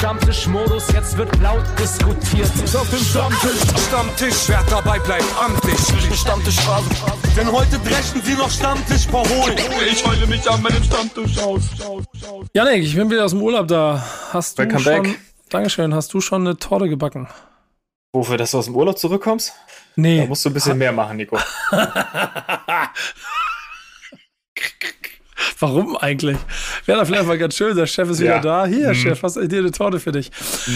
Stammtischmodus, jetzt wird laut diskutiert. Auf dem Stammtisch, Stammtisch, wer dabei bleibt, amtlich. Stammtisch Denn heute brechen sie noch Stammtisch verholen. Ich heule mich an meinem Stammtisch aus. Janik, ich bin wieder aus dem Urlaub da. Hast du Welcome schon, back. Dankeschön, hast du schon eine Torte gebacken? Wofür, dass du aus dem Urlaub zurückkommst? Nee. Da musst du ein bisschen mehr machen, Nico. Warum eigentlich? Wäre doch vielleicht mal ganz schön, der Chef ist wieder Ja. da. Hier, Mhm. Chef, hast du dir eine Torte für dich?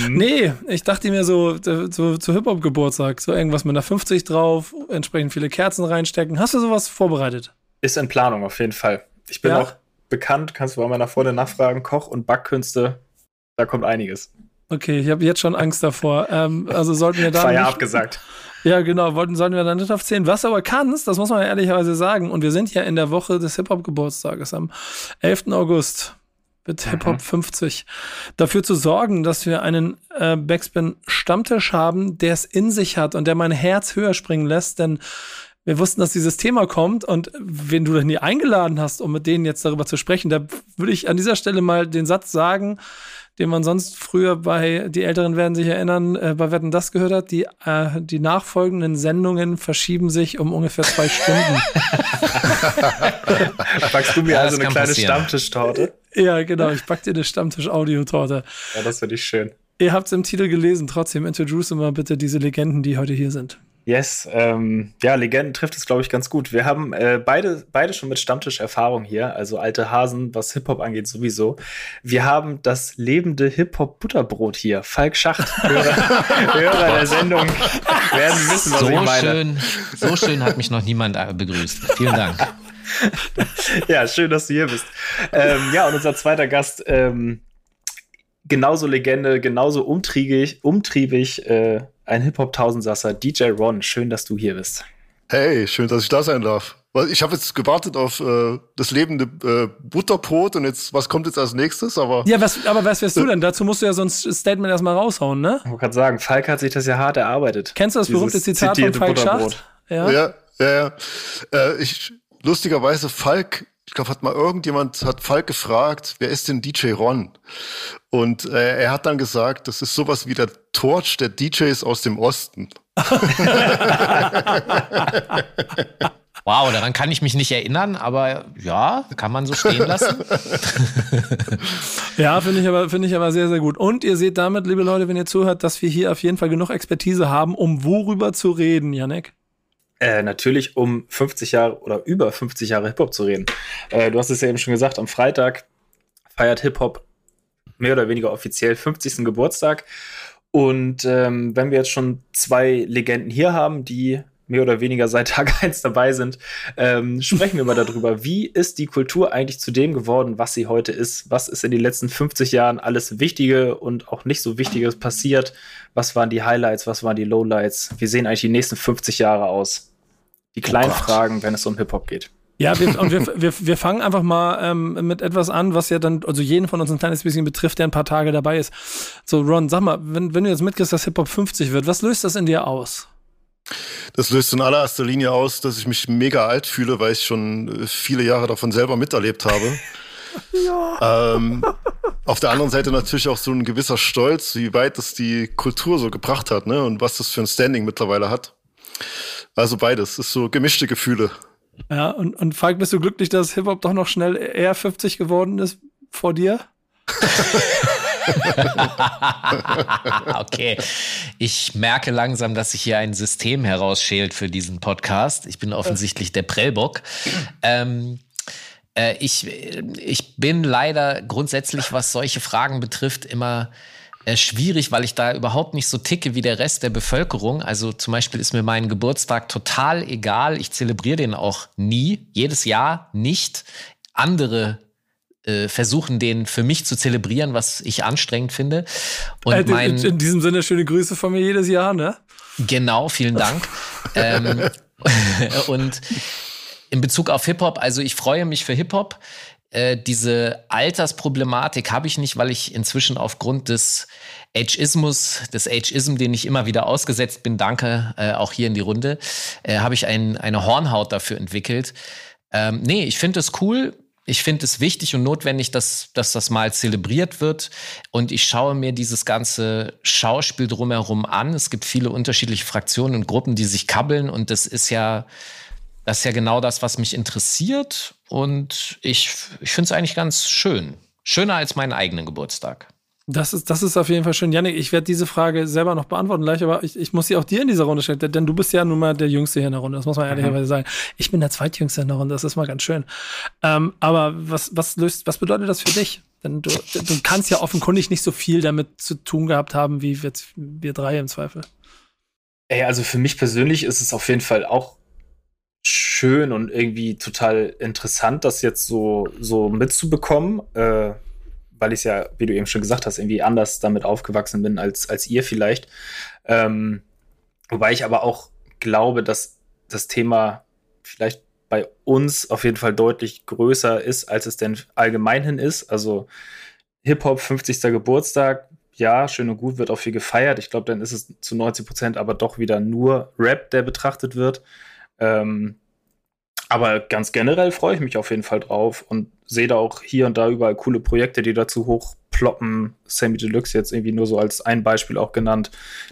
Nee, ich dachte mir so, äh, so zu Hip-Hop-Geburtstag, so irgendwas mit einer 50 drauf, entsprechend viele Kerzen reinstecken. Hast du sowas vorbereitet? Ist in Planung auf jeden Fall. Ich bin Ja? auch bekannt, kannst du bei meiner Freundin nachfragen, Koch- und Backkünste, da kommt einiges. Okay, ich habe jetzt schon Angst davor. Ähm, also sollten wir da Feier nicht, abgesagt. Ja, genau, wollten, sollten wir da nicht aufzählen. Was du aber kannst, das muss man ja ehrlicherweise sagen. Und wir sind ja in der Woche des Hip-Hop-Geburtstages am 11. August wird Hip-Hop 50. Dafür zu sorgen, dass wir einen äh, Backspin-Stammtisch haben, der es in sich hat und der mein Herz höher springen lässt, denn wir wussten, dass dieses Thema kommt und wenn du dann nie eingeladen hast, um mit denen jetzt darüber zu sprechen, da würde ich an dieser Stelle mal den Satz sagen, den man sonst früher bei, die Älteren werden sich erinnern, äh, bei Wetten das gehört hat, die, äh, die nachfolgenden Sendungen verschieben sich um ungefähr zwei Stunden. Backst du mir Ja, also eine kleine passieren. Stammtischtorte? ja, genau, ich back dir eine Stammtisch-Audiotorte. Ja, das finde ich schön. Ihr habt es im Titel gelesen, trotzdem introduce mal bitte diese Legenden, die heute hier sind. Yes, ähm, ja, Legenden trifft es, glaube ich, ganz gut. Wir haben äh, beide, beide schon mit Stammtisch-Erfahrung hier, also alte Hasen, was Hip-Hop angeht, sowieso. Wir haben das lebende Hip-Hop-Butterbrot hier. Falk Schacht, Hörer, Hörer der Sendung, werden wissen, was So ich meine. schön, so schön hat mich noch niemand äh, begrüßt. Vielen Dank. Ja, schön, dass du hier bist. Ähm, ja, und unser zweiter Gast, ähm, genauso Legende, genauso umtriebig, umtriebig, äh, ein Hip-Hop-Tausendsasser, DJ Ron. Schön, dass du hier bist. Hey, schön, dass ich da sein darf. Weil Ich habe jetzt gewartet auf äh, das lebende äh, Butterbrot und jetzt, was kommt jetzt als nächstes? Aber Ja, was, aber was wärst du denn? Dazu musst du ja so ein Statement erstmal raushauen, ne? Ich wollte gerade sagen, Falk hat sich das ja hart erarbeitet. Kennst du das berühmte Zitat von Falk. Schacht? Ja. ja, ja, ja. Äh, ich, lustigerweise, Falk, ich glaube, hat mal irgendjemand, hat Falk gefragt, wer ist denn DJ Ron? Und äh, er hat dann gesagt, das ist sowas wie der Torch der DJs aus dem Osten. Wow, daran kann ich mich nicht erinnern, aber ja, kann man so stehen lassen. Ja, finde ich, aber finde ich aber sehr, sehr gut. Und ihr seht damit, liebe Leute, wenn ihr zuhört, dass wir hier auf jeden Fall genug Expertise haben, um worüber zu reden, Janek. Äh, natürlich, um 50 Jahre oder über 50 Jahre Hip-Hop zu reden. Äh, du hast es ja eben schon gesagt, am Freitag feiert Hip-Hop mehr oder weniger offiziell 50. Geburtstag. Und ähm, wenn wir jetzt schon zwei Legenden hier haben, die mehr oder weniger seit Tag 1 dabei sind, ähm, sprechen wir mal darüber, wie ist die Kultur eigentlich zu dem geworden, was sie heute ist? Was ist in den letzten 50 Jahren alles Wichtige und auch nicht so Wichtiges passiert? Was waren die Highlights, was waren die Lowlights? Wie sehen eigentlich die nächsten 50 Jahre aus? Die kleinen Gott. Fragen, wenn es um Hip-Hop geht. Ja, wir, und wir, wir, wir fangen einfach mal ähm, mit etwas an, was ja dann, also jeden von uns ein kleines bisschen betrifft, der ein paar Tage dabei ist. So, Ron, sag mal, wenn, wenn du jetzt mitkriegst, dass Hip-Hop 50 wird, was löst das in dir aus? Das löst in allererster Linie aus, dass ich mich mega alt fühle, weil ich schon äh, viele Jahre davon selber miterlebt habe. ähm, auf der anderen Seite natürlich auch so ein gewisser Stolz, wie weit das die Kultur so gebracht hat, ne? Und was das für ein Standing mittlerweile hat. Also beides, ist so gemischte Gefühle. Ja, und, und Falk, bist du glücklich, dass Hip-Hop doch noch schnell eher 50 geworden ist vor dir? okay. Ich merke langsam, dass sich hier ein System herausschält für diesen Podcast. Ich bin offensichtlich der Prellbock. Ähm, äh, ich, ich bin leider grundsätzlich, was solche Fragen betrifft, immer äh, schwierig, weil ich da überhaupt nicht so ticke wie der Rest der Bevölkerung. Also zum Beispiel ist mir mein Geburtstag total egal. Ich zelebriere den auch nie, jedes Jahr nicht. Andere äh, versuchen, den für mich zu zelebrieren, was ich anstrengend finde. Und Äh, in, mein, in diesem Sinne schöne Grüße von mir jedes Jahr, ne? Genau, vielen Dank. ähm, und in Bezug auf Hip-Hop, also ich freue mich für Hip-Hop. Äh, diese Altersproblematik habe ich nicht, weil ich inzwischen aufgrund des Ageismus, des Ageism, den ich immer wieder ausgesetzt bin, danke äh, auch hier in die Runde, äh, habe ich ein, eine Hornhaut dafür entwickelt. Ähm, nee, ich finde es cool. Ich finde es wichtig und notwendig, dass, dass das mal zelebriert wird. Und ich schaue mir dieses ganze Schauspiel drumherum an. Es gibt viele unterschiedliche Fraktionen und Gruppen, die sich kabbeln. Und das ist ja, das ist ja genau das, was mich interessiert. Und ich, ich finde es eigentlich ganz schön. Schöner als meinen eigenen Geburtstag. Das ist, das ist auf jeden Fall schön. Janik, ich werde diese Frage selber noch beantworten gleich, aber ich, ich muss sie auch dir in dieser Runde stellen, denn du bist ja nun mal der Jüngste hier in der Runde, das muss man ehrlicherweise mhm. sagen. Ich bin der Zweitjüngste in der Runde, das ist mal ganz schön. Ähm, aber was, was löst, was bedeutet das für dich? Denn du, du kannst ja offenkundig nicht so viel damit zu tun gehabt haben, wie wir, wir drei im Zweifel. Ey, also für mich persönlich ist es auf jeden Fall auch schön und irgendwie total interessant, das jetzt so, so mitzubekommen. Äh, weil ich es ja, wie du eben schon gesagt hast, irgendwie anders damit aufgewachsen bin als, als ihr vielleicht. Ähm, wobei ich aber auch glaube, dass das Thema vielleicht bei uns auf jeden Fall deutlich größer ist, als es denn allgemeinhin ist. Also Hip-Hop 50. Geburtstag, ja, schön und gut, wird auch viel gefeiert. Ich glaube, dann ist es zu 90 Prozent aber doch wieder nur Rap, der betrachtet wird. Ähm, aber ganz generell freue ich mich auf jeden Fall drauf und sehe da auch hier und da überall coole Projekte, die dazu hochploppen. Sammy Deluxe jetzt irgendwie nur so als ein Beispiel auch genannt,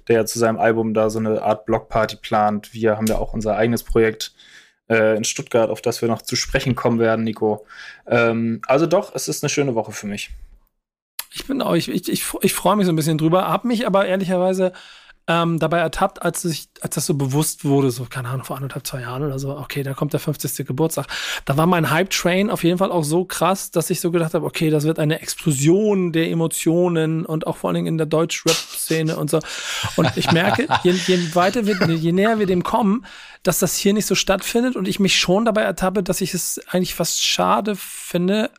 der ja zu seinem Album da so eine Art Blockparty plant. Wir haben ja auch unser eigenes Projekt äh, in Stuttgart, auf das wir noch zu sprechen kommen werden, Nico. Ähm, also doch, es ist eine schöne Woche für mich. Ich bin auch, ich, ich, ich, ich freue mich so ein bisschen drüber, habe mich aber ehrlicherweise ähm, dabei ertappt, als, ich, als das so bewusst wurde, so, keine Ahnung, vor anderthalb, zwei Jahren oder so, okay, da kommt der 50. Geburtstag. Da war mein Hype-Train auf jeden Fall auch so krass, dass ich so gedacht habe, okay, das wird eine Explosion der Emotionen und auch vor allen Dingen in der Deutsch-Rap-Szene und so. Und ich merke, je, je weiter wir, je näher wir dem kommen, dass das hier nicht so stattfindet und ich mich schon dabei ertappe, dass ich es eigentlich fast schade finde,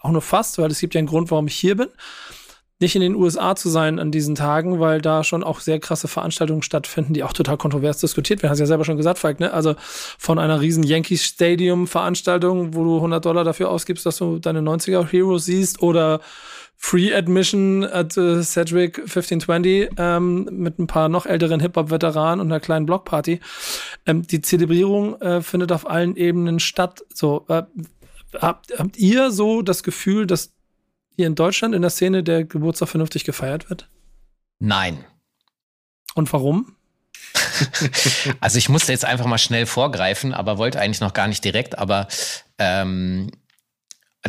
auch nur fast, weil es gibt ja einen Grund, warum ich hier bin nicht in den USA zu sein an diesen Tagen, weil da schon auch sehr krasse Veranstaltungen stattfinden, die auch total kontrovers diskutiert werden. Hast du ja selber schon gesagt, Falk, ne? Also von einer riesen Yankees Stadium Veranstaltung, wo du 100 Dollar dafür ausgibst, dass du deine 90er Heroes siehst oder Free Admission at uh, Cedric 1520 ähm, mit ein paar noch älteren Hip-Hop-Veteranen und einer kleinen Blockparty. Ähm, die Zelebrierung äh, findet auf allen Ebenen statt. So, äh, habt, habt ihr so das Gefühl, dass hier in Deutschland in der Szene der Geburtstag vernünftig gefeiert wird? Nein. Und warum? also ich musste jetzt einfach mal schnell vorgreifen, aber wollte eigentlich noch gar nicht direkt, aber ähm,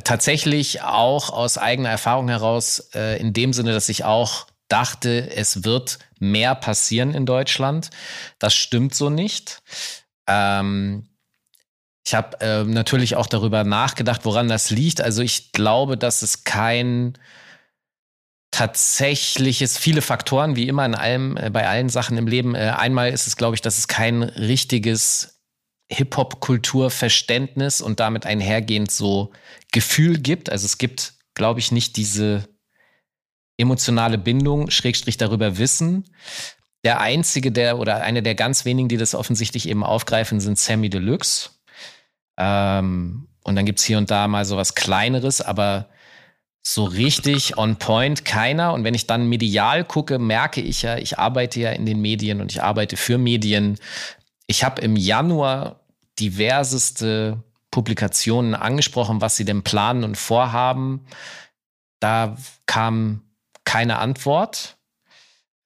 tatsächlich auch aus eigener Erfahrung heraus, äh, in dem Sinne, dass ich auch dachte, es wird mehr passieren in Deutschland. Das stimmt so nicht. Ähm, ich habe äh, natürlich auch darüber nachgedacht, woran das liegt. Also ich glaube, dass es kein tatsächliches, viele Faktoren, wie immer in allem, äh, bei allen Sachen im Leben. Äh, einmal ist es, glaube ich, dass es kein richtiges Hip-Hop-Kulturverständnis und damit einhergehend so Gefühl gibt. Also es gibt, glaube ich, nicht diese emotionale Bindung, Schrägstrich darüber Wissen. Der einzige, der oder eine der ganz wenigen, die das offensichtlich eben aufgreifen, sind Sammy Deluxe. Ähm, und dann gibt es hier und da mal so was Kleineres, aber so richtig on point keiner. Und wenn ich dann medial gucke, merke ich ja, ich arbeite ja in den Medien und ich arbeite für Medien. Ich habe im Januar diverseste Publikationen angesprochen, was sie denn planen und vorhaben. Da kam keine Antwort.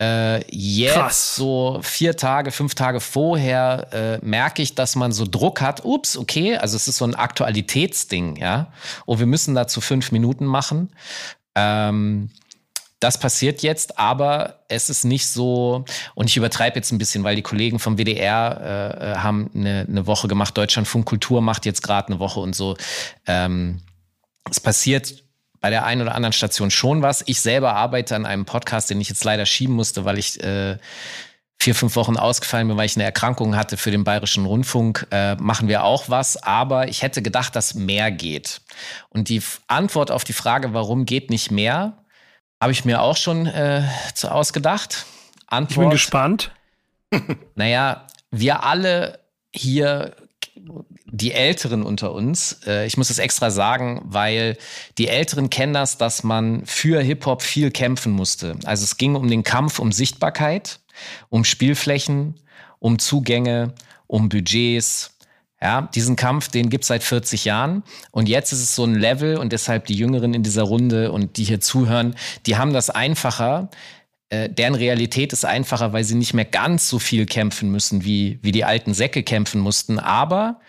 Äh, jetzt, Krass. so vier Tage, fünf Tage vorher, äh, merke ich, dass man so Druck hat. Ups, okay, also es ist so ein Aktualitätsding, ja. Oh, wir müssen dazu fünf Minuten machen. Ähm, das passiert jetzt, aber es ist nicht so, und ich übertreibe jetzt ein bisschen, weil die Kollegen vom WDR äh, äh, haben eine, eine Woche gemacht, Deutschlandfunk Kultur macht jetzt gerade eine Woche und so. Ähm, es passiert bei der einen oder anderen Station schon was. Ich selber arbeite an einem Podcast, den ich jetzt leider schieben musste, weil ich äh, vier, fünf Wochen ausgefallen bin, weil ich eine Erkrankung hatte für den Bayerischen Rundfunk, äh, machen wir auch was. Aber ich hätte gedacht, dass mehr geht. Und die Antwort auf die Frage, warum geht nicht mehr, habe ich mir auch schon äh, zu ausgedacht. Antwort, ich bin gespannt. naja, wir alle hier die Älteren unter uns, äh, ich muss es extra sagen, weil die Älteren kennen das, dass man für Hip-Hop viel kämpfen musste. Also es ging um den Kampf um Sichtbarkeit, um Spielflächen, um Zugänge, um Budgets, Ja, diesen Kampf, den gibt's seit 40 Jahren. Und jetzt ist es so ein Level und deshalb die Jüngeren in dieser Runde und die hier zuhören, die haben das einfacher. Äh, deren Realität ist einfacher, weil sie nicht mehr ganz so viel kämpfen müssen, wie, wie die alten Säcke kämpfen mussten. Aber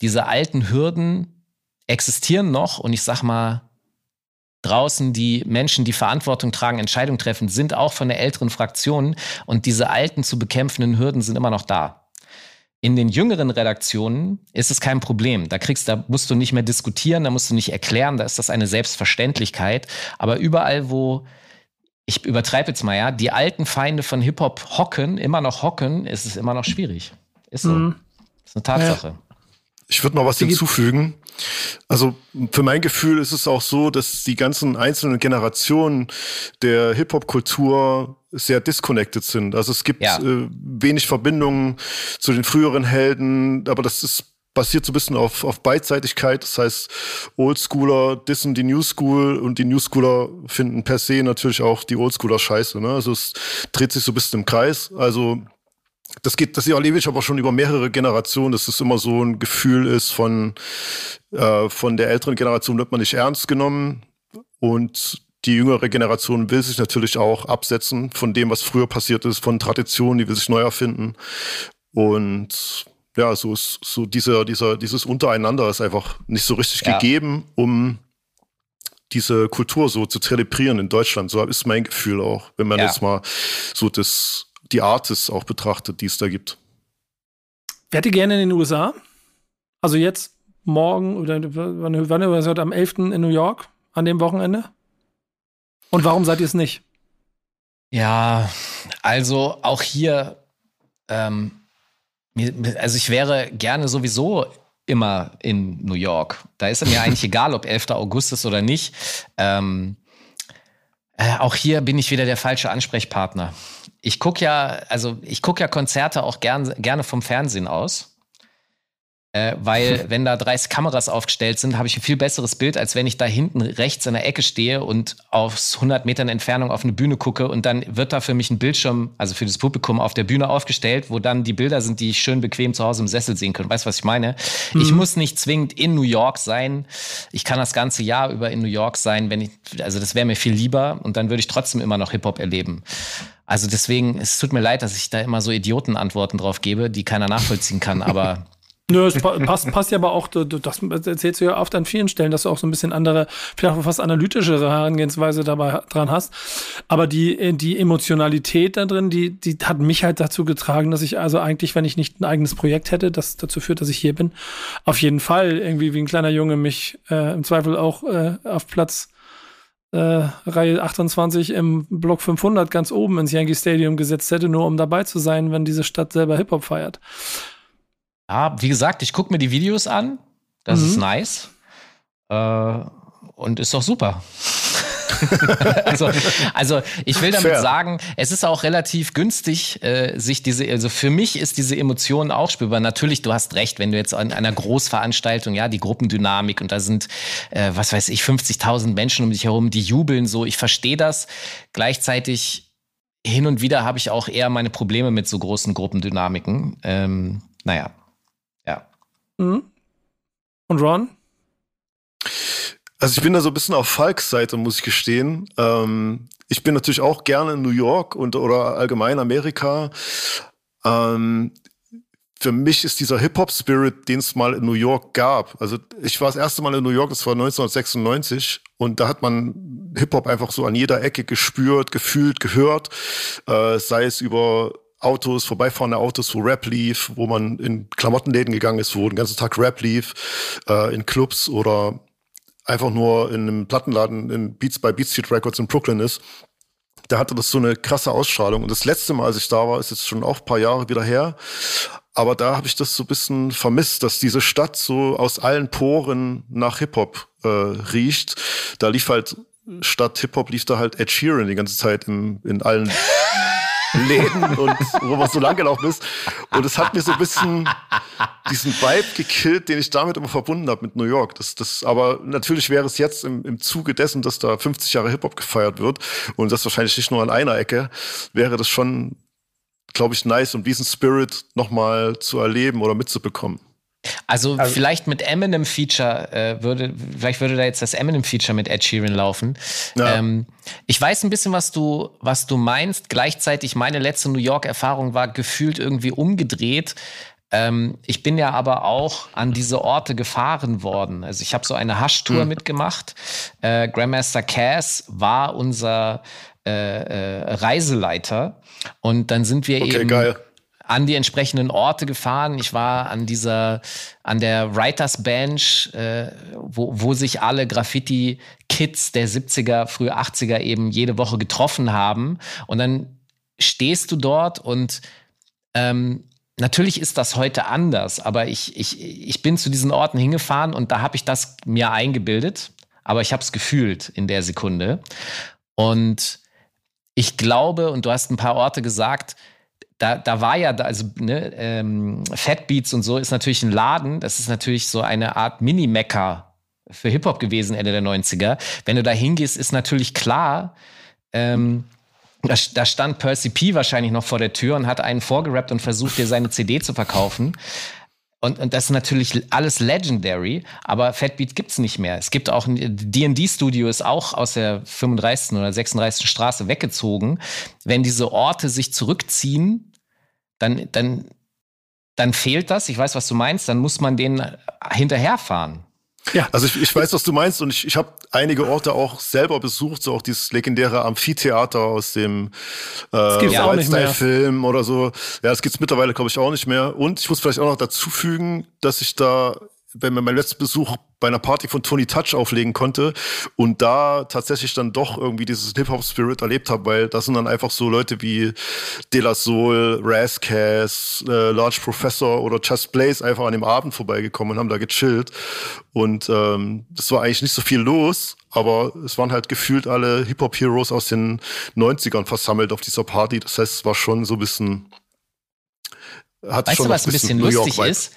diese alten Hürden existieren noch und ich sag mal, draußen die Menschen, die Verantwortung tragen, Entscheidungen treffen, sind auch von der älteren Fraktion und diese alten zu bekämpfenden Hürden sind immer noch da. In den jüngeren Redaktionen ist es kein Problem. Da kriegst, da musst du nicht mehr diskutieren, da musst du nicht erklären, da ist das eine Selbstverständlichkeit. Aber überall, wo ich übertreibe jetzt mal, ja, die alten Feinde von Hip-Hop hocken, immer noch hocken, ist es immer noch schwierig. Ist so. Mhm. Ist eine Tatsache. Ja. Ich würde noch was hinzufügen. Also für mein Gefühl ist es auch so, dass die ganzen einzelnen Generationen der Hip-Hop-Kultur sehr disconnected sind. Also es gibt ja. äh, wenig Verbindungen zu den früheren Helden, aber das ist basiert so ein bisschen auf, auf Beidseitigkeit. Das heißt, Oldschooler dissen die New School und die New Schooler finden per se natürlich auch die Oldschooler scheiße. Ne? Also es dreht sich so ein bisschen im Kreis. Also das geht, das erlebe ich aber schon über mehrere Generationen, dass es immer so ein Gefühl ist von, äh, von der älteren Generation wird man nicht ernst genommen und die jüngere Generation will sich natürlich auch absetzen von dem, was früher passiert ist, von Traditionen, die will sich neu erfinden. Und ja, so ist so dieser, dieser, dieses Untereinander ist einfach nicht so richtig ja. gegeben, um diese Kultur so zu zelebrieren in Deutschland. So ist mein Gefühl auch, wenn man ja. jetzt mal so das die Artists auch betrachtet, die es da gibt. Wärt ihr gerne in den USA? Also jetzt morgen oder wann, wann ihr seid am 11. in New York an dem Wochenende? Und warum seid ihr es nicht? Ja, also auch hier, ähm, also ich wäre gerne sowieso immer in New York. Da ist es mir eigentlich egal, ob 11. August ist oder nicht. Ähm, äh, auch hier bin ich wieder der falsche Ansprechpartner ich gucke ja, also ich gucke ja Konzerte auch gern, gerne vom Fernsehen aus. Äh, weil, wenn da 30 Kameras aufgestellt sind, habe ich ein viel besseres Bild, als wenn ich da hinten rechts in der Ecke stehe und aus 100 Metern Entfernung auf eine Bühne gucke und dann wird da für mich ein Bildschirm, also für das Publikum auf der Bühne aufgestellt, wo dann die Bilder sind, die ich schön bequem zu Hause im Sessel sehen kann. Weißt du, was ich meine? Mhm. Ich muss nicht zwingend in New York sein. Ich kann das ganze Jahr über in New York sein, wenn ich, also das wäre mir viel lieber und dann würde ich trotzdem immer noch Hip-Hop erleben. Also deswegen, es tut mir leid, dass ich da immer so Idiotenantworten drauf gebe, die keiner nachvollziehen kann, aber. Nö, es passt, passt ja aber auch, das erzählst du ja oft an vielen Stellen, dass du auch so ein bisschen andere, vielleicht auch fast analytischere Herangehensweise dabei dran hast. Aber die, die Emotionalität da drin, die, die hat mich halt dazu getragen, dass ich also eigentlich, wenn ich nicht ein eigenes Projekt hätte, das dazu führt, dass ich hier bin, auf jeden Fall irgendwie wie ein kleiner Junge mich äh, im Zweifel auch äh, auf Platz äh, Reihe 28 im Block 500 ganz oben ins Yankee Stadium gesetzt hätte, nur um dabei zu sein, wenn diese Stadt selber Hip-Hop feiert. Ja, wie gesagt, ich gucke mir die Videos an. Das mhm. ist nice. Äh, und ist doch super. also, also ich will damit Fair. sagen, es ist auch relativ günstig, äh, sich diese, also für mich ist diese Emotion auch spürbar. Natürlich, du hast recht, wenn du jetzt an einer Großveranstaltung, ja, die Gruppendynamik und da sind, äh, was weiß ich, 50.000 Menschen um dich herum, die jubeln so. Ich verstehe das. Gleichzeitig hin und wieder habe ich auch eher meine Probleme mit so großen Gruppendynamiken. Ähm, naja, ja. Mhm. Und Ron? Also ich bin da so ein bisschen auf Falks Seite, muss ich gestehen. Ähm, ich bin natürlich auch gerne in New York und oder allgemein Amerika. Ähm, für mich ist dieser Hip-Hop-Spirit, den es mal in New York gab. Also ich war das erste Mal in New York, das war 1996 und da hat man Hip-Hop einfach so an jeder Ecke gespürt, gefühlt, gehört, äh, sei es über Autos, vorbeifahrende Autos, wo Rap lief, wo man in Klamottenläden gegangen ist, wo den ganzen Tag Rap lief, äh, in Clubs oder einfach nur in einem Plattenladen in Beats by Beat Street Records in Brooklyn ist, da hatte das so eine krasse Ausstrahlung. Und das letzte Mal, als ich da war, ist jetzt schon auch ein paar Jahre wieder her. Aber da habe ich das so ein bisschen vermisst, dass diese Stadt so aus allen Poren nach Hip-Hop äh, riecht. Da lief halt statt Hip-Hop lief da halt Ed Sheeran die ganze Zeit im, in allen Läden und wo man so lang gelaufen ist. Und es hat mir so ein bisschen diesen Vibe gekillt, den ich damit immer verbunden habe mit New York. Das, das, aber natürlich wäre es jetzt im, im Zuge dessen, dass da 50 Jahre Hip-Hop gefeiert wird und das wahrscheinlich nicht nur an einer Ecke, wäre das schon, glaube ich, nice, um diesen Spirit nochmal zu erleben oder mitzubekommen. Also, also, vielleicht mit Eminem Feature äh, würde, vielleicht würde da jetzt das Eminem Feature mit Ed Sheeran laufen. Ja. Ähm, ich weiß ein bisschen, was du, was du meinst. Gleichzeitig meine letzte New York Erfahrung war gefühlt irgendwie umgedreht. Ähm, ich bin ja aber auch an diese Orte gefahren worden. Also ich habe so eine Hasch-Tour mhm. mitgemacht. Äh, Grandmaster Cass war unser äh, äh, Reiseleiter und dann sind wir okay, eben geil an die entsprechenden Orte gefahren. Ich war an dieser, an der Writers Bench, äh, wo, wo sich alle Graffiti-Kids der 70er, frühe 80er eben jede Woche getroffen haben. Und dann stehst du dort und ähm, natürlich ist das heute anders, aber ich, ich, ich bin zu diesen Orten hingefahren und da habe ich das mir eingebildet, aber ich habe es gefühlt in der Sekunde. Und ich glaube, und du hast ein paar Orte gesagt, da, da war ja, also ne, ähm, Fat Beats und so ist natürlich ein Laden, das ist natürlich so eine Art Mini-Mecker für Hip-Hop gewesen, Ende der 90er. Wenn du da hingehst, ist natürlich klar, ähm, da, da, stand Percy P wahrscheinlich noch vor der Tür und hat einen vorgerappt und versucht, dir seine CD zu verkaufen. Und, und das ist natürlich alles legendary, aber Fatbeat gibt's nicht mehr. Es gibt auch D&D-Studio ist auch aus der 35. oder 36. Straße weggezogen. Wenn diese Orte sich zurückziehen, dann, dann, dann fehlt das. Ich weiß, was du meinst. Dann muss man denen hinterherfahren. Ja. Also ich, ich weiß, was du meinst und ich, ich habe einige Orte auch selber besucht, so auch dieses legendäre Amphitheater aus dem äh, Film oder so. Ja, das gibt's mittlerweile, glaube ich, auch nicht mehr. Und ich muss vielleicht auch noch dazu fügen, dass ich da wenn man meinen letzten Besuch bei einer Party von Tony Touch auflegen konnte und da tatsächlich dann doch irgendwie dieses Hip-Hop-Spirit erlebt habe, weil das sind dann einfach so Leute wie De La Soul, Razzcast, äh, Large Professor oder Just Blaze einfach an dem Abend vorbeigekommen und haben da gechillt. Und ähm, das war eigentlich nicht so viel los, aber es waren halt gefühlt alle Hip-Hop-Heroes aus den 90ern versammelt auf dieser Party, das heißt, es war schon so ein bisschen hat weißt schon du, was ein bisschen, bisschen lustig ist?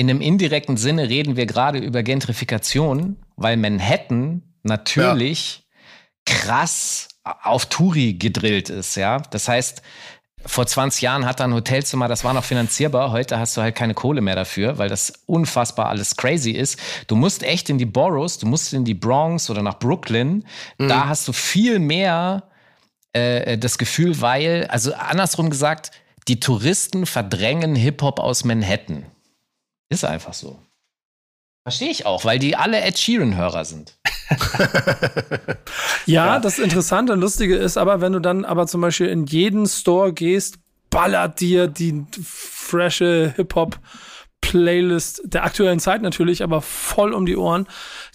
In einem indirekten Sinne reden wir gerade über Gentrifikation, weil Manhattan natürlich ja. krass auf Touri gedrillt ist, ja. Das heißt, vor 20 Jahren hat er ein Hotelzimmer, das war noch finanzierbar. Heute hast du halt keine Kohle mehr dafür, weil das unfassbar alles crazy ist. Du musst echt in die Boroughs, du musst in die Bronx oder nach Brooklyn. Mhm. Da hast du viel mehr äh, das Gefühl, weil, also andersrum gesagt, die Touristen verdrängen Hip-Hop aus Manhattan. Ist einfach so. Verstehe ich auch, weil die alle Ed Sheeran-Hörer sind. ja, das Interessante und Lustige ist aber, wenn du dann aber zum Beispiel in jeden Store gehst, ballert dir die frische Hip-Hop Playlist der aktuellen Zeit natürlich, aber voll um die Ohren.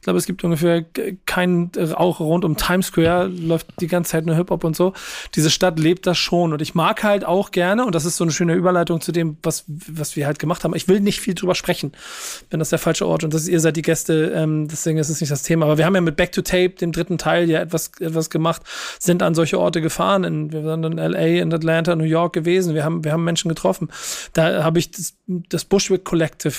Ich glaube, es gibt ungefähr keinen, auch rund um Times Square läuft die ganze Zeit nur Hip-Hop und so. Diese Stadt lebt das schon und ich mag halt auch gerne, und das ist so eine schöne Überleitung zu dem, was, was wir halt gemacht haben. Ich will nicht viel drüber sprechen, wenn das der falsche Ort und das, ihr seid die Gäste, ähm, deswegen ist es nicht das Thema. Aber wir haben ja mit Back to Tape, dem dritten Teil, ja etwas, etwas gemacht, sind an solche Orte gefahren. In, wir sind in LA, in Atlanta, New York gewesen. Wir haben, wir haben Menschen getroffen. Da habe ich das, das Bushwick Collective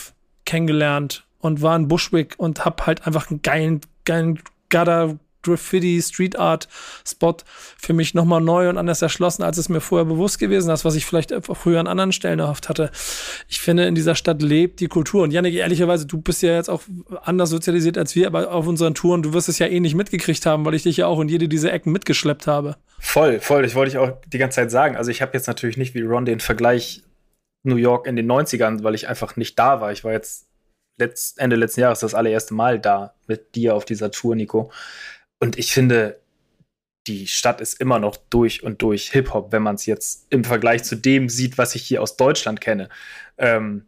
kennengelernt und war in Bushwick und hab halt einfach einen geilen, geilen Gutter Graffiti, Street Art Spot für mich nochmal neu und anders erschlossen, als es mir vorher bewusst gewesen ist, was ich vielleicht früher an anderen Stellen erhofft hatte. Ich finde, in dieser Stadt lebt die Kultur. Und Janik, ehrlicherweise, du bist ja jetzt auch anders sozialisiert als wir, aber auf unseren Touren, du wirst es ja eh nicht mitgekriegt haben, weil ich dich ja auch in jede dieser Ecken mitgeschleppt habe. Voll, voll. Ich wollte ich auch die ganze Zeit sagen. Also ich habe jetzt natürlich nicht wie Ron den Vergleich New York in den 90ern, weil ich einfach nicht da war. Ich war jetzt letzt, Ende letzten Jahres das allererste Mal da mit dir auf dieser Tour, Nico. Und ich finde, die Stadt ist immer noch durch und durch Hip-Hop, wenn man es jetzt im Vergleich zu dem sieht, was ich hier aus Deutschland kenne. Ähm,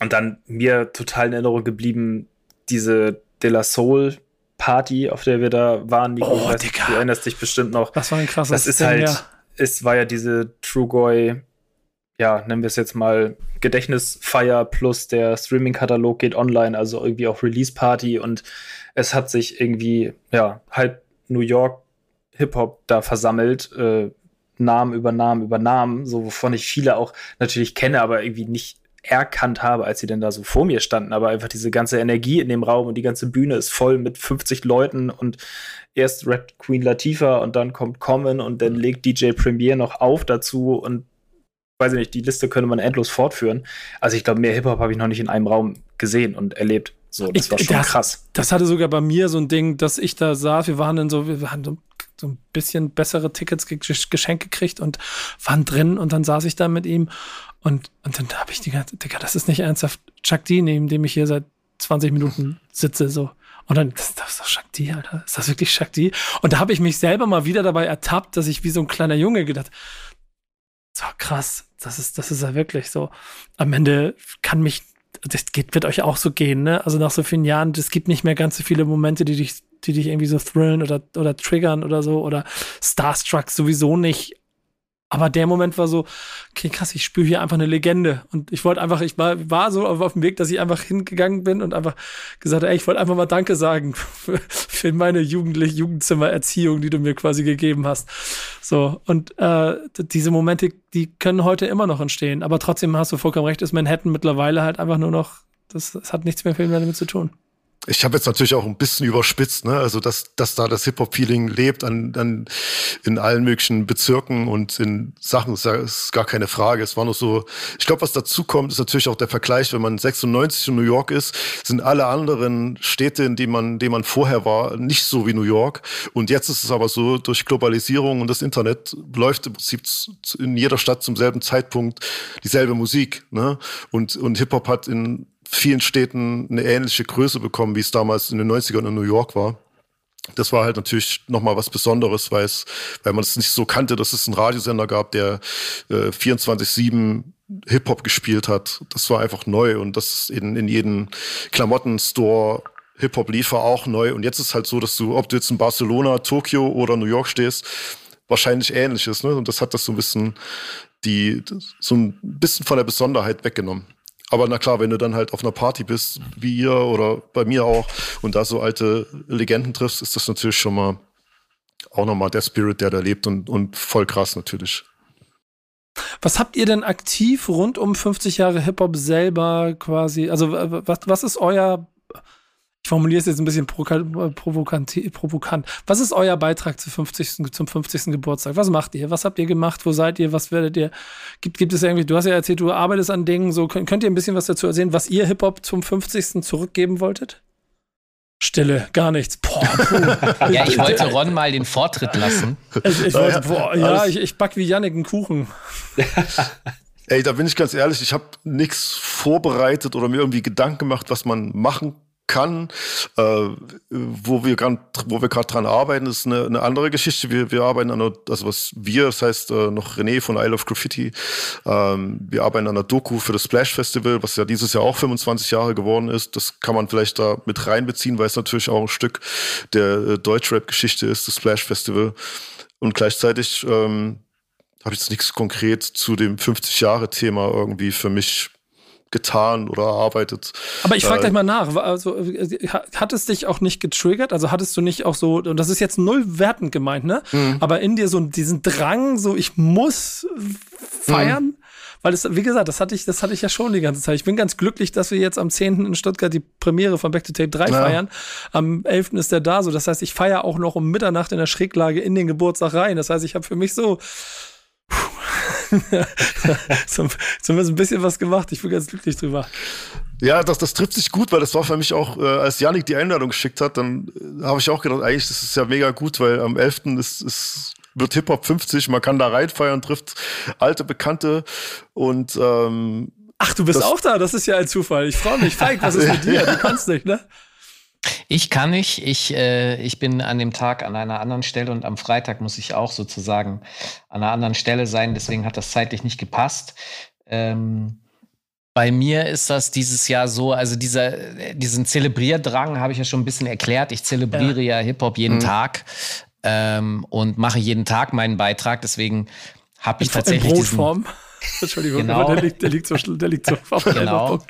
und dann mir total in Erinnerung geblieben, diese De La Soul Party, auf der wir da waren, Nico. Oh, weiß, du erinnerst dich bestimmt noch. Das war ein krasses Das ist halt, ja. es war ja diese Trugoy ja, nennen wir es jetzt mal Gedächtnisfeier plus der Streaming-Katalog geht online, also irgendwie auch Release-Party und es hat sich irgendwie, ja, halt New York Hip-Hop da versammelt, äh, Namen über Namen über Namen, so wovon ich viele auch natürlich kenne, aber irgendwie nicht erkannt habe, als sie denn da so vor mir standen. Aber einfach diese ganze Energie in dem Raum und die ganze Bühne ist voll mit 50 Leuten und erst rappt Queen Latifah und dann kommt Common und dann legt DJ Premier noch auf dazu und weiß ich nicht, die Liste könnte man endlos fortführen. Also ich glaube, mehr Hip-Hop habe ich noch nicht in einem Raum gesehen und erlebt. So, das Ich- war schon das- krass. Das hatte sogar bei mir so ein Ding, dass ich da saß, wir waren dann so, wir hatten so, so ein bisschen bessere Tickets ge- geschenkt gekriegt und waren drin und dann saß ich da mit ihm und, und dann habe ich die ganze, Digga, das ist nicht ernsthaft Chuck D, neben dem ich hier seit 20 Minuten sitze, so. Und dann, das, das ist doch Chuck D, Alter. Ist das wirklich Chuck D? Und da habe ich mich selber mal wieder dabei ertappt, dass ich wie so ein kleiner Junge gedacht, so krass, das ist, das ist ja wirklich so. Am Ende kann mich, das geht, wird euch auch so gehen, ne? Also nach so vielen Jahren, es gibt nicht mehr ganz so viele Momente, die dich, die dich irgendwie so thrillen oder, oder triggern oder so oder Starstruck sowieso nicht. Aber der Moment war so, okay, krass, ich spüre hier einfach eine Legende. Und ich wollte einfach, ich war, war so auf, dem Weg, dass ich einfach hingegangen bin und einfach gesagt habe, ey, ich wollte einfach mal Danke sagen für, für meine jugendliche Jugendzimmererziehung, die du mir quasi gegeben hast. So, und äh, diese Momente, die können heute immer noch entstehen. Aber trotzdem hast du vollkommen recht, ist Manhattan mittlerweile halt einfach nur noch, das, das hat nichts mehr mehr damit zu tun. Ich habe jetzt natürlich auch ein bisschen überspitzt, ne? Also dass, dass da das Hip-Hop-Feeling lebt an, an in allen möglichen Bezirken und in Sachen, ist, ja- ist gar keine Frage. Es war nur so, ich glaube, was dazu kommt, ist natürlich auch der Vergleich, wenn man 96 in New York ist, sind alle anderen Städte, in denen man, denen man vorher war, nicht so wie New York. Und jetzt ist es aber so, durch Globalisierung und das Internet läuft im Prinzip in jeder Stadt zum selben Zeitpunkt dieselbe Musik. Ne? Und, und Hip-Hop hat in vielen Städten eine ähnliche Größe bekommen, wie es damals in den 90ern in New York war. Das war halt natürlich nochmal was Besonderes, weil es, weil man es nicht so kannte, dass es einen Radiosender gab, der äh, 24-7 Hip-Hop gespielt hat. Das war einfach neu und das in, in jedem Klamottenstore Hip-Hop lief war auch neu. Und jetzt ist halt so, dass du, ob du jetzt in Barcelona, Tokio oder New York stehst, wahrscheinlich ähnlich ist. Ne? Und das hat das so ein bisschen die, so ein bisschen von der Besonderheit weggenommen. Aber na klar, wenn du dann halt auf einer Party bist, wie ihr oder bei mir auch, und da so alte Legenden triffst, ist das natürlich schon mal auch nochmal der Spirit, der da lebt und, und voll krass natürlich. Was habt ihr denn aktiv rund um 50 Jahre Hip-Hop selber quasi, also was, was ist euer, ich formuliere es jetzt ein bisschen provoka- provokant, provokant, was ist euer Beitrag zu 50. zum 50. Geburtstag? Was macht ihr? Was habt ihr gemacht? Wo seid ihr? Was werdet ihr? Gibt, gibt es irgendwie, du hast ja erzählt, du arbeitest an Dingen, so könnt, könnt ihr ein bisschen was dazu erzählen, was ihr Hip-Hop zum 50. zurückgeben wolltet? Stille, gar nichts. Boah, puh. Ja, ich wollte Ron mal den Vortritt lassen. Ich, ich wollte, boah, ja, ich, ich back wie Yannick einen Kuchen. Ey, da bin ich ganz ehrlich, ich habe nichts vorbereitet oder mir irgendwie Gedanken gemacht, was man machen kann. Äh, wo wir gerade wo wir gerade dran arbeiten, ist eine, eine andere Geschichte. Wir, wir arbeiten an einer, also was wir, das heißt äh, noch René von I Love Graffiti. Ähm, wir arbeiten an einer Doku für das Splash Festival, was ja dieses Jahr auch 25 Jahre geworden ist. Das kann man vielleicht da mit reinbeziehen, weil es natürlich auch ein Stück der äh, Deutschrap-Geschichte ist, das Splash Festival. Und gleichzeitig ähm, habe ich jetzt nichts konkret zu dem 50-Jahre-Thema irgendwie für mich getan oder erarbeitet. Aber ich frage Äh, gleich mal nach. Also, äh, ha- hat es dich auch nicht getriggert? Also hattest du nicht auch so, und das ist jetzt null wertend gemeint, ne? Mhm. Aber in dir so diesen Drang, so ich muss feiern? Mhm. Weil es, wie gesagt, das hatte ich, das hatte ich ja schon die ganze Zeit. Ich bin ganz glücklich, dass wir jetzt am 10. in Stuttgart die Premiere von Back to Tape 3 Ja. feiern. Am 11. ist der da, so. Das heißt, ich feiere auch noch um Mitternacht in der Schräglage in den Geburtstag rein. Das heißt, ich habe für mich so, zumindest ein bisschen was gemacht. Ich bin ganz glücklich drüber. Ja, das, das trifft sich gut, weil das war für mich auch, äh, als Janik die Einladung geschickt hat, dann äh, habe ich auch gedacht, eigentlich, das ist ja mega gut, weil am 11. ist, ist, wird Hip-Hop 50, man kann da reinfeiern, trifft alte Bekannte und ähm, Ach, du bist Das- auch da? Das ist ja ein Zufall. Ich freue mich. Feig, was ist mit dir? Du kannst nicht, ne? Ich kann nicht. Ich, äh, ich bin an dem Tag an einer anderen Stelle und am Freitag muss ich auch sozusagen an einer anderen Stelle sein. Deswegen hat das zeitlich nicht gepasst. Ähm, bei mir ist das dieses Jahr so, also dieser, diesen Zelebrierdrang habe ich ja schon ein bisschen erklärt. Ich zelebriere ja, Hip-Hop jeden Tag ähm, und mache jeden Tag meinen Beitrag. Deswegen habe ich In tatsächlich diesen, Brotform. Entschuldigung, Genau. der liegt, der liegt so, der liegt so auf Genau.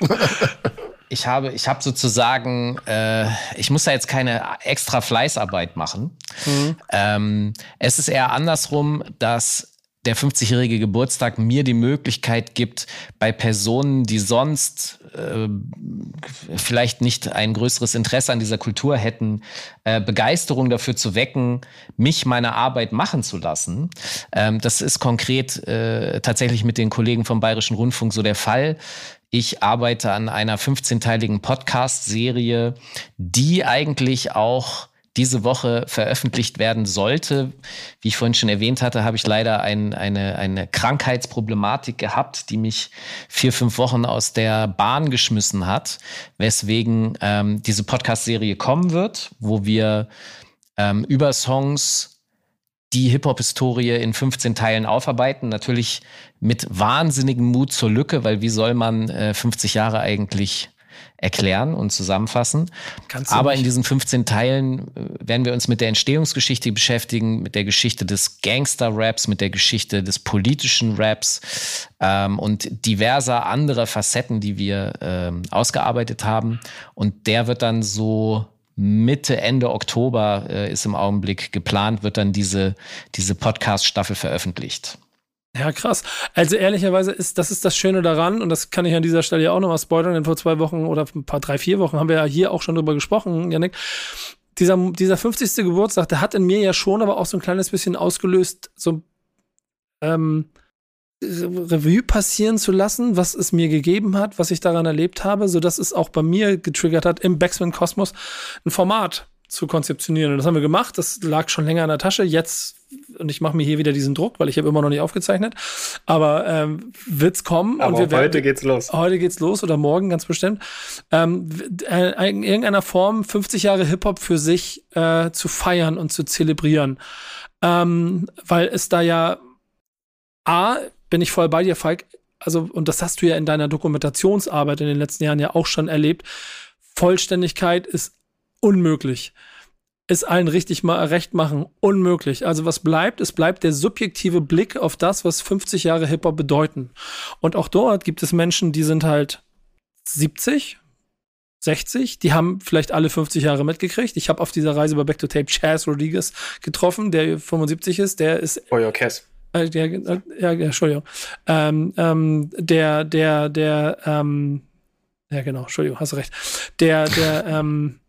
Ich habe, ich habe sozusagen, äh, ich muss da jetzt keine extra Fleißarbeit machen. Ähm, es ist eher andersrum, dass der 50-jährige Geburtstag mir die Möglichkeit gibt, bei Personen, die sonst äh, vielleicht nicht ein größeres Interesse an dieser Kultur hätten, äh, Begeisterung dafür zu wecken, mich meine Arbeit machen zu lassen. Ähm, das ist konkret äh, tatsächlich mit den Kollegen vom Bayerischen Rundfunk so der Fall. Ich arbeite an einer 15-teiligen Podcast-Serie, die eigentlich auch diese Woche veröffentlicht werden sollte. Wie ich vorhin schon erwähnt hatte, habe ich leider ein, eine, eine Krankheitsproblematik gehabt, die mich vier, fünf Wochen aus der Bahn geschmissen hat, weswegen ähm, diese Podcast-Serie kommen wird, wo wir ähm, über Songs die Hip-Hop-Historie in 15 Teilen aufarbeiten. Natürlich mit wahnsinnigem Mut zur Lücke, weil wie soll man äh, 50 Jahre eigentlich erklären und zusammenfassen. Aber in diesen 15 Teilen äh, werden wir uns mit der Entstehungsgeschichte beschäftigen, mit der Geschichte des Gangster-Raps, mit der Geschichte des politischen Raps ähm, und diverser anderer Facetten, die wir ähm, ausgearbeitet haben. Und der wird dann so Mitte, Ende Oktober äh, ist im Augenblick geplant, wird dann diese, diese Podcast-Staffel veröffentlicht. Ja, krass. Also ehrlicherweise ist, das ist das Schöne daran, und das kann ich an dieser Stelle ja auch nochmal spoilern, denn vor zwei Wochen oder ein paar, drei, vier Wochen haben wir ja hier auch schon drüber gesprochen, Janik. Dieser, dieser 50. Geburtstag, der hat in mir ja schon aber auch so ein kleines bisschen ausgelöst, so ähm, Revue passieren zu lassen, was es mir gegeben hat, was ich daran erlebt habe, so dass es auch bei mir getriggert hat, im Backspin Kosmos ein Format zu konzeptionieren. Und das haben wir gemacht. Das lag schon länger in der Tasche. Jetzt und ich mache mir hier wieder diesen Druck, weil ich habe immer noch nicht aufgezeichnet. Aber ähm, wird's kommen. Aber und wir werden, heute geht's los. Heute geht's los oder morgen ganz bestimmt. Ähm, äh, in irgendeiner Form 50 Jahre Hip Hop für sich äh, zu feiern und zu zelebrieren, ähm, weil es da ja a bin ich voll bei dir, Falk. Also und das hast du ja in deiner Dokumentationsarbeit in den letzten Jahren ja auch schon erlebt. Vollständigkeit ist unmöglich es allen richtig mal recht machen, unmöglich. Also was bleibt? Es bleibt der subjektive Blick auf das, was 50 Jahre Hip-Hop bedeuten. Und auch dort gibt es Menschen, die sind halt 70, 60, die haben vielleicht alle 50 Jahre mitgekriegt. Ich habe auf dieser Reise bei Back to Tape Chaz Rodriguez getroffen, der 75 ist, der ist Oh ja, Cass. Äh, der, äh, ja, Entschuldigung. Ähm, ähm, der, der, der, ähm, ja genau, Entschuldigung, hast recht. Der, der, ähm,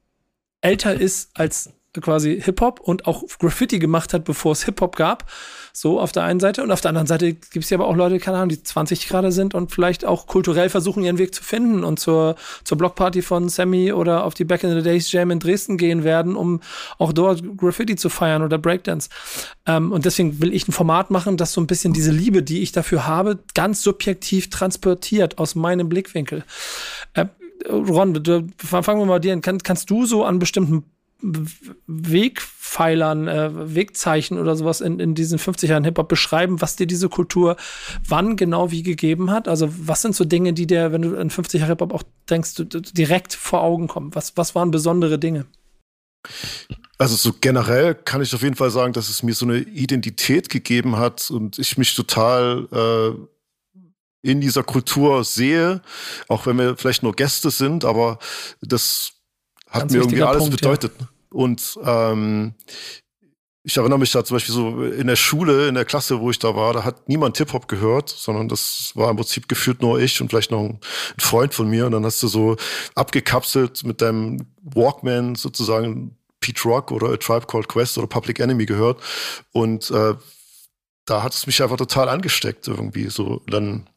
älter ist als quasi Hip-Hop und auch Graffiti gemacht hat, bevor es Hip-Hop gab. So auf der einen Seite. Und auf der anderen Seite gibt es ja aber auch Leute, keine Ahnung, die 20 gerade sind und vielleicht auch kulturell versuchen, ihren Weg zu finden und zur, zur Blockparty von Sammy oder auf die Back in the Days Jam in Dresden gehen werden, um auch dort Graffiti zu feiern oder Breakdance. Ähm, und deswegen will ich ein Format machen, das so ein bisschen diese Liebe, die ich dafür habe, ganz subjektiv transportiert aus meinem Blickwinkel. Äh, Ron, fangen wir mal dir an. Kann, kannst du so an bestimmten Wegpfeilern, äh, Wegzeichen oder sowas in, in diesen 50 Jahren Hip-Hop beschreiben, was dir diese Kultur wann genau wie gegeben hat? Also was sind so Dinge, die dir, wenn du in 50 Jahre Hip-Hop auch denkst, direkt vor Augen kommen? Was, was waren besondere Dinge? Also so generell kann ich auf jeden Fall sagen, dass es mir so eine Identität gegeben hat und ich mich total äh, in dieser Kultur sehe, auch wenn wir vielleicht nur Gäste sind, aber das hat Ganz mir irgendwie alles Punkt, bedeutet. Ja. Und ähm, ich erinnere mich da zum Beispiel so in der Schule, in der Klasse, wo ich da war, da hat niemand Hip-Hop gehört, sondern das war im Prinzip gefühlt nur ich und vielleicht noch ein, Freund von mir. Und dann hast du so abgekapselt mit deinem Walkman sozusagen Pete Rock oder A Tribe Called Quest oder Public Enemy gehört. Und äh, da hat es mich einfach total angesteckt irgendwie. So dann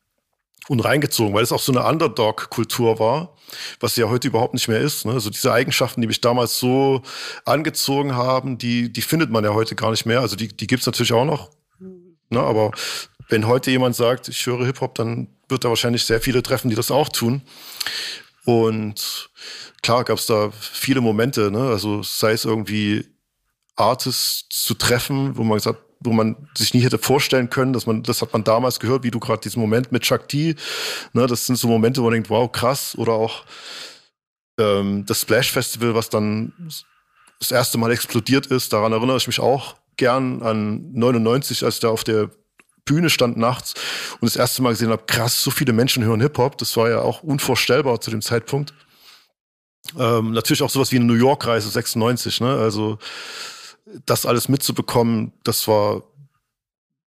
und reingezogen, weil es auch so eine Underdog-Kultur war, was ja heute überhaupt nicht mehr ist. Ne? Also diese Eigenschaften, die mich damals so angezogen haben, die, die findet man ja heute gar nicht mehr. Also die, die gibt's natürlich auch noch. Ne? Aber wenn heute jemand sagt, ich höre Hip-Hop, dann wird er wahrscheinlich sehr viele treffen, die das auch tun. Und klar gab's da viele Momente, ne? also sei es irgendwie Artists zu treffen, wo man gesagt wo man sich nie hätte vorstellen können, dass man, das hat man damals gehört, wie du gerade diesen Moment mit D, ne, das sind so Momente, wo man denkt, wow, krass, oder auch ähm, das Splash Festival, was dann das erste Mal explodiert ist, daran erinnere ich mich auch gern an 99, als ich da auf der Bühne stand nachts und das erste Mal gesehen habe, krass, so viele Menschen hören Hip-Hop, das war ja auch unvorstellbar zu dem Zeitpunkt. Ähm, natürlich auch sowas wie eine New York-Reise 96, ne? Also das alles mitzubekommen, das war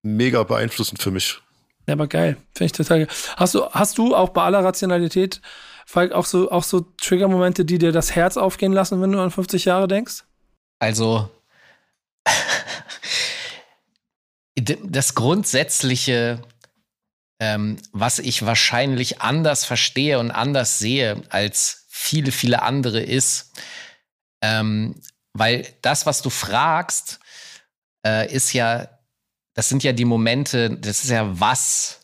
mega beeinflussend für mich. Ja, aber geil. Finde ich total geil. Hast du, hast du auch bei aller Rationalität, Falk, auch so, auch so Trigger-Momente, die dir das Herz aufgehen lassen, wenn du an 50 Jahre denkst? Also, das grundsätzliche, ähm, was ich wahrscheinlich anders verstehe und anders sehe als viele, viele andere ist, ähm, weil das, was du fragst, äh, ist ja, das sind ja die Momente, das ist ja was,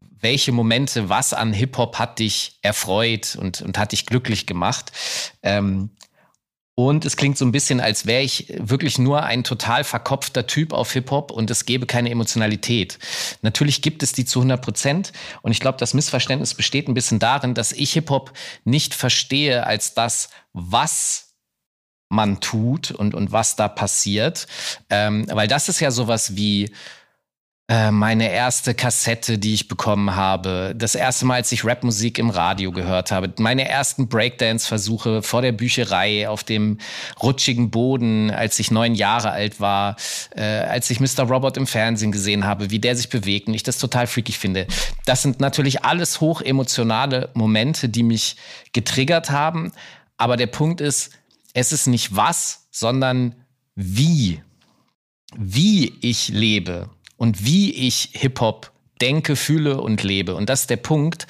welche Momente, was an Hip-Hop hat dich erfreut und, und hat dich glücklich gemacht. Ähm, und es klingt so ein bisschen, als wäre ich wirklich nur ein total verkopfter Typ auf Hip-Hop und es gäbe keine Emotionalität. Natürlich gibt es die zu 100 Prozent. Und ich glaube, das Missverständnis besteht ein bisschen darin, dass ich Hip-Hop nicht verstehe als das, was man tut und, und was da passiert. Ähm, weil das ist ja sowas wie äh, meine erste Kassette, die ich bekommen habe, das erste Mal, als ich Rapmusik im Radio gehört habe, meine ersten Breakdance-Versuche vor der Bücherei auf dem rutschigen Boden, als ich neun Jahre alt war, äh, als ich Mr. Robot im Fernsehen gesehen habe, wie der sich bewegt und ich das total freakig finde. Das sind natürlich alles hochemotionale Momente, die mich getriggert haben. Aber der Punkt ist, es ist nicht was, sondern wie. Wie ich lebe und wie ich Hip-Hop denke, fühle und lebe. Und das ist der Punkt,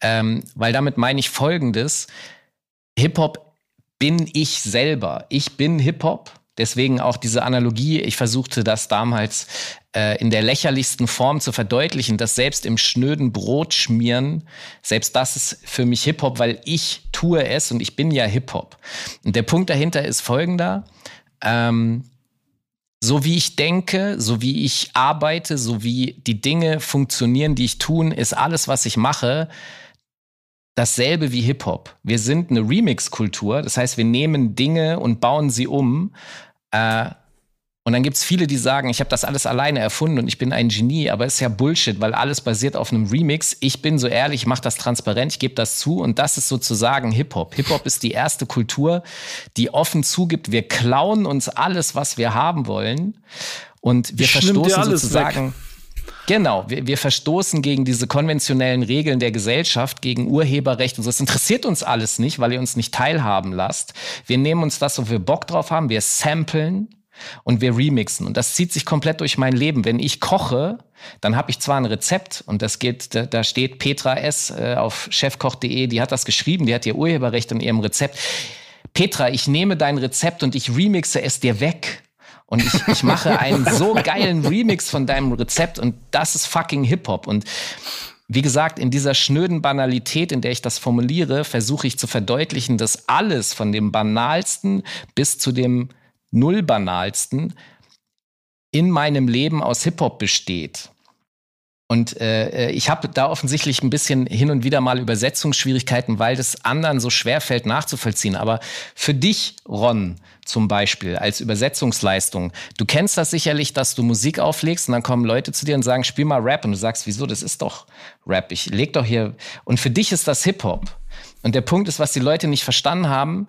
ähm, weil damit meine ich Folgendes. Hip-Hop bin ich selber. Ich bin Hip-Hop. Deswegen auch diese Analogie. Ich versuchte das damals äh, in der lächerlichsten Form zu verdeutlichen, dass selbst im schnöden Brot schmieren, selbst das ist für mich Hip-Hop, weil ich tue es und ich bin ja Hip-Hop. Und der Punkt dahinter ist folgender. Ähm, so wie ich denke, so wie ich arbeite, so wie die Dinge funktionieren, die ich tun, ist alles, was ich mache, dasselbe wie Hip-Hop. Wir sind eine Remix-Kultur, das heißt, wir nehmen Dinge und bauen sie um. Äh, und dann gibt es viele, die sagen, ich habe das alles alleine erfunden und ich bin ein Genie, aber es ist ja Bullshit, weil alles basiert auf einem Remix. Ich bin so ehrlich, ich mache das transparent, ich gebe das zu und das ist sozusagen Hip-Hop. Hip-Hop ist die erste Kultur, die offen zugibt, wir klauen uns alles, was wir haben wollen und wir Ich verstoßen sozusagen. weg. Genau, wir, wir verstoßen gegen diese konventionellen Regeln der Gesellschaft, gegen Urheberrecht und so. Es interessiert uns alles nicht, weil ihr uns nicht teilhaben lasst. Wir nehmen uns das, wo wir Bock drauf haben, wir samplen und wir remixen. Und das zieht sich komplett durch mein Leben. Wenn ich koche, dann habe ich zwar ein Rezept und das geht, da, da steht Petra S. Äh, auf chefkoch.de, die hat das geschrieben, die hat ihr Urheberrecht in ihrem Rezept. Petra, ich nehme dein Rezept und ich remixe es dir weg. Und ich, ich mache einen so geilen Remix von deinem Rezept und das ist fucking Hip-Hop. Und wie gesagt, in dieser schnöden Banalität, in der ich das formuliere, versuche ich zu verdeutlichen, dass alles von dem Banalsten bis zu dem Nullbanalsten in meinem Leben aus Hip-Hop besteht. Und äh, ich habe da offensichtlich ein bisschen hin und wieder mal Übersetzungsschwierigkeiten, weil das anderen so schwer fällt nachzuvollziehen. Aber für dich, Ron, zum Beispiel als Übersetzungsleistung, du kennst das sicherlich, dass du Musik auflegst und dann kommen Leute zu dir und sagen, spiel mal Rap und du sagst, wieso, das ist doch Rap, ich leg doch hier. Und für dich ist das Hip-Hop. Und der Punkt ist, was die Leute nicht verstanden haben,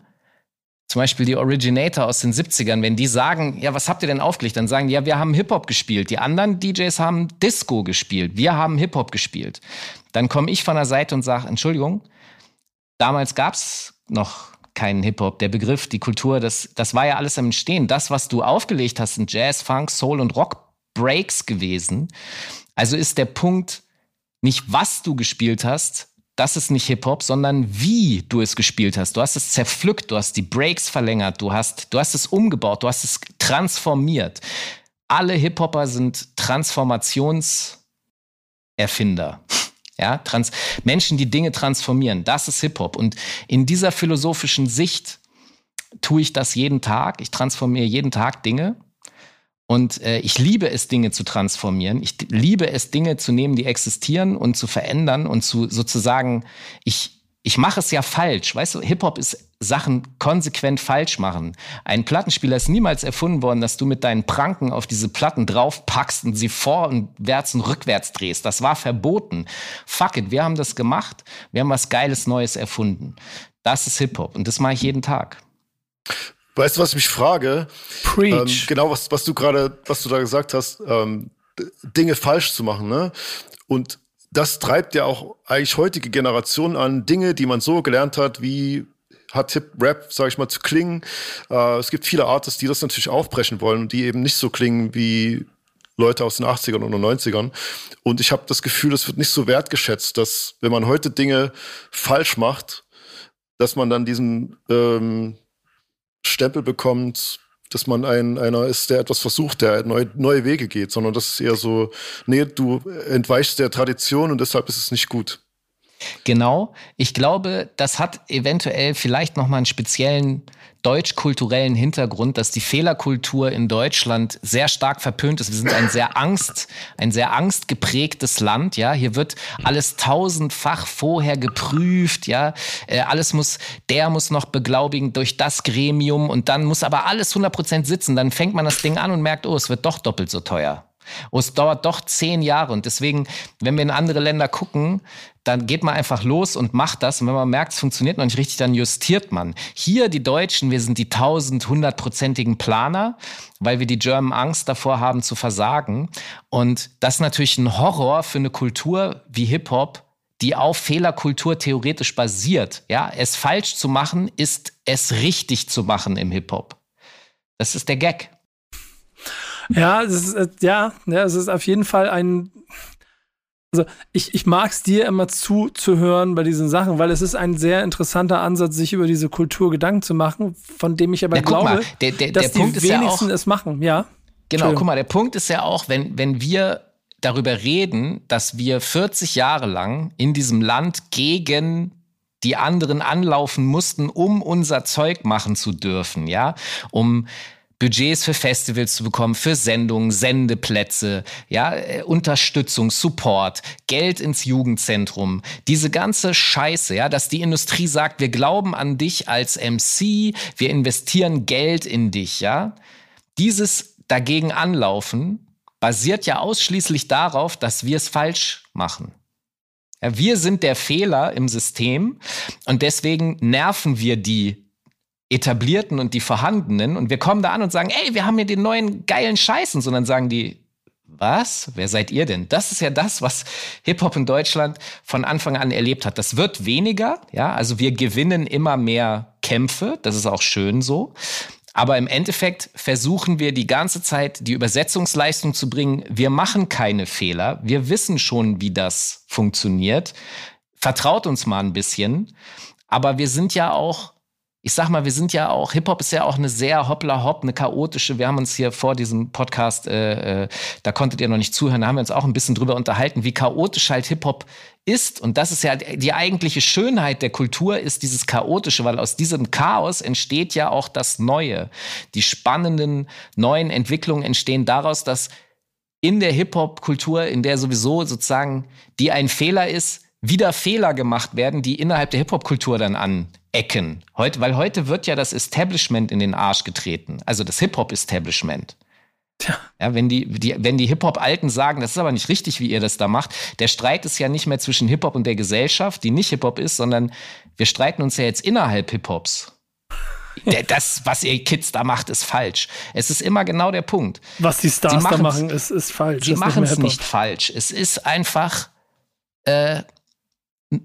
zum Beispiel die Originator aus den 70ern, wenn die sagen, ja, was habt ihr denn aufgelegt? Dann sagen die, ja, wir haben Hip-Hop gespielt. Die anderen DJs haben Disco gespielt. Wir haben Hip-Hop gespielt. Dann komme ich von der Seite und sage, Entschuldigung, damals gab's noch keinen Hip-Hop. Der Begriff, die Kultur, das, das war ja alles am Entstehen. Das, was du aufgelegt hast, sind Jazz, Funk, Soul und Rock-Breaks gewesen. Also ist der Punkt nicht, was du gespielt hast, das ist nicht Hip-Hop, sondern wie du es gespielt hast. Du hast es zerpflückt, du hast die Breaks verlängert, du hast, du hast es umgebaut, du hast es transformiert. Alle Hip-Hopper sind Transformationserfinder. Ja, trans Menschen, die Dinge transformieren. Das ist Hip-Hop. Und in dieser philosophischen Sicht tue ich das jeden Tag. Ich transformiere jeden Tag Dinge. Und äh, ich liebe es, Dinge zu transformieren. Ich liebe es, Dinge zu nehmen, die existieren und zu verändern und zu sozusagen, ich, ich mache es ja falsch. Weißt du, Hip-Hop ist Sachen konsequent falsch machen. Ein Plattenspieler ist niemals erfunden worden, dass du mit deinen Pranken auf diese Platten draufpackst und sie vorwärts und rückwärts drehst. Das war verboten. Fuck it, wir haben das gemacht. Wir haben was Geiles Neues erfunden. Das ist Hip-Hop und das mache ich jeden Tag. Weißt du, was ich mich frage? Preach. Ähm, genau, was, was du gerade, was du da gesagt hast. Ähm, Dinge falsch zu machen. Ne? Und das treibt ja auch eigentlich heutige Generationen an, Dinge, die man so gelernt hat, wie hat Hip-Rap, sage ich mal, zu klingen. Äh, es gibt viele Artists, die das natürlich aufbrechen wollen und die eben nicht so klingen wie Leute aus den 80ern oder 90ern. Und ich habe das Gefühl, es wird nicht so wertgeschätzt, dass wenn man heute Dinge falsch macht, dass man dann diesen ähm, Stempel bekommt, dass man ein, einer ist, der etwas versucht, der neue, neue Wege geht, sondern das ist eher so, nee, du entweichst der Tradition und deshalb ist es nicht gut. Genau. Ich glaube, das hat eventuell vielleicht noch mal einen speziellen deutsch-kulturellen Hintergrund, dass die Fehlerkultur in Deutschland sehr stark verpönt ist. Wir sind ein sehr Angst, ein sehr angstgeprägtes Land. Ja, hier wird alles tausendfach vorher geprüft. Ja, äh, alles muss, der muss noch beglaubigen durch das Gremium und dann muss aber alles 100 Prozent sitzen. Dann fängt man das Ding an und merkt, oh, es wird doch doppelt so teuer. Oh, es dauert doch zehn Jahre. Und deswegen, wenn wir in andere Länder gucken, dann geht man einfach los und macht das. Und wenn man merkt, es funktioniert noch nicht richtig, dann justiert man. Hier die Deutschen, wir sind die tausend, hundertprozentigen Planer, weil wir die German Angst davor haben zu versagen. Und das ist natürlich ein Horror für eine Kultur wie Hip-Hop, die auf Fehlerkultur theoretisch basiert. Ja, es falsch zu machen, ist es richtig zu machen im Hip-Hop. Das ist der Gag. Ja, es ist, äh, ja, ja, es ist auf jeden Fall ein. Also ich, ich mag es dir immer zuzuhören bei diesen Sachen, weil es ist ein sehr interessanter Ansatz, sich über diese Kultur Gedanken zu machen, von dem ich aber ja, glaube, mal, der, der, dass der die Punkt wenigsten ja auch, es machen, ja. Genau, guck mal, der Punkt ist ja auch, wenn, wenn wir darüber reden, dass wir 40 Jahre lang in diesem Land gegen die anderen anlaufen mussten, um unser Zeug machen zu dürfen, ja, um Budgets für Festivals zu bekommen, für Sendungen, Sendeplätze, ja, äh, Unterstützung, Support, Geld ins Jugendzentrum, diese ganze Scheiße, ja, dass die Industrie sagt, wir glauben an dich als MC, wir investieren Geld in dich, ja. Dieses dagegen anlaufen basiert ja ausschließlich darauf, dass wir es falsch machen. Ja, wir sind der Fehler im System und deswegen nerven wir die etablierten und die vorhandenen und wir kommen da an und sagen, ey, wir haben hier den neuen geilen Scheiß und so, dann sagen die, was? Wer seid ihr denn? Das ist ja das, was Hip-Hop in Deutschland von Anfang an erlebt hat. Das wird weniger, ja, also wir gewinnen immer mehr Kämpfe, das ist auch schön so. Aber im Endeffekt versuchen wir die ganze Zeit die Übersetzungsleistung zu bringen. Wir machen keine Fehler. Wir wissen schon, wie das funktioniert. Vertraut uns mal ein bisschen. Aber wir sind ja auch ich sag mal, wir sind ja auch, Hip-Hop ist ja auch eine sehr hoppla-hopp, eine chaotische. Wir haben uns hier vor diesem Podcast, äh, äh, da konntet ihr noch nicht zuhören, da haben wir uns auch ein bisschen drüber unterhalten, wie chaotisch halt Hip-Hop ist. Und das ist ja die eigentliche Schönheit der Kultur, ist dieses Chaotische, weil aus diesem Chaos entsteht ja auch das Neue. Die spannenden neuen Entwicklungen entstehen daraus, dass in der Hip-Hop-Kultur, in der sowieso sozusagen die ein Fehler ist, wieder Fehler gemacht werden, die innerhalb der Hip-Hop-Kultur dann anecken. Heute, weil heute wird ja das Establishment in den Arsch getreten, also das Hip-Hop-Establishment. Tja. Ja, wenn die, die, wenn die Hip-Hop-Alten sagen, das ist aber nicht richtig, wie ihr das da macht, der Streit ist ja nicht mehr zwischen Hip-Hop und der Gesellschaft, die nicht Hip-Hop ist, sondern wir streiten uns ja jetzt innerhalb Hip-Hops. das, was ihr Kids da macht, ist falsch. Es ist immer genau der Punkt. Was die Stars da machen, ist, ist falsch. Sie machen es nicht falsch. Es ist einfach, äh,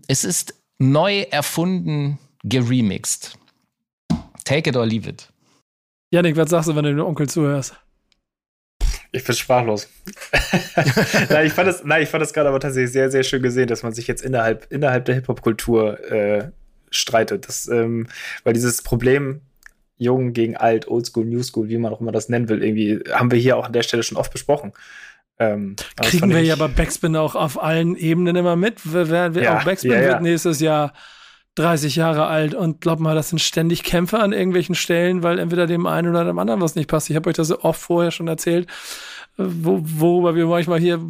es ist neu erfunden, geremixed. Take it or leave it. Janik, was sagst du, wenn du dem Onkel zuhörst? Ich bin sprachlos. nein, ich fand das, nein, ich fand das gerade aber tatsächlich sehr, sehr schön gesehen, dass man sich jetzt innerhalb, innerhalb der Hip-Hop-Kultur äh, streitet. Das, ähm, weil dieses Problem Jung gegen Alt, Oldschool, Newschool, wie man auch immer das nennen will, irgendwie haben wir hier auch an der Stelle schon oft besprochen. Ähm, Kriegen wir ja bei Backspin auch auf allen Ebenen immer mit. Wer, wer, ja, auch Backspin ja, ja. wird nächstes Jahr 30 Jahre alt und glaub mal, das sind ständig Kämpfe an irgendwelchen Stellen, weil entweder dem einen oder dem anderen was nicht passt. Ich habe euch das oft vorher schon erzählt, wo, worüber wir manchmal hier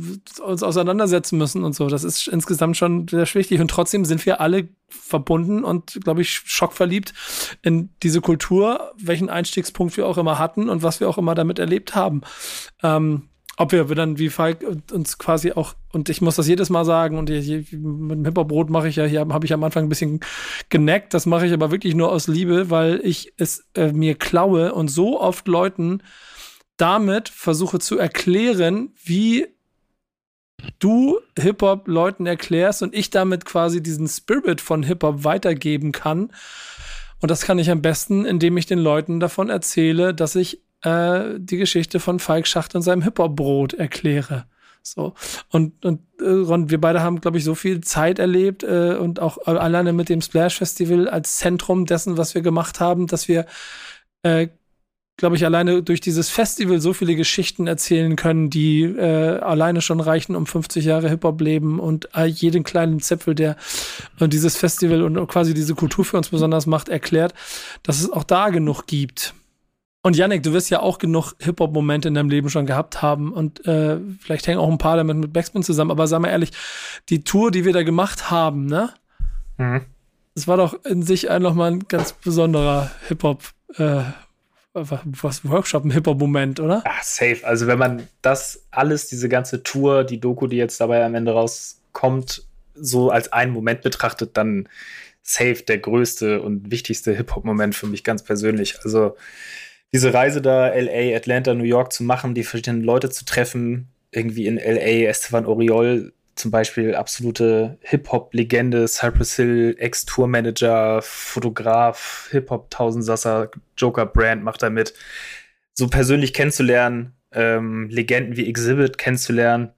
uns auseinandersetzen müssen und so. Das ist insgesamt schon sehr wichtig und trotzdem sind wir alle verbunden und, glaube ich, schockverliebt in diese Kultur, welchen Einstiegspunkt wir auch immer hatten und was wir auch immer damit erlebt haben. Ähm, ob wir dann wie Falk uns quasi auch, und ich muss das jedes Mal sagen, und ich, mit dem Hipperbrot mache ich ja, hier habe ich am Anfang ein bisschen geneckt, das mache ich aber wirklich nur aus Liebe, weil ich es äh, mir klaue und so oft Leuten damit versuche zu erklären, wie du Hip-Hop Leuten erklärst und ich damit quasi diesen Spirit von Hip-Hop weitergeben kann. Und das kann ich am besten, indem ich den Leuten davon erzähle, dass ich äh, die Geschichte von Falk Schacht und seinem Hip-Hop-Brot erkläre. So. Und, und äh, Ron, wir beide haben, glaube ich, so viel Zeit erlebt äh, und auch alleine mit dem Splash Festival als Zentrum dessen, was wir gemacht haben, dass wir, äh, glaube ich, alleine durch dieses Festival so viele Geschichten erzählen können, die äh, alleine schon reichen, um 50 Jahre Hip-Hop-Leben und äh, jeden kleinen Zipfel, der äh, dieses Festival und quasi diese Kultur für uns besonders macht, erklärt, dass es auch da genug gibt. Und Yannick, du wirst ja auch genug Hip-Hop-Momente in deinem Leben schon gehabt haben und äh, vielleicht hängen auch ein paar damit mit Backspin zusammen, aber sag mal ehrlich, die Tour, die wir da gemacht haben, ne? Mhm. Das war doch in sich nochmal ein ganz besonderer Hip-Hop, äh, was Workshop, ein Hip-Hop-Moment, oder? Ah, safe. Also wenn man das alles, diese ganze Tour, die Doku, die jetzt dabei am Ende rauskommt, so als einen Moment betrachtet, dann safe der größte und wichtigste Hip-Hop-Moment für mich ganz persönlich. Also diese Reise da, LA, Atlanta, New York zu machen, die verschiedenen Leute zu treffen, irgendwie in LA, Esteban Oriol zum Beispiel, absolute Hip-Hop-Legende, Cypress Hill, Ex-Tour-Manager, Fotograf, Hip-Hop-Tausendsasser, Joker Brand macht da mit. So persönlich kennenzulernen, ähm, Legenden wie Exhibit kennenzulernen,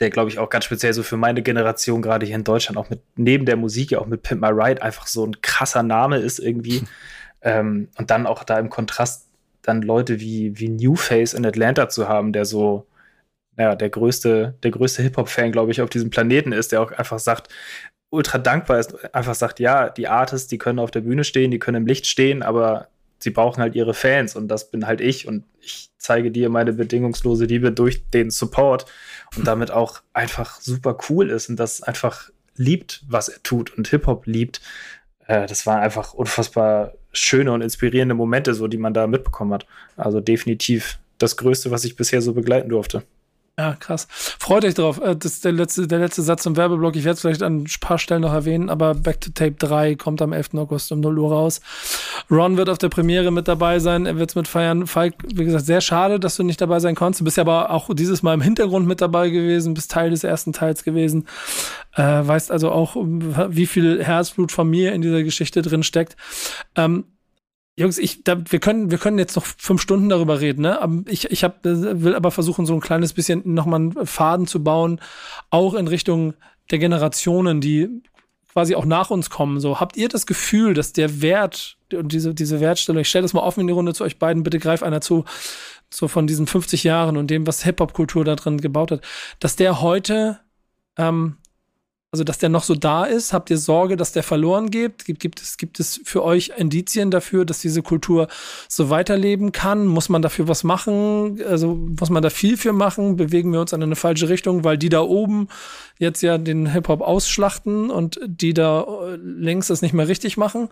der, glaube ich, auch ganz speziell so für meine Generation, gerade hier in Deutschland, auch mit neben der Musik, ja auch mit Pimp My Ride, einfach so ein krasser Name ist irgendwie. ähm, und dann auch da im Kontrast dann Leute wie, wie New Face in Atlanta zu haben, der so, naja, der größte, der größte Hip-Hop-Fan, glaube ich, auf diesem Planeten ist, der auch einfach sagt, ultra dankbar ist, einfach sagt, ja, die Artists, die können auf der Bühne stehen, die können im Licht stehen, aber sie brauchen halt ihre Fans und das bin halt ich und ich zeige dir meine bedingungslose Liebe durch den Support und damit auch einfach super cool ist und das einfach liebt, was er tut und Hip-Hop liebt. Äh, das war einfach unfassbar schöne und inspirierende Momente, so die man da mitbekommen hat. Also definitiv das Größte, was ich bisher so begleiten durfte. Ja, krass. Freut euch drauf. Äh, das ist der letzte, der letzte Satz zum Werbeblock. Ich werde es vielleicht an ein paar Stellen noch erwähnen, aber Back to Tape 3 kommt am 11. August um 0 Uhr raus. Ron wird auf der Premiere mit dabei sein. Er wird es mit feiern. Falk, wie gesagt, sehr schade, dass du nicht dabei sein konntest. Du bist ja aber auch dieses Mal im Hintergrund mit dabei gewesen, bist Teil des ersten Teils gewesen. Äh, weißt also auch, wie viel Herzblut von mir in dieser Geschichte drin steckt. Ähm, Jungs, ich, da, wir können, wir können jetzt noch fünf Stunden darüber reden, ne? Aber ich, ich hab, will aber versuchen, so ein kleines bisschen nochmal einen Faden zu bauen, auch in Richtung der Generationen, die quasi auch nach uns kommen. So, habt ihr das Gefühl, dass der Wert und diese, diese Wertstellung, ich stelle das mal offen in die Runde zu euch beiden, bitte greif einer zu, so von diesen 50 Jahren und dem, was Hip-Hop-Kultur da drin gebaut hat, dass der heute ähm, also, dass der noch so da ist? Habt ihr Sorge, dass der verloren geht? Gibt, gibt, es, gibt es für euch Indizien dafür, dass diese Kultur so weiterleben kann? Muss man dafür was machen? Also, muss man da viel für machen? Bewegen wir uns in eine falsche Richtung, weil die da oben jetzt ja den Hip-Hop ausschlachten und die da äh, links das nicht mehr richtig machen?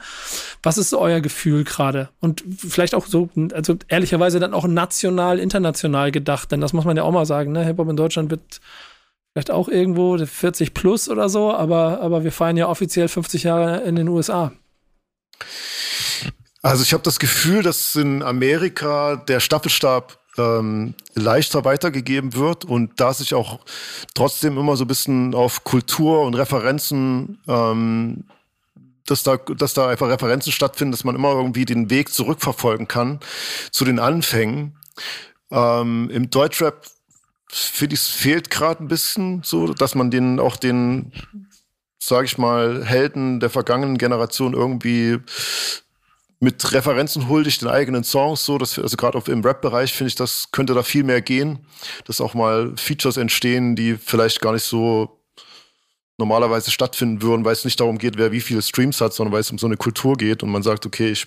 Was ist euer Gefühl gerade? Und vielleicht auch so, also ehrlicherweise dann auch national, international gedacht, denn das muss man ja auch mal sagen, ne? Hip-Hop in Deutschland wird vielleicht auch irgendwo 40 plus oder so, aber, aber wir feiern ja offiziell 50 Jahre in den USA. Also ich habe das Gefühl, dass in Amerika der Staffelstab ähm, leichter weitergegeben wird und da sich auch trotzdem immer so ein bisschen auf Kultur und Referenzen, ähm, dass, da, dass da einfach Referenzen stattfinden, dass man immer irgendwie den Weg zurückverfolgen kann zu den Anfängen. Ähm, Im Deutschrap finde ich, fehlt gerade ein bisschen so, dass man den auch den, sage ich mal, Helden der vergangenen Generation irgendwie mit Referenzen huldigt den eigenen Songs so, dass also gerade im Rap-Bereich finde ich, das könnte da viel mehr gehen, dass auch mal Features entstehen, die vielleicht gar nicht so normalerweise stattfinden würden, weil es nicht darum geht, wer wie viele Streams hat, sondern weil es um so eine Kultur geht und man sagt, okay, ich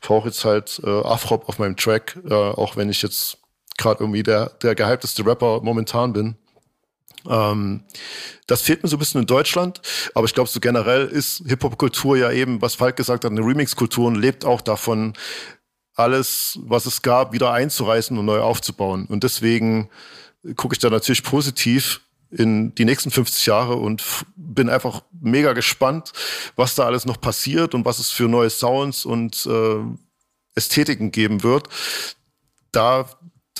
brauche jetzt halt äh, Afrop auf meinem Track, äh, auch wenn ich jetzt gerade irgendwie der, der gehypteste Rapper momentan bin. Ähm, das fehlt mir so ein bisschen in Deutschland, aber ich glaube, so generell ist Hip-Hop-Kultur ja eben, was Falk gesagt hat, eine Remix-Kultur und lebt auch davon, alles, was es gab, wieder einzureißen und neu aufzubauen. Und deswegen gucke ich da natürlich positiv in die nächsten 50 Jahre und bin einfach mega gespannt, was da alles noch passiert und was es für neue Sounds und äh, Ästhetiken geben wird. Da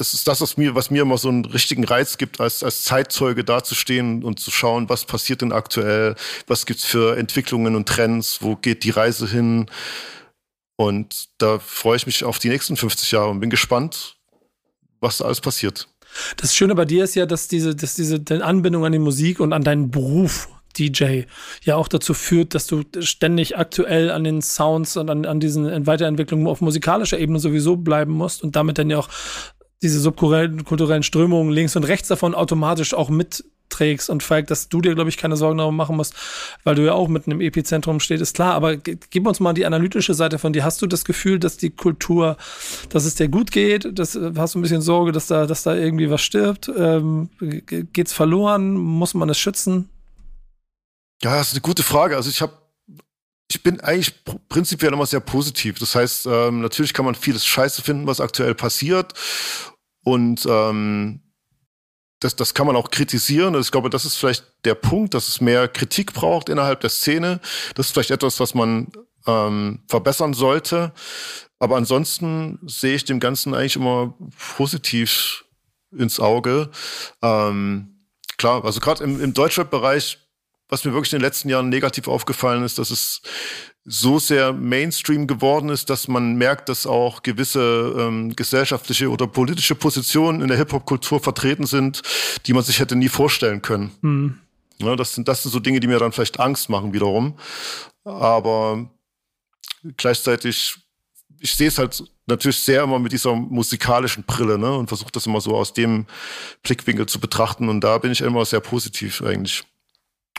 das ist das, was mir, was mir immer so einen richtigen Reiz gibt, als, als Zeitzeuge dazustehen und zu schauen, was passiert denn aktuell, was gibt's für Entwicklungen und Trends, wo geht die Reise hin. Und da freue ich mich auf die nächsten 50 Jahre und bin gespannt, was da alles passiert. Das Schöne bei dir ist ja, dass diese, dass diese Anbindung an die Musik und an deinen Beruf DJ ja auch dazu führt, dass du ständig aktuell an den Sounds und an, an diesen Weiterentwicklungen auf musikalischer Ebene sowieso bleiben musst und damit dann ja auch diese subkulturellen Strömungen links und rechts davon automatisch auch mitträgst und Falk, dass du dir, glaube ich, keine Sorgen darum machen musst, weil du ja auch mitten im Epizentrum stehst, ist klar. Aber gib uns mal die analytische Seite von dir. Hast du das Gefühl, dass die Kultur, dass es dir gut geht? Das, hast du ein bisschen Sorge, dass da, dass da irgendwie was stirbt? Ähm, geht's verloren? Muss man es schützen? Ja, das ist eine gute Frage. Also ich habe ich bin eigentlich prinzipiell immer sehr positiv. Das heißt, ähm, natürlich kann man vieles Scheiße finden, was aktuell passiert. Und ähm, das, das kann man auch kritisieren. Ich glaube, das ist vielleicht der Punkt, dass es mehr Kritik braucht innerhalb der Szene. Das ist vielleicht etwas, was man ähm, verbessern sollte. Aber ansonsten sehe ich dem Ganzen eigentlich immer positiv ins Auge. Ähm, klar, also gerade im, im Deutschrap-Bereich was mir wirklich in den letzten Jahren negativ aufgefallen ist, dass es so sehr Mainstream geworden ist, dass man merkt, dass auch gewisse ähm, gesellschaftliche oder politische Positionen in der Hip-Hop-Kultur vertreten sind, die man sich hätte nie vorstellen können. Mhm. Ja, das, sind, das sind so Dinge, die mir dann vielleicht Angst machen wiederum. Aber gleichzeitig, ich sehe es halt natürlich sehr immer mit dieser musikalischen Brille ne, und versuche das immer so aus dem Blickwinkel zu betrachten. Und da bin ich immer sehr positiv eigentlich.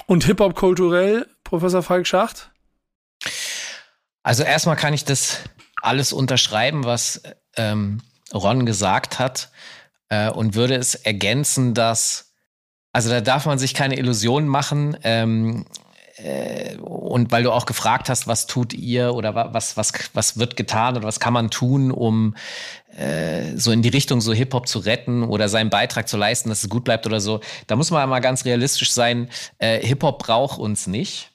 Und Hip-Hop kulturell, Professor Falk Schacht? Also erstmal kann ich das alles unterschreiben, was ähm, Ron gesagt hat äh, und würde es ergänzen, dass, also da darf man sich keine Illusionen machen. Ähm, äh, und weil du auch gefragt hast, was tut ihr oder was, was, was wird getan oder was kann man tun, um äh, so in die Richtung so Hip-Hop zu retten oder seinen Beitrag zu leisten, dass es gut bleibt oder so. Da muss man mal ganz realistisch sein. Äh, Hip-Hop braucht uns nicht.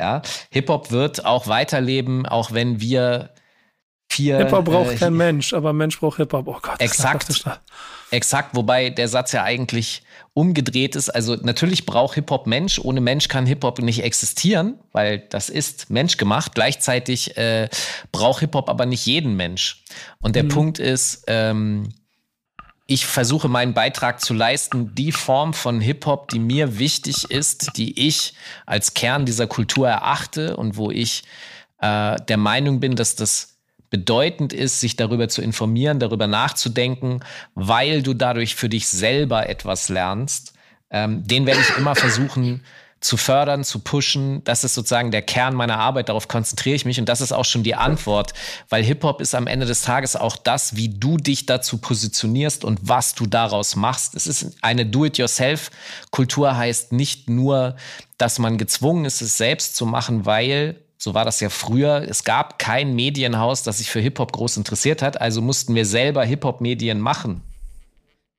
Ja, Hip-Hop wird auch weiterleben, auch wenn wir vier. Hip-Hop braucht äh, kein Mensch, aber Mensch braucht Hip-Hop. Oh Gott. Exakt. Exakt, wobei der Satz ja eigentlich umgedreht ist. Also natürlich braucht Hip-Hop Mensch. Ohne Mensch kann Hip-Hop nicht existieren, weil das ist menschgemacht. Gleichzeitig äh, braucht Hip-Hop aber nicht jeden Mensch. Und der mhm. Punkt ist, ähm, ich versuche meinen Beitrag zu leisten, die Form von Hip-Hop, die mir wichtig ist, die ich als Kern dieser Kultur erachte und wo ich äh, der Meinung bin, dass das bedeutend ist, sich darüber zu informieren, darüber nachzudenken, weil du dadurch für dich selber etwas lernst. Ähm, den werde ich immer versuchen zu fördern, zu pushen. Das ist sozusagen der Kern meiner Arbeit. Darauf konzentriere ich mich und das ist auch schon die Antwort, weil Hip-Hop ist am Ende des Tages auch das, wie du dich dazu positionierst und was du daraus machst. Es ist eine Do-it-yourself-Kultur, heißt nicht nur, dass man gezwungen ist, es selbst zu machen, weil so war das ja früher. Es gab kein Medienhaus, das sich für Hip-Hop groß interessiert hat. Also mussten wir selber Hip-Hop-Medien machen.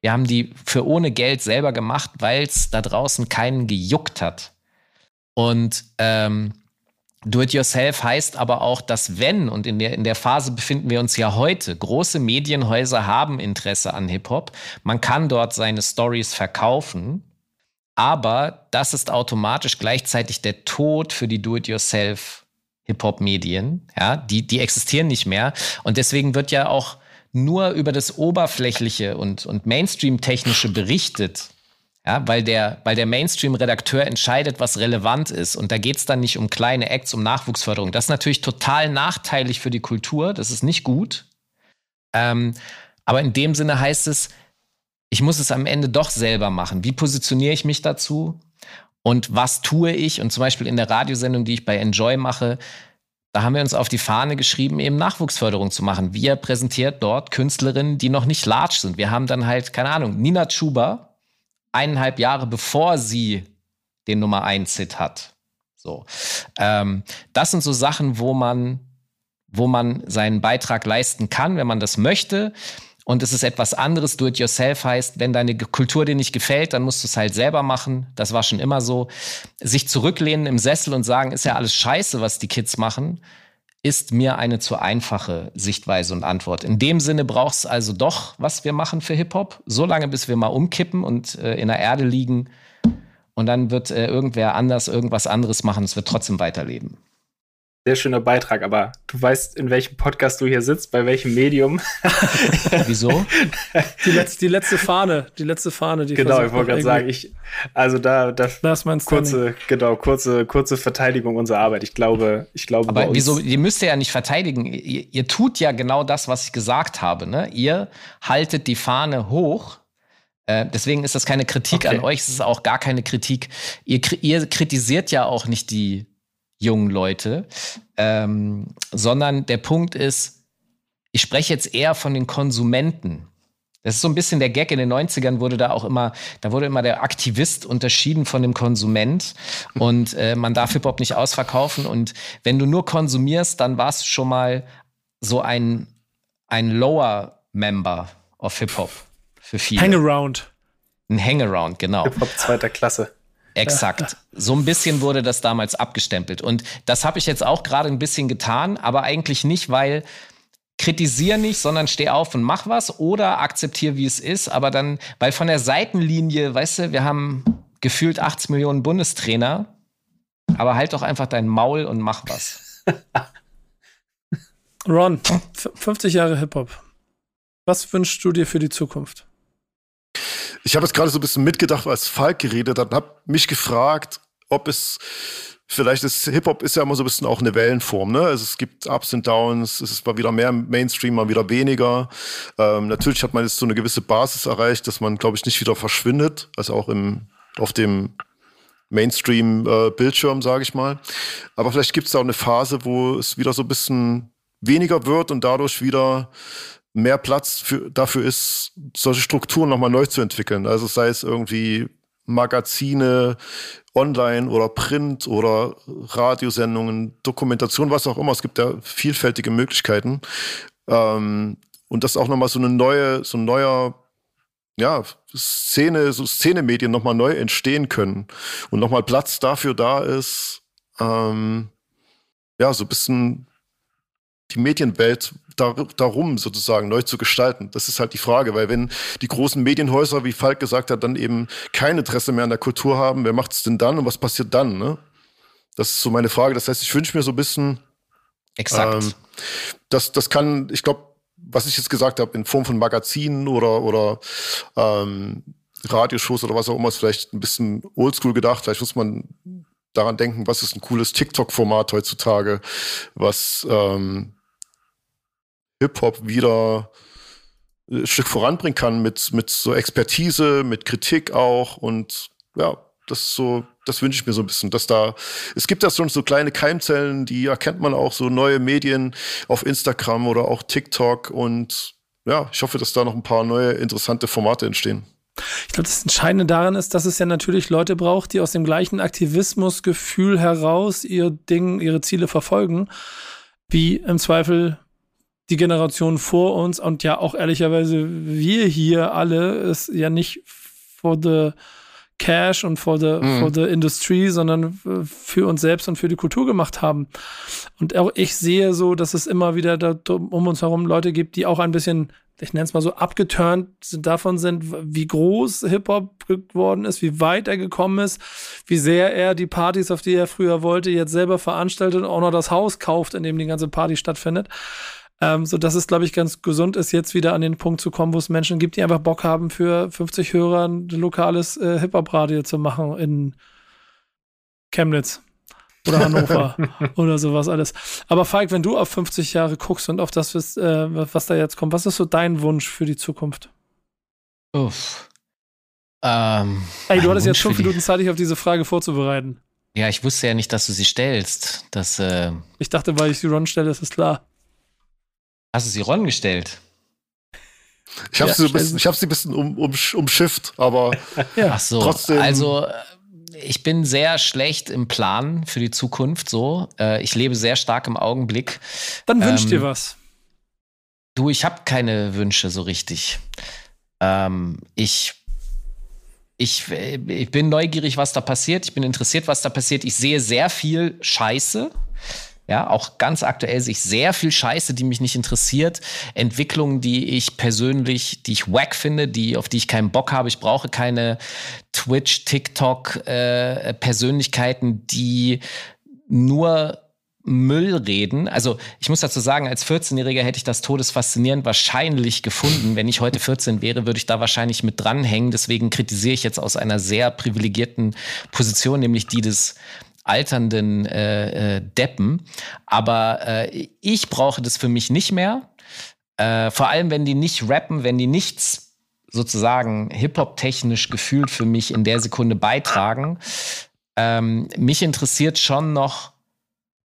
Wir haben die für ohne Geld selber gemacht, weil es da draußen keinen gejuckt hat. Und ähm, Do-it-yourself heißt aber auch, dass wenn, und in der, in der Phase befinden wir uns ja heute, große Medienhäuser haben Interesse an Hip-Hop. Man kann dort seine Stories verkaufen. Aber das ist automatisch gleichzeitig der Tod für die Do-it-yourself Hip-Hop-Medien, ja, die, die existieren nicht mehr. Und deswegen wird ja auch nur über das Oberflächliche und, und Mainstream-Technische berichtet. Ja, weil der, weil der Mainstream-Redakteur entscheidet, was relevant ist. Und da geht es dann nicht um kleine Acts, um Nachwuchsförderung. Das ist natürlich total nachteilig für die Kultur. Das ist nicht gut. Ähm, aber in dem Sinne heißt es, ich muss es am Ende doch selber machen. Wie positioniere ich mich dazu? Und was tue ich? Und zum Beispiel in der Radiosendung, die ich bei Enjoy mache, da haben wir uns auf die Fahne geschrieben, eben Nachwuchsförderung zu machen. Wir präsentiert dort Künstlerinnen, die noch nicht large sind. Wir haben dann halt, keine Ahnung, Nina Chuba, eineinhalb Jahre bevor sie den Nummer 1 Hit hat. So. Ähm, das sind so Sachen, wo man, wo man seinen Beitrag leisten kann, wenn man das möchte. Und es ist etwas anderes. Do-it-yourself heißt, wenn deine Kultur dir nicht gefällt, dann musst du es halt selber machen. Das war schon immer so. Sich zurücklehnen im Sessel und sagen, ist ja alles scheiße, was die Kids machen, ist mir eine zu einfache Sichtweise und Antwort. In dem Sinne braucht es also doch, was wir machen für Hip-Hop, so lange, bis wir mal umkippen und äh, in der Erde liegen. Und dann wird äh, irgendwer anders irgendwas anderes machen. Es wird trotzdem weiterleben sehr schöner Beitrag, aber du weißt, in welchem Podcast du hier sitzt, bei welchem Medium. Wieso? Die letzte, die letzte Fahne, die letzte Fahne, die Genau, ich wollte gerade sagen, ich, also da, da das ist mein kurze, genau, kurze, kurze Verteidigung unserer Arbeit. Ich glaube, ich glaube. Aber wieso, ihr müsst ja nicht verteidigen. Ihr, ihr tut ja genau das, was ich gesagt habe, ne? Ihr haltet die Fahne hoch. Äh, deswegen ist das keine Kritik okay. an euch, es ist auch gar keine Kritik. Ihr, ihr kritisiert ja auch nicht die, jungen Leute, ähm, sondern der Punkt ist, ich spreche jetzt eher von den Konsumenten. Das ist so ein bisschen der Gag. In den 90ern wurde da auch immer, da wurde immer der Aktivist unterschieden von dem Konsument. Und äh, man darf Hip-Hop nicht ausverkaufen. Und wenn du nur konsumierst, dann warst du schon mal so ein, ein Lower Member of Hip-Hop für viele. Hangaround. Ein Hangaround, genau. Hip-Hop zweiter Klasse. Exakt. So ein bisschen wurde das damals abgestempelt. Und das habe ich jetzt auch gerade ein bisschen getan, aber eigentlich nicht, weil kritisiere nicht, sondern steh auf und mach was oder akzeptiere, wie es ist. Aber dann, weil von der Seitenlinie, weißt du, wir haben gefühlt 80 Millionen Bundestrainer, aber halt doch einfach dein Maul und mach was. Ron, 50 Jahre Hip-Hop. Was wünschst du dir für die Zukunft? Ich habe jetzt gerade so ein bisschen mitgedacht, als Falk geredet hat und habe mich gefragt, ob es vielleicht ist Hip-Hop ist ja immer so ein bisschen auch eine Wellenform, ne? Also es gibt Ups und Downs, es ist mal wieder mehr Mainstream, mal wieder weniger. Ähm, natürlich hat man jetzt so eine gewisse Basis erreicht, dass man, glaube ich, nicht wieder verschwindet, also auch im, auf dem Mainstream-Bildschirm, äh, sage ich mal. Aber vielleicht gibt es da auch eine Phase, wo es wieder so ein bisschen weniger wird und dadurch wieder mehr Platz für, dafür ist, solche Strukturen nochmal neu zu entwickeln. Also sei es irgendwie Magazine, online oder Print oder Radiosendungen, Dokumentation, was auch immer. Es gibt ja vielfältige Möglichkeiten. Ähm, und das auch nochmal so eine neue, so ein neuer, ja, Szene, so Szenemedien nochmal neu entstehen können und nochmal Platz dafür da ist, ähm, ja, so ein bisschen die Medienwelt darum sozusagen neu zu gestalten. Das ist halt die Frage, weil wenn die großen Medienhäuser, wie Falk gesagt hat, dann eben kein Interesse mehr an der Kultur haben, wer macht es denn dann und was passiert dann? Ne? Das ist so meine Frage. Das heißt, ich wünsche mir so ein bisschen. Exakt. Ähm, das, das kann, ich glaube, was ich jetzt gesagt habe, in Form von Magazinen oder, oder ähm, Radioshows oder was auch immer, ist vielleicht ein bisschen oldschool gedacht. Vielleicht muss man daran denken, was ist ein cooles TikTok-Format heutzutage, was ähm, Hip-Hop wieder ein Stück voranbringen kann mit, mit so Expertise, mit Kritik auch und ja, das ist so, das wünsche ich mir so ein bisschen, dass da, es gibt da schon so kleine Keimzellen, die erkennt man auch, so neue Medien auf Instagram oder auch TikTok und ja, ich hoffe, dass da noch ein paar neue interessante Formate entstehen. Ich glaube, das Entscheidende daran ist, dass es ja natürlich Leute braucht, die aus dem gleichen Aktivismusgefühl heraus ihr Ding, ihre Ziele verfolgen, wie im Zweifel die Generation vor uns und ja auch ehrlicherweise wir hier alle es ja nicht for the cash und for the, mhm. for the industry, sondern für uns selbst und für die Kultur gemacht haben. Und auch ich sehe so, dass es immer wieder da, um uns herum Leute gibt, die auch ein bisschen ich nenne es mal so, abgeturnt davon sind, wie groß Hip-Hop geworden ist, wie weit er gekommen ist, wie sehr er die Partys, auf die er früher wollte, jetzt selber veranstaltet und auch noch das Haus kauft, in dem die ganze Party stattfindet. Ähm, so dass es, glaube ich, ganz gesund ist, jetzt wieder an den Punkt zu kommen, wo es Menschen gibt, die einfach Bock haben, für 50 Hörer ein lokales äh, Hip-Hop-Radio zu machen in Chemnitz oder Hannover oder sowas alles. Aber Falk, wenn du auf 50 Jahre guckst und auf das, was, äh, was da jetzt kommt, was ist so dein Wunsch für die Zukunft? Uff. Ähm, Ey, du hattest Wunsch jetzt fünf Minuten Zeit, dich auf diese Frage vorzubereiten. Ja, ich wusste ja nicht, dass du sie stellst. Das, äh ich dachte, weil ich sie Ron stelle, ist es klar. Hast du sie Ron gestellt? Ich habe ja, sie, bisschen, ich hab sie ein bisschen um, um, umschifft, aber ja. Ach so, trotzdem. Also ich bin sehr schlecht im Plan für die Zukunft. So, äh, ich lebe sehr stark im Augenblick. Dann wünsch ähm, dir was. Du, ich habe keine Wünsche so richtig. Ähm, ich ich, ich bin neugierig, was da passiert. Ich bin interessiert, was da passiert. Ich sehe sehr viel Scheiße. Ja, auch ganz aktuell sich sehr viel Scheiße, die mich nicht interessiert. Entwicklungen, die ich persönlich, die ich wack finde, die, auf die ich keinen Bock habe. Ich brauche keine Twitch, TikTok, äh, Persönlichkeiten, die nur Müll reden. Also ich muss dazu sagen, als 14-Jähriger hätte ich das todesfaszinierend wahrscheinlich gefunden. Wenn ich heute 14 wäre, würde ich da wahrscheinlich mit dranhängen. Deswegen kritisiere ich jetzt aus einer sehr privilegierten Position, nämlich die des alternden äh, äh, Deppen. Aber äh, ich brauche das für mich nicht mehr. Äh, vor allem, wenn die nicht rappen, wenn die nichts sozusagen Hip-Hop-technisch gefühlt für mich in der Sekunde beitragen. Ähm, mich interessiert schon noch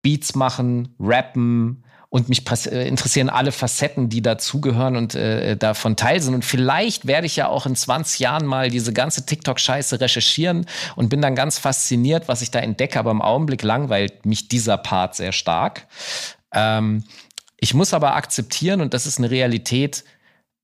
Beats machen, rappen, und mich äh, interessieren alle Facetten, die dazugehören und äh, davon teil sind. Und vielleicht werde ich ja auch in 20 Jahren mal diese ganze TikTok-Scheiße recherchieren und bin dann ganz fasziniert, was ich da entdecke. Aber im Augenblick langweilt mich dieser Part sehr stark. Ähm, ich muss aber akzeptieren, und das ist eine Realität,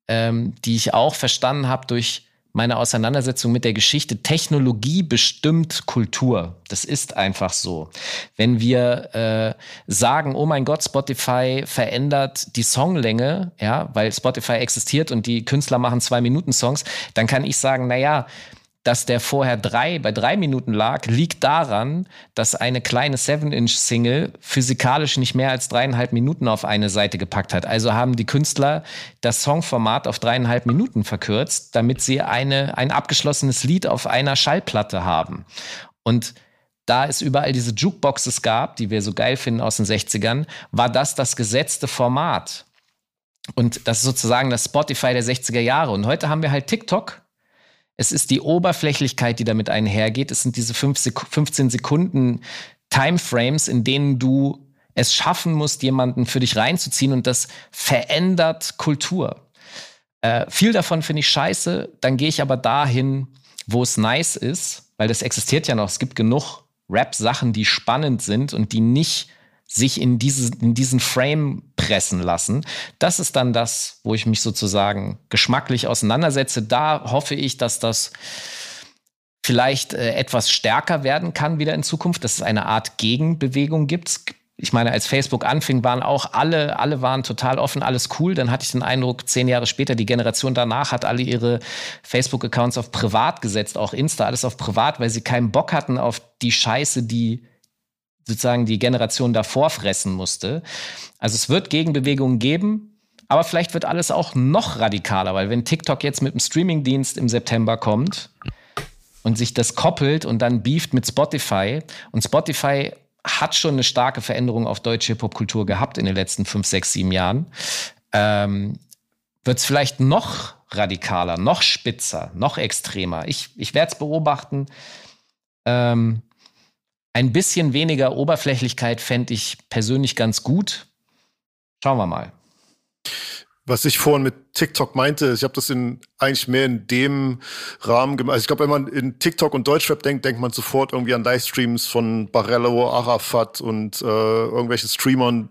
ähm, die ich auch verstanden habe durch meine Auseinandersetzung mit der Geschichte. Technologie bestimmt Kultur. Das ist einfach so. Wenn wir äh, sagen, oh mein Gott, Spotify verändert die Songlänge, ja, weil Spotify existiert und die Künstler machen zwei Minuten Songs, dann kann ich sagen, na ja, dass der vorher drei, bei drei Minuten lag, liegt daran, dass eine kleine 7-Inch-Single physikalisch nicht mehr als dreieinhalb Minuten auf eine Seite gepackt hat. Also haben die Künstler das Songformat auf dreieinhalb Minuten verkürzt, damit sie eine, ein abgeschlossenes Lied auf einer Schallplatte haben. Und da es überall diese Jukeboxes gab, die wir so geil finden aus den 60ern, war das das gesetzte Format. Und das ist sozusagen das Spotify der 60er Jahre. Und heute haben wir halt TikTok, es ist die Oberflächlichkeit, die damit einhergeht. Es sind diese 15 Sekunden Timeframes, in denen du es schaffen musst, jemanden für dich reinzuziehen und das verändert Kultur. Äh, viel davon finde ich scheiße. Dann gehe ich aber dahin, wo es nice ist, weil das existiert ja noch. Es gibt genug Rap-Sachen, die spannend sind und die nicht sich in, diese, in diesen Frame pressen lassen. Das ist dann das, wo ich mich sozusagen geschmacklich auseinandersetze. Da hoffe ich, dass das vielleicht äh, etwas stärker werden kann wieder in Zukunft, dass es eine Art Gegenbewegung gibt. Ich meine, als Facebook anfing, waren auch alle, alle waren total offen, alles cool. Dann hatte ich den Eindruck, zehn Jahre später, die Generation danach hat alle ihre Facebook-Accounts auf privat gesetzt, auch Insta, alles auf privat, weil sie keinen Bock hatten auf die Scheiße, die sozusagen die Generation davor fressen musste. Also es wird Gegenbewegungen geben, aber vielleicht wird alles auch noch radikaler, weil wenn TikTok jetzt mit einem Streamingdienst im September kommt und sich das koppelt und dann beeft mit Spotify und Spotify hat schon eine starke Veränderung auf deutsche Popkultur gehabt in den letzten fünf, sechs, sieben Jahren, ähm, wird es vielleicht noch radikaler, noch spitzer, noch extremer. Ich, ich werde es beobachten. Ähm, ein bisschen weniger Oberflächlichkeit fände ich persönlich ganz gut. Schauen wir mal. Was ich vorhin mit TikTok meinte, ich habe das in eigentlich mehr in dem Rahmen gemacht. Also ich glaube, wenn man in TikTok und Deutschrap denkt, denkt man sofort irgendwie an Livestreams von Barello, Arafat und äh, irgendwelche Streamern.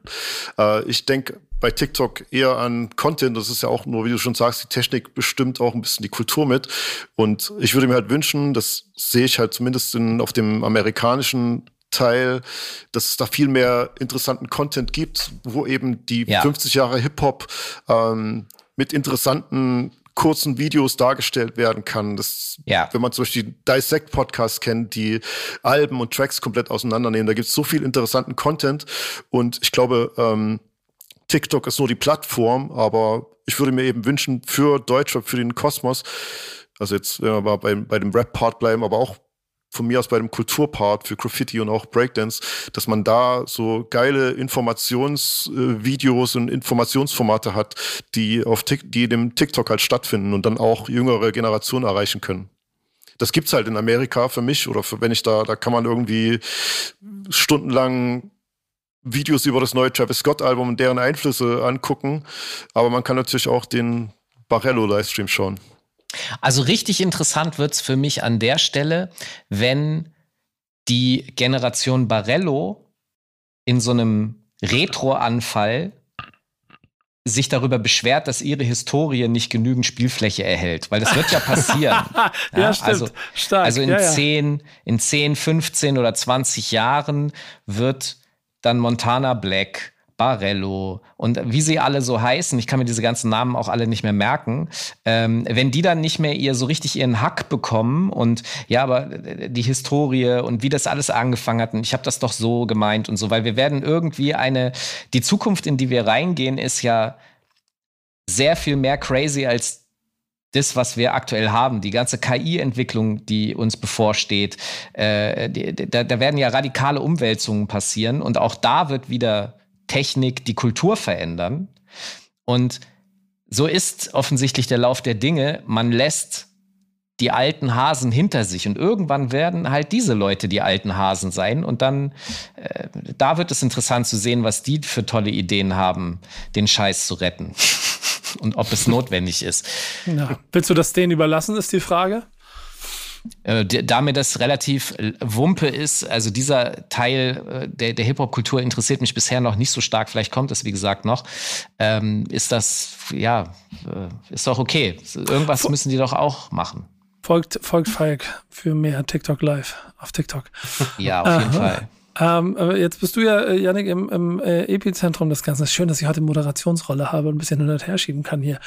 Äh, ich denke bei TikTok eher an Content. Das ist ja auch nur, wie du schon sagst, die Technik bestimmt auch ein bisschen die Kultur mit. Und ich würde mir halt wünschen, das sehe ich halt zumindest in, auf dem amerikanischen Teil, dass es da viel mehr interessanten Content gibt, wo eben die ja. 50 Jahre Hip-Hop ähm, mit interessanten kurzen Videos dargestellt werden kann. Das, ja. Wenn man zum Beispiel Dissect Podcast kennt, die Alben und Tracks komplett auseinandernehmen, da gibt es so viel interessanten Content und ich glaube, ähm, TikTok ist nur die Plattform, aber ich würde mir eben wünschen für Deutschrap, für den Kosmos, also jetzt, wenn wir mal bei, bei dem Rap-Part bleiben, aber auch von mir aus bei dem Kulturpart für Graffiti und auch Breakdance, dass man da so geile Informationsvideos und Informationsformate hat, die auf die dem TikTok halt stattfinden und dann auch jüngere Generationen erreichen können. Das gibt's halt in Amerika für mich oder für, wenn ich da, da kann man irgendwie stundenlang Videos über das neue Travis Scott Album und deren Einflüsse angucken. Aber man kann natürlich auch den Barello Livestream schauen. Also richtig interessant wird es für mich an der Stelle, wenn die Generation Barello in so einem Retro-Anfall sich darüber beschwert, dass ihre Historie nicht genügend Spielfläche erhält. Weil das wird ja passieren. ja, ja, stimmt. Also, Stark. also in, ja, ja. 10, in 10, 15 oder 20 Jahren wird dann Montana Black, Barello und wie sie alle so heißen, ich kann mir diese ganzen Namen auch alle nicht mehr merken, ähm, wenn die dann nicht mehr ihr so richtig ihren Hack bekommen und ja, aber die Historie und wie das alles angefangen hat und ich habe das doch so gemeint und so, weil wir werden irgendwie eine, die Zukunft, in die wir reingehen, ist ja sehr viel mehr crazy als das, was wir aktuell haben, die ganze KI-Entwicklung, die uns bevorsteht, äh, die, da, da werden ja radikale Umwälzungen passieren und auch da wird wieder Technik die Kultur verändern. Und so ist offensichtlich der Lauf der Dinge. Man lässt die alten Hasen hinter sich und irgendwann werden halt diese Leute die alten Hasen sein und dann äh, da wird es interessant zu sehen, was die für tolle Ideen haben, den Scheiß zu retten und ob es notwendig ist. Ja. Willst du das denen überlassen, ist die Frage? Äh, da mir das relativ äh, Wumpe ist, also dieser Teil äh, der, der Hip-Hop-Kultur interessiert mich bisher noch nicht so stark, vielleicht kommt es, wie gesagt, noch, ähm, ist das, ja, ist doch okay. Irgendwas müssen die doch auch machen. Folgt, folgt Falk für mehr TikTok Live auf TikTok. Ja, auf jeden Fall. Ähm, jetzt bist du ja, Janik, im, im äh, Epizentrum des Ganzen. Es ist schön, dass ich heute Moderationsrolle habe und ein bisschen hin und her schieben kann hier.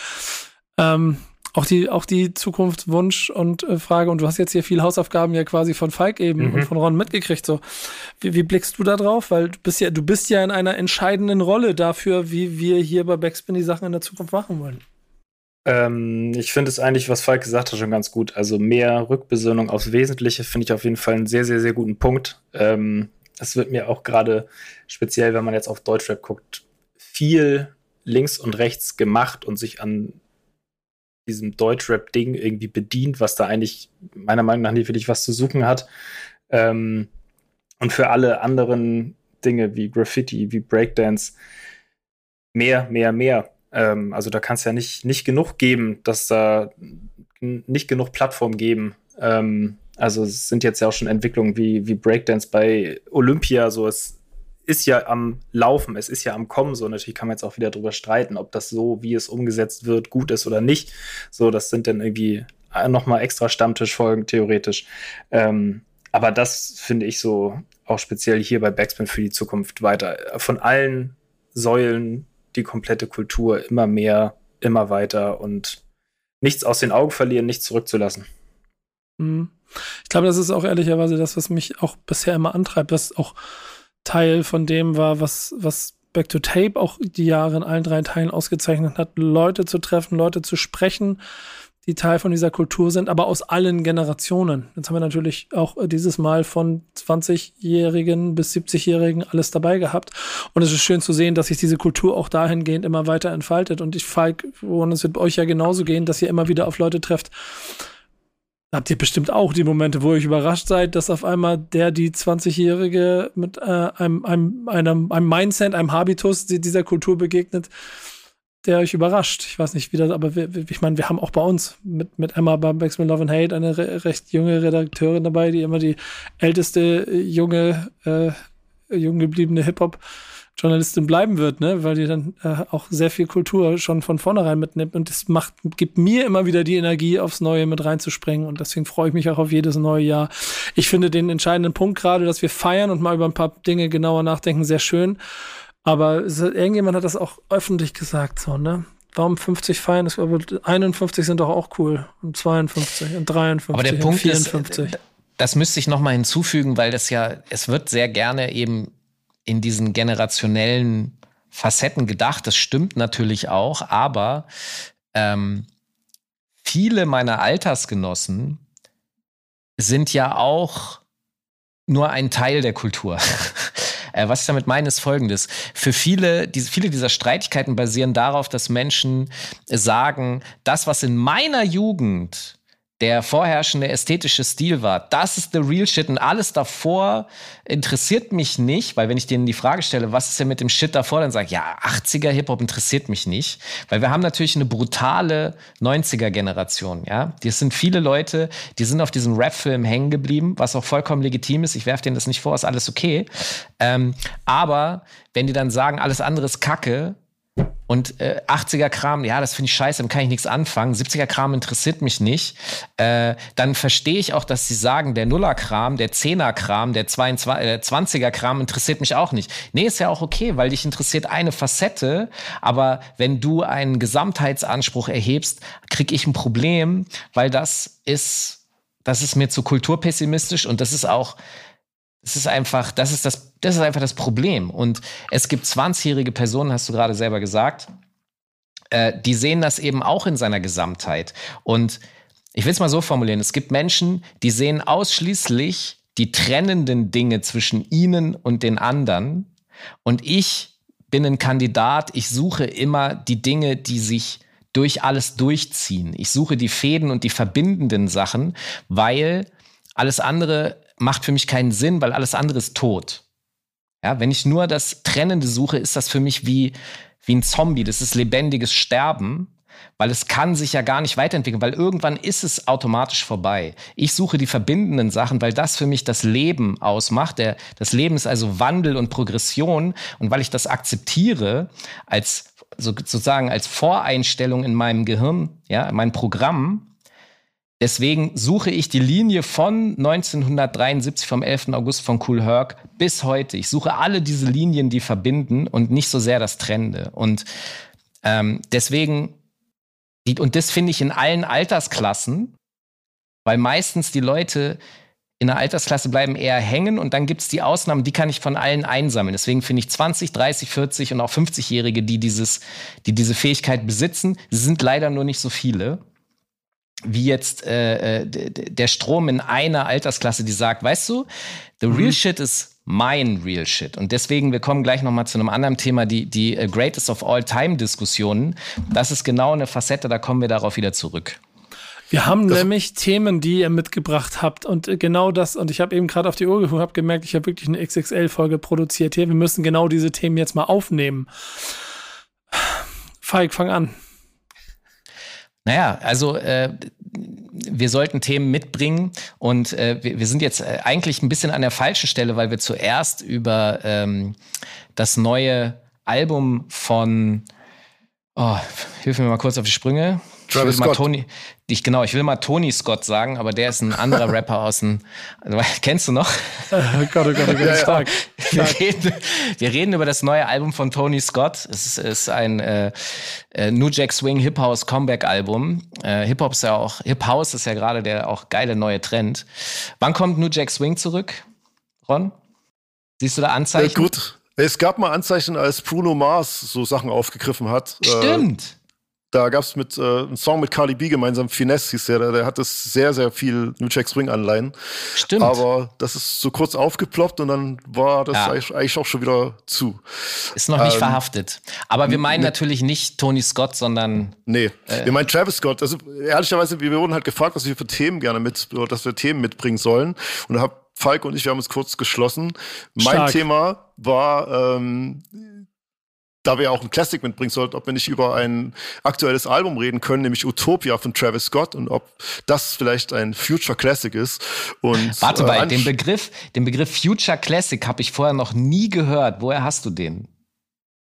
Ähm, auch die, auch die Zukunft, Wunsch und äh, Frage. Und du hast jetzt hier viele Hausaufgaben ja quasi von Falk eben mhm. und von Ron mitgekriegt. So, wie, wie blickst du da drauf? Weil du bist ja, du bist ja in einer entscheidenden Rolle dafür, wie wir hier bei Backspin die Sachen in der Zukunft machen wollen. Ähm, ich finde es eigentlich, was Falk gesagt hat, schon ganz gut. Also mehr Rückbesinnung aufs Wesentliche finde ich auf jeden Fall einen sehr, sehr, sehr guten Punkt. Ähm, das wird mir auch gerade speziell, wenn man jetzt auf Deutschrap guckt, viel links und rechts gemacht und sich an diesem Deutschrap-Ding irgendwie bedient, was da eigentlich meiner Meinung nach nicht wirklich was zu suchen hat. Ähm, und für alle anderen Dinge wie Graffiti, wie Breakdance, mehr, mehr, mehr. Ähm, also da kann es ja nicht, nicht genug geben, dass da nicht genug Plattform geben. Ähm, also es sind jetzt ja auch schon Entwicklungen wie, wie Breakdance bei Olympia, so es ist ja am Laufen, es ist ja am Kommen. So, natürlich kann man jetzt auch wieder drüber streiten, ob das so, wie es umgesetzt wird, gut ist oder nicht. So, das sind dann irgendwie nochmal extra Stammtischfolgen, theoretisch. Ähm, aber das finde ich so auch speziell hier bei Backspin für die Zukunft weiter. Von allen Säulen die komplette Kultur immer mehr, immer weiter und nichts aus den Augen verlieren, nichts zurückzulassen. Mhm. Ich glaube, das ist auch ehrlicherweise das, was mich auch bisher immer antreibt, was auch Teil von dem war, was, was Back to Tape auch die Jahre in allen drei Teilen ausgezeichnet hat, Leute zu treffen, Leute zu sprechen, die Teil von dieser Kultur sind, aber aus allen Generationen. Jetzt haben wir natürlich auch dieses Mal von 20-Jährigen bis 70-Jährigen alles dabei gehabt. Und es ist schön zu sehen, dass sich diese Kultur auch dahingehend immer weiter entfaltet. Und ich, Falk, und es wird euch ja genauso gehen, dass ihr immer wieder auf Leute trefft, Habt ihr bestimmt auch die Momente, wo ihr überrascht seid, dass auf einmal der, die 20-Jährige mit äh, einem, einem, einem, einem Mindset, einem Habitus dieser Kultur begegnet, der euch überrascht. Ich weiß nicht, wie das, aber wir, ich meine, wir haben auch bei uns mit, mit Emma beim Backspin Love and Hate eine re recht junge Redakteurin dabei, die immer die älteste äh, junge, äh, jung gebliebene Hip-Hop- Journalistin bleiben wird, ne? weil die dann äh, auch sehr viel Kultur schon von vornherein mitnimmt und das macht, gibt mir immer wieder die Energie, aufs Neue mit reinzuspringen und deswegen freue ich mich auch auf jedes neue Jahr. Ich finde den entscheidenden Punkt gerade, dass wir feiern und mal über ein paar Dinge genauer nachdenken, sehr schön. Aber irgendjemand hat das auch öffentlich gesagt, so, ne? Warum 50 feiern? 51 sind doch auch cool. Und 52 und 53 Aber der Punkt 54. Ist, das müsste ich noch mal hinzufügen, weil das ja, es wird sehr gerne eben in diesen generationellen Facetten gedacht. Das stimmt natürlich auch, aber ähm, viele meiner Altersgenossen sind ja auch nur ein Teil der Kultur. Äh, was ich damit meine, ist folgendes. Für viele, diese, viele dieser Streitigkeiten basieren darauf, dass Menschen sagen, das, was in meiner Jugend der vorherrschende ästhetische Stil war. Das ist the real shit und alles davor interessiert mich nicht, weil wenn ich denen die Frage stelle, was ist denn mit dem Shit davor, dann sage ich, ja, 80er Hip-Hop interessiert mich nicht, weil wir haben natürlich eine brutale 90er Generation, ja. Das sind viele Leute, die sind auf diesem Rap-Film hängen geblieben, was auch vollkommen legitim ist. Ich werfe denen das nicht vor, ist alles okay. Ähm, aber wenn die dann sagen, alles andere ist Kacke, Und äh, 80er Kram, ja, das finde ich scheiße, damit kann ich nichts anfangen. 70er Kram interessiert mich nicht. Äh, dann verstehe ich auch, dass sie sagen, der Nuller Kram, der 10er Kram, der 22, äh, 20er Kram interessiert mich auch nicht. Nee, ist ja auch okay, weil dich interessiert eine Facette, aber wenn du einen Gesamtheitsanspruch erhebst, krieg ich ein Problem, weil das ist, das ist mir zu kulturpessimistisch und das ist auch es ist einfach, das ist das, das ist einfach das Problem. Und es gibt 20-jährige Personen, hast du gerade selber gesagt, äh, die sehen das eben auch in seiner Gesamtheit. Und ich will es mal so formulieren: Es gibt Menschen, die sehen ausschließlich die trennenden Dinge zwischen ihnen und den anderen. Und ich bin ein Kandidat, ich suche immer die Dinge, die sich durch alles durchziehen. Ich suche die Fäden und die verbindenden Sachen, weil alles andere macht für mich keinen Sinn, weil alles andere ist tot. Ja, wenn ich nur das Trennende suche, ist das für mich wie, wie ein Zombie. Das ist lebendiges Sterben, weil es kann sich ja gar nicht weiterentwickeln, weil irgendwann ist es automatisch vorbei. Ich suche die verbindenden Sachen, weil das für mich das Leben ausmacht. Der, das Leben ist also Wandel und Progression. Und weil ich das akzeptiere als sozusagen als Voreinstellung in meinem Gehirn, ja, mein Programm, Deswegen suche ich die Linie von 1973 vom 11. August von Cool Herc bis heute. Ich suche alle diese Linien, die verbinden und nicht so sehr das Trende. Und ähm, deswegen, und das finde ich in allen Altersklassen, weil meistens die Leute in der Altersklasse bleiben eher hängen und dann gibt es die Ausnahmen, die kann ich von allen einsammeln. Deswegen finde ich 20, 30, 40 und auch 50-Jährige, die dieses, die diese Fähigkeit besitzen, sind leider nur nicht so viele wie jetzt äh, äh der Strom in einer Altersklasse, die sagt, weißt du, the real mhm. shit is mein real shit. Und deswegen, wir kommen gleich noch mal zu einem anderen Thema, die, die uh, Greatest of All Time Diskussionen. Das ist genau eine Facette, da kommen wir darauf wieder zurück. Wir haben das nämlich Themen, die ihr mitgebracht habt und äh, genau das, und ich habe eben gerade auf die Uhr geguckt und habe gemerkt, ich habe wirklich eine XXL-Folge produziert hier. Wir müssen genau diese Themen jetzt mal aufnehmen. Falk, fang an. Naja, also äh, wir sollten Themen mitbringen und äh, wir, wir, sind jetzt äh, eigentlich ein bisschen an der falschen Stelle, weil wir zuerst über ähm, das neue Album von, oh, hilf mir mal kurz auf die Sprünge. Travis Scott. Tony, ich, genau, ich will mal Tony Scott sagen, aber der ist ein anderer Rapper aus dem. Kennst du noch? Oh Gott, oh Gott, oh Gott, ja, stark. Wir, reden, wir reden über das neue Album von Tony Scott. Es ist, ist ein äh, äh, New Jack Swing Hip House Comeback Album. Äh, Hip Hop ist ja auch, Hip House ist ja gerade der auch geile neue Trend. Wann kommt New Jack Swing zurück, Ron? Siehst du da Anzeichen? Ja, gut. Es gab mal Anzeichen, als Bruno Mars so Sachen aufgegriffen hat. Stimmt. Äh, da gab es mit äh, einen Song mit Carly B gemeinsam, Finesse hieß der, der, der hat das sehr, sehr viel New Jack Swing Anleihen. Stimmt. Aber das ist so kurz aufgeploppt und dann war das ja. eigentlich auch schon wieder zu. Ist noch nicht ähm, verhaftet. Aber wir meinen ne, natürlich nicht Tony Scott, sondern. Nee, äh, wir meinen Travis Scott. Also ehrlicherweise, wir wurden halt gefragt, was wir für Themen gerne mit, dass wir Themen mitbringen sollen. Und da hab Falk und ich, wir haben uns kurz geschlossen. Mein Stark. Thema war ähm, da wir auch ein Classic mitbringen sollten, ob wir nicht über ein aktuelles Album reden können, nämlich Utopia von Travis Scott und ob das vielleicht ein Future Classic ist. Und, Warte mal, äh, den Begriff, den Begriff Future Classic habe ich vorher noch nie gehört. Woher hast du den?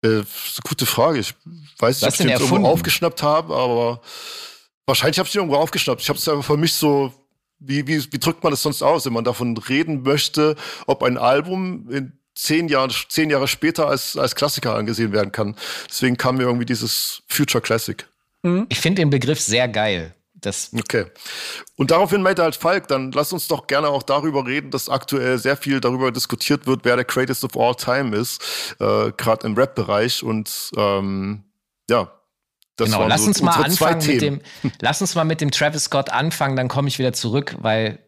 Äh, gute Frage. Ich weiß nicht, ob ich den irgendwo aufgeschnappt habe, aber wahrscheinlich habe ich den irgendwo aufgeschnappt. Ich habe es ja für mich so wie, wie, wie drückt man das sonst aus, wenn man davon reden möchte, ob ein Album in zehn Jahre, zehn Jahre später als, als Klassiker angesehen werden kann. Deswegen kam mir irgendwie dieses Future Classic. Mhm. Ich finde den Begriff sehr geil. Das okay. Und daraufhin meinte halt Falk, dann lass uns doch gerne auch darüber reden, dass aktuell sehr viel darüber diskutiert wird, wer der Greatest of All Time ist, äh, gerade im Rap-Bereich. Und ähm, ja, das genau, lass so uns mal anfangen mit dem, lass uns mal mit dem Travis Scott anfangen, dann komme ich wieder zurück, weil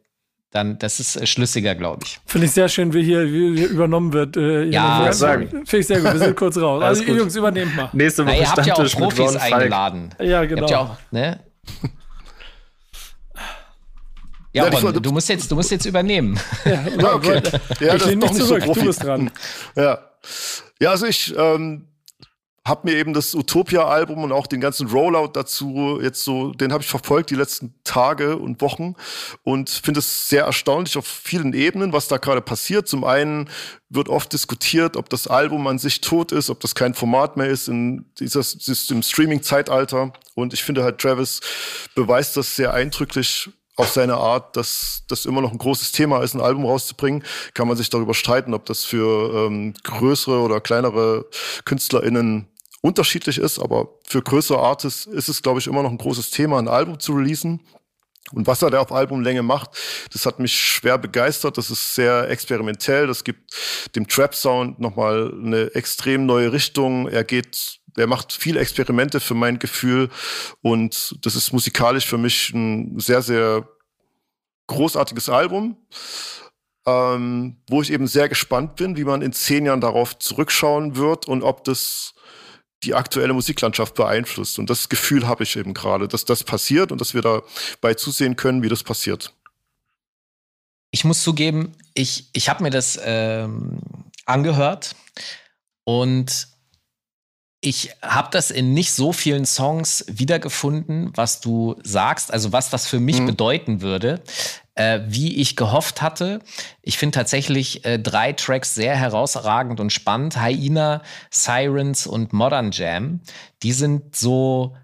dann das ist äh, schlüssiger, glaube ich. Finde ich sehr schön, wie hier, wie hier übernommen wird. Äh, ja, sagen. Finde ich sehr gut. Wir sind kurz raus. also ihr Jungs, übernehmt mal. Nächste Woche Na, ihr habt ja auch Profis eingeladen. Ja, genau. Ihr habt ja auch, ne? Ja, ja Ron, du musst jetzt, du musst jetzt übernehmen. Ja, okay. ja, ich nehme mich zurück. So du bist dran. Ja, ja, also ich ähm, habe mir eben das Utopia-Album und auch den ganzen Rollout dazu jetzt so, den habe ich verfolgt die letzten Tage und Wochen und finde es sehr erstaunlich auf vielen Ebenen, was da gerade passiert. Zum einen wird oft diskutiert, ob das Album an sich tot ist, ob das kein Format mehr ist in dieses, diesem Streaming-Zeitalter. Und ich finde halt, Travis beweist das sehr eindrücklich auf seine Art, dass das immer noch ein großes Thema ist, ein Album rauszubringen, kann man sich darüber streiten, ob das für ähm, größere oder kleinere KünstlerInnen unterschiedlich ist, aber für größere Artists ist es, glaube ich, immer noch ein großes Thema, ein Album zu releasen. Und was er da auf Albumlänge macht, das hat mich schwer begeistert. Das ist sehr experimentell. Das gibt dem Trap-Sound nochmal eine extrem neue Richtung. Er geht, er macht viele Experimente für mein Gefühl. Und das ist musikalisch für mich ein sehr, sehr großartiges Album. Ähm, wo ich eben sehr gespannt bin, wie man in zehn Jahren darauf zurückschauen wird und ob das die aktuelle Musiklandschaft beeinflusst. Und das Gefühl habe ich eben gerade, dass das passiert und dass wir dabei zusehen können, wie das passiert. Ich muss zugeben, ich, ich habe mir das ähm, angehört und ich habe das in nicht so vielen Songs wiedergefunden, was du sagst, also was das für mich mhm. bedeuten würde äh, wie ich gehofft hatte. Ich finde tatsächlich äh, drei Tracks sehr herausragend und spannend. Hyena, Sirens und Modern Jam. Die sind so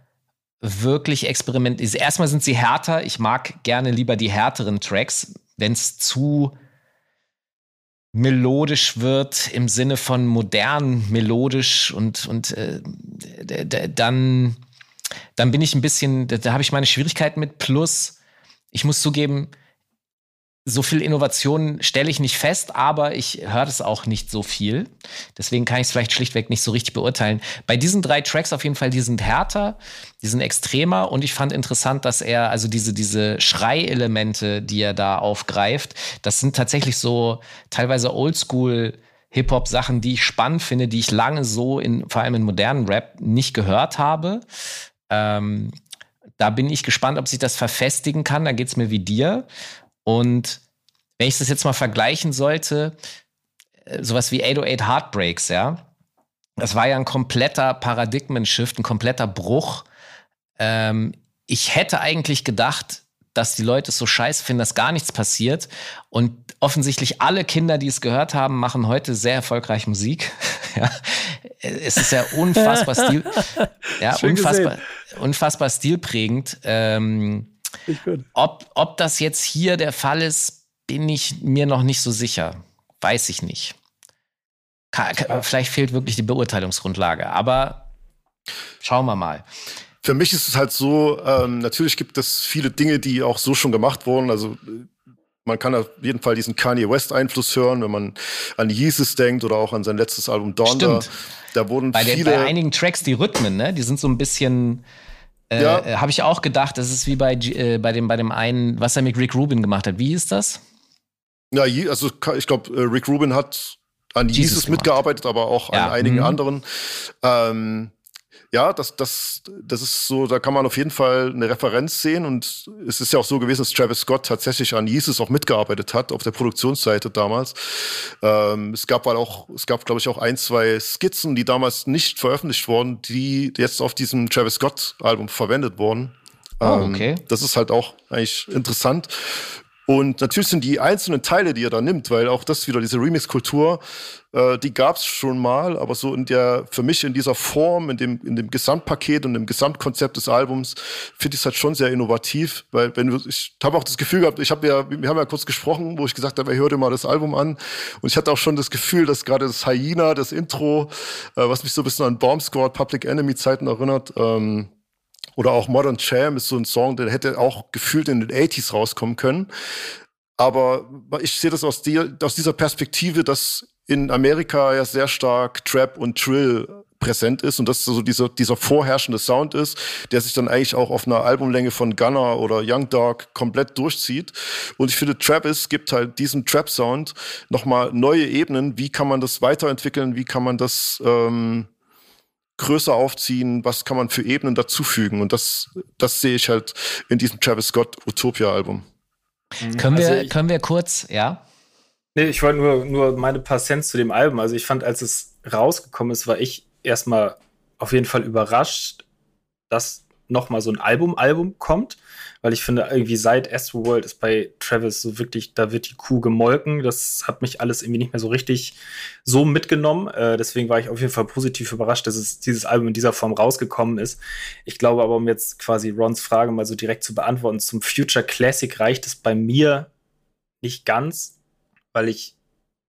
wirklich experiment. Erstmal sind sie härter. Ich mag gerne lieber die härteren Tracks, wenn es zu melodisch wird im Sinne von modern melodisch und und äh, dann dann bin ich ein bisschen da, da habe ich meine Schwierigkeiten mit plus. Ich muss zugeben so viel Innovation stelle ich nicht fest, aber ich höre das auch nicht so viel. Deswegen kann ich es vielleicht schlichtweg nicht so richtig beurteilen. Bei diesen drei Tracks auf jeden Fall, die sind härter, die sind extremer und ich fand interessant, dass er, also diese, diese Schreielemente, die er da aufgreift, das sind tatsächlich so teilweise Oldschool Hip-Hop-Sachen, die ich spannend finde, die ich lange so in, vor allem in modernen Rap nicht gehört habe. Ähm, da bin ich gespannt, ob sich das verfestigen kann. Da geht es mir wie dir. Und wenn ich das jetzt mal vergleichen sollte, äh, sowas wie 808 Heartbreaks, ja, das war ja ein kompletter Paradigmen-Shift, ein kompletter Bruch. Ähm, ich hätte eigentlich gedacht, dass die Leute es so scheiße finden, dass gar nichts passiert. Und offensichtlich alle Kinder, die es gehört haben, machen heute sehr erfolgreich Musik. ja. Es ist ja unfassbar stil, ja, unfassbar, unfassbar stilprägend. Ähm, ob, ob das jetzt hier der Fall ist, bin ich mir noch nicht so sicher. Weiß ich nicht. Kann, vielleicht fehlt wirklich die Beurteilungsgrundlage, aber schauen wir mal. Für mich ist es halt so, ähm, natürlich gibt es viele Dinge, die auch so schon gemacht wurden. Also man kann auf jeden Fall diesen Kanye West Einfluss hören, wenn man an Jesus denkt oder auch an sein letztes Album Donda. Stimmt. Da wurden bei, viele bei einigen Tracks die Rhythmen, ne, die sind so ein bisschen äh, ja. Äh, Habe ich auch gedacht, das ist wie bei, äh, bei, dem, bei dem einen, was er mit Rick Rubin gemacht hat. Wie ist das? Ja, also ich glaube, äh, Rick Rubin hat an Jesus, Jesus mitgearbeitet, aber auch ja. an einigen mhm. anderen. Ähm, ja, das, das, das ist so, da kann man auf jeden Fall eine Referenz sehen. Und es ist ja auch so gewesen, dass Travis Scott tatsächlich an Jesus auch mitgearbeitet hat, auf der Produktionsseite damals. Ähm, es gab halt auch, es gab, glaube ich, auch ein, zwei Skizzen, die damals nicht veröffentlicht wurden, die jetzt auf diesem Travis Scott-Album verwendet wurden. Oh, okay. Ähm, das ist halt auch eigentlich interessant. Und natürlich sind die einzelnen Teile, die er da nimmt, weil auch das wieder diese Remix-Kultur, äh, die gab es schon mal, aber so in der, für mich in dieser Form, in dem, in dem Gesamtpaket und im Gesamtkonzept des Albums, finde ich es halt schon sehr innovativ, weil wenn du, ich habe auch das Gefühl gehabt, ich habe ja, wir haben ja kurz gesprochen, wo ich gesagt habe, hör dir mal das Album an. Und ich hatte auch schon das Gefühl, dass gerade das Hyena, das Intro, äh, was mich so ein bisschen an Bomb Squad, Public Enemy Zeiten erinnert, ähm, oder auch Modern Jam ist so ein Song, der hätte auch gefühlt in den 80s rauskommen können. Aber ich sehe das aus, die, aus dieser Perspektive, dass in Amerika ja sehr stark Trap und Trill präsent ist und dass so dieser, dieser vorherrschende Sound ist, der sich dann eigentlich auch auf einer Albumlänge von Gunner oder Young Dog komplett durchzieht. Und ich finde, Travis gibt halt diesem Trap-Sound nochmal neue Ebenen. Wie kann man das weiterentwickeln? Wie kann man das ähm, größer aufziehen, was kann man für Ebenen dazufügen. Und das, das sehe ich halt in diesem Travis Scott Utopia-Album. Mhm. Können, also wir, können wir kurz, ja? Nee, ich wollte nur, nur meine paar Cents zu dem Album. Also ich fand, als es rausgekommen ist, war ich erstmal auf jeden Fall überrascht, dass noch mal so ein Album-Album kommt, weil ich finde, irgendwie seit Astroworld ist bei Travis so wirklich, da wird die Kuh gemolken. Das hat mich alles irgendwie nicht mehr so richtig so mitgenommen. Äh, deswegen war ich auf jeden Fall positiv überrascht, dass es dieses Album in dieser Form rausgekommen ist. Ich glaube aber, um jetzt quasi Rons Frage mal so direkt zu beantworten, zum Future Classic reicht es bei mir nicht ganz, weil ich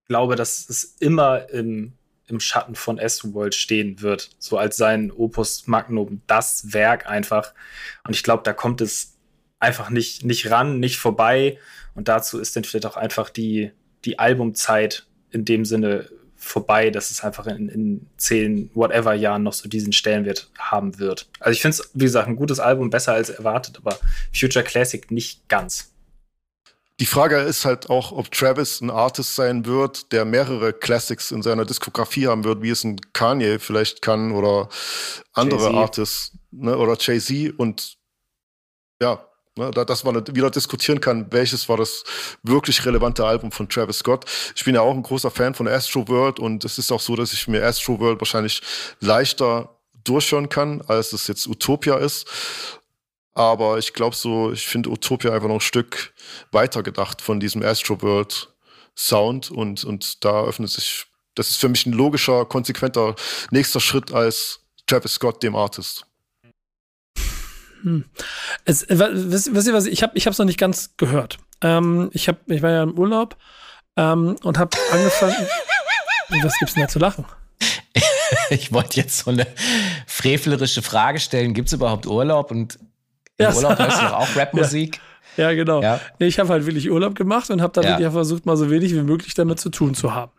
glaube, dass es immer im im Schatten von Astroworld stehen wird, so als sein Opus Magnum, das Werk einfach. Und ich glaube, da kommt es einfach nicht, nicht ran, nicht vorbei. Und dazu ist dann vielleicht auch einfach die, die Albumzeit in dem Sinne vorbei, dass es einfach in, in zehn, whatever Jahren noch so diesen Stellenwert haben wird. Also ich finde es, wie gesagt, ein gutes Album, besser als erwartet, aber Future Classic nicht ganz. Die Frage ist halt auch, ob Travis ein Artist sein wird, der mehrere Classics in seiner Diskografie haben wird, wie es ein Kanye vielleicht kann oder andere Artists ne, oder Jay-Z und ja, ne, dass man wieder diskutieren kann, welches war das wirklich relevante Album von Travis Scott. Ich bin ja auch ein großer Fan von Astro World und es ist auch so, dass ich mir Astro World wahrscheinlich leichter durchhören kann, als es jetzt Utopia ist. Aber ich glaube so, ich finde Utopia einfach noch ein Stück weiter gedacht von diesem Astroworld Sound und, und da öffnet sich, das ist für mich ein logischer, konsequenter nächster Schritt als Travis Scott, dem Artist. Hm. Es, wisst, wisst ihr was? Ich habe ich noch nicht ganz gehört. Ähm, ich, hab, ich war ja im Urlaub ähm, und habe angefangen. was gibt's denn da zu lachen? ich wollte jetzt so eine frevlerische Frage stellen. Gibt es überhaupt Urlaub? Und ja. Urlaub hörst du doch auch Rapmusik. Ja. ja, genau. Ja. Nee, ich habe halt wirklich Urlaub gemacht und habe da ja. wirklich versucht, mal so wenig wie möglich damit zu tun zu haben.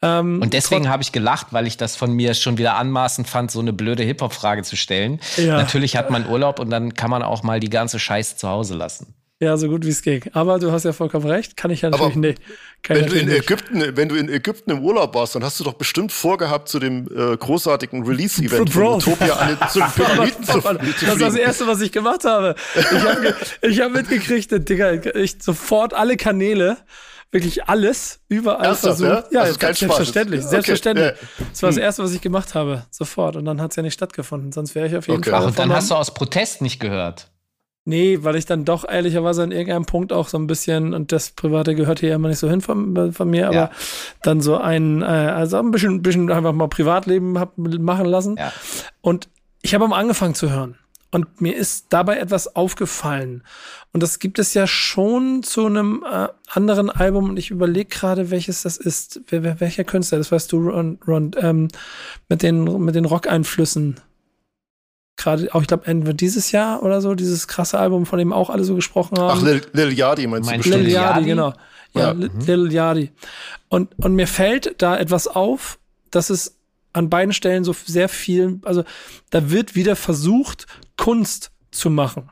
Ähm, und deswegen habe ich gelacht, weil ich das von mir schon wieder anmaßend fand, so eine blöde Hip-Hop-Frage zu stellen. Ja. Natürlich hat man Urlaub und dann kann man auch mal die ganze Scheiße zu Hause lassen. Ja, so gut wie es ging. Aber du hast ja vollkommen recht, kann ich ja natürlich Aber nicht. Wenn du, in Ägypten, wenn du in Ägypten im Urlaub warst, dann hast du doch bestimmt vorgehabt, zu dem äh, großartigen Release-Event von Utopia an den, zu den Pyramiden zu, zu Das ist das Erste, was ich gemacht habe. Ich habe hab mitgekriegt, Digga, ich sofort alle Kanäle wirklich alles überall Ernsthaft, versucht. Ja, ja das selbstverständlich, okay. selbstverständlich. Ja. Das war das Erste, was ich gemacht habe, sofort. Und dann hat es ja nicht stattgefunden. Sonst wäre ich auf jeden okay. Fall. Und dann hast du aus Protest nicht gehört. Nee, weil ich dann doch ehrlicherweise an irgendeinem Punkt auch so ein bisschen, und das Private gehört hier immer nicht so hin von, von mir, aber ja. dann so ein, äh, also ein bisschen, bisschen einfach mal Privatleben hab machen lassen. Ja. Und ich habe am angefangen zu hören. Und mir ist dabei etwas aufgefallen. Und das gibt es ja schon zu einem äh, anderen Album. Und ich überlege gerade, welches das ist. Wer, wer, welcher Künstler? Das weißt du, Ron, Ron ähm, mit den, mit den Rock-Einflüssen gerade auch, ich glaube, Ende dieses Jahr oder so, dieses krasse Album, von dem auch alle so gesprochen haben. Ach, Lil, Lil Yadi meinst du? Lil Yadi, genau. Ja, ja. Lil, mhm. Lil Yadi. Und, und mir fällt da etwas auf, dass es an beiden Stellen so sehr viel, also da wird wieder versucht, Kunst zu machen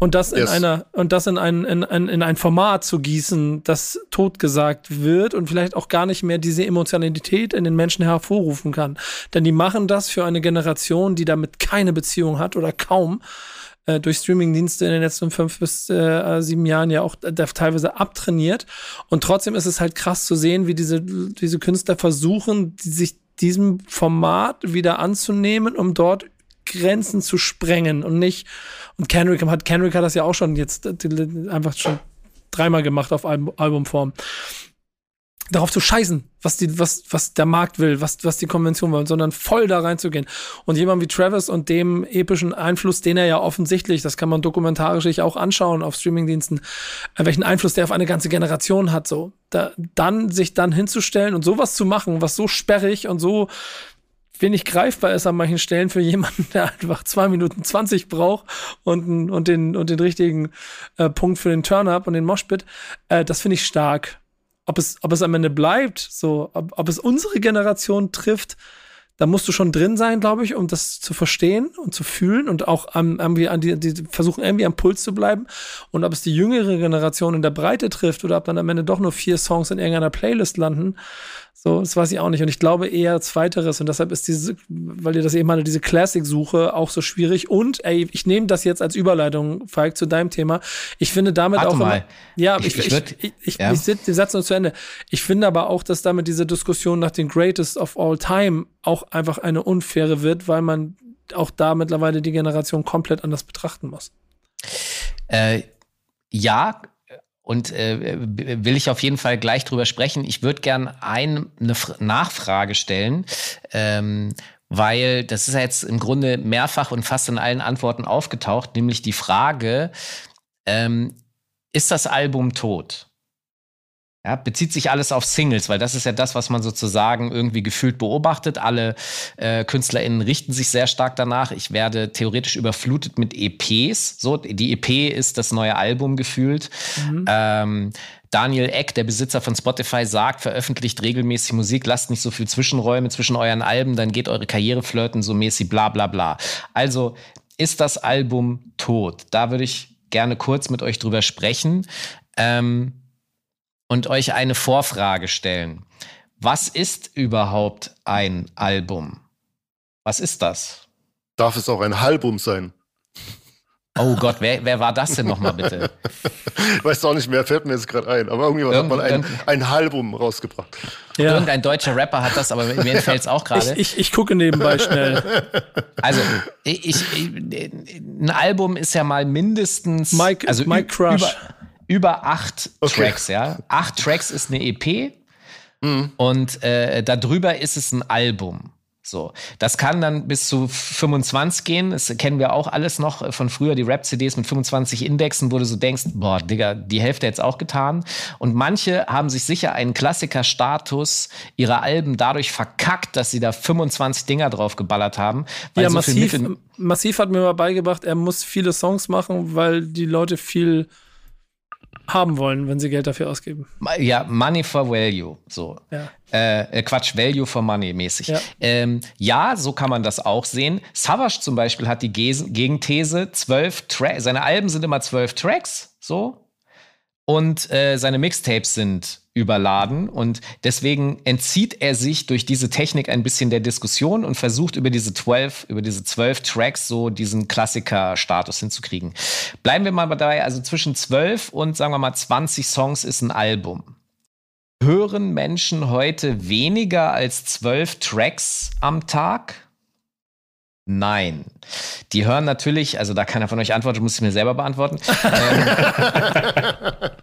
und das in yes. einer und das in ein, in, in, in ein Format zu gießen, das totgesagt wird und vielleicht auch gar nicht mehr diese Emotionalität in den Menschen hervorrufen kann. Denn die machen das für eine Generation, die damit keine Beziehung hat oder kaum äh, durch Streamingdienste in den letzten fünf bis äh, sieben Jahren ja auch äh, teilweise abtrainiert. Und trotzdem ist es halt krass zu sehen, wie diese, diese Künstler versuchen, die sich diesem Format wieder anzunehmen, um dort Grenzen zu sprengen und nicht. Und Kendrick hat, Kendrick hat das ja auch schon jetzt äh, einfach schon dreimal gemacht auf Album, Albumform. Darauf zu scheißen, was die, was, was der Markt will, was, was die Konvention will, sondern voll da reinzugehen. Und jemand wie Travis und dem epischen Einfluss, den er ja offensichtlich, das kann man dokumentarisch sich auch anschauen auf Streamingdiensten, äh, welchen Einfluss der auf eine ganze Generation hat, so. Da, dann, sich dann hinzustellen und sowas zu machen, was so sperrig und so wenig greifbar ist an manchen Stellen für jemanden, der einfach zwei Minuten zwanzig braucht und, und, den, und den richtigen äh, Punkt für den Turn-Up und den Moshpit. Äh, das finde ich stark. Ob es, ob es am Ende bleibt, so, ob, ob es unsere Generation trifft, da musst du schon drin sein, glaube ich, um das zu verstehen und zu fühlen und auch am, irgendwie an die, die versuchen irgendwie am Puls zu bleiben. Und ob es die jüngere Generation in der Breite trifft oder ob dann am Ende doch nur vier Songs in irgendeiner Playlist landen, so, das weiß ich auch nicht. Und ich glaube eher Zweiteres. Und deshalb ist diese, weil ihr das eben hatte, diese Classic-Suche auch so schwierig. Und, ey, ich nehme das jetzt als Überleitung, Falk, zu deinem Thema. Ich finde damit Warte auch mal. immer, ja, ich, ich, ich, ich, ich, ja. ich, ich den Satz nur zu Ende. Ich finde aber auch, dass damit diese Diskussion nach den Greatest of All Time auch einfach eine unfaire wird, weil man auch da mittlerweile die Generation komplett anders betrachten muss. Äh, ja, und äh, will ich auf jeden Fall gleich drüber sprechen. Ich würde gern eine Nachfrage stellen, ähm, weil das ist ja jetzt im Grunde mehrfach und fast in allen Antworten aufgetaucht, nämlich die Frage, ähm, ist das Album tot? Ja, bezieht sich alles auf Singles, weil das ist ja das, was man sozusagen irgendwie gefühlt beobachtet. Alle äh, KünstlerInnen richten sich sehr stark danach. Ich werde theoretisch überflutet mit EPs. So, die EP ist das neue Album gefühlt. Mhm. Ähm, Daniel Eck, der Besitzer von Spotify, sagt, veröffentlicht regelmäßig Musik, lasst nicht so viel Zwischenräume zwischen euren Alben, dann geht eure Karriere flirten, so mäßig, bla bla bla. Also ist das Album tot? Da würde ich gerne kurz mit euch drüber sprechen. Ähm, und euch eine Vorfrage stellen. Was ist überhaupt ein Album? Was ist das? Darf es auch ein Halbum sein? Oh Gott, wer, wer war das denn nochmal bitte? Weißt du auch nicht mehr, fällt mir jetzt gerade ein. Aber irgendjemand Irgend, hat mal ein, ein Halbum rausgebracht. Ja. Irgendein deutscher Rapper hat das, aber mir fällt es auch gerade. Ich, ich, ich, gucke nebenbei schnell. Also, ich, ich, ein Album ist ja mal mindestens. Mike, also Mike Crush. Über, über acht okay. Tracks, ja. Acht Tracks ist eine EP mhm. und äh, darüber ist es ein Album. So, das kann dann bis zu 25 gehen. Das kennen wir auch alles noch von früher, die Rap-CDs mit 25 Indexen, wo du so denkst, boah, Digga, die Hälfte jetzt auch getan. Und manche haben sich sicher einen Klassikerstatus ihrer Alben dadurch verkackt, dass sie da 25 Dinger drauf geballert haben. ja, so massiv, massiv hat mir mal beigebracht, er muss viele Songs machen, weil die Leute viel haben wollen, wenn sie Geld dafür ausgeben. Ja, Money for Value, so. Ja. Äh, äh Quatsch, Value for Money mäßig. Ja. Ähm, ja, so kann man das auch sehen. Savage zum Beispiel hat die Gegenthese, zwölf Tracks, seine Alben sind immer zwölf Tracks, so. Und äh, seine Mixtapes sind überladen und deswegen entzieht er sich durch diese Technik ein bisschen der Diskussion und versucht über diese 12, über diese 12 Tracks so diesen Klassiker-Status hinzukriegen. Bleiben wir mal dabei, also zwischen 12 und sagen wir mal 20 Songs ist ein Album. Hören Menschen heute weniger als 12 Tracks am Tag? Nein. Die hören natürlich, also da keiner von euch antwortet, muss ich mir selber beantworten.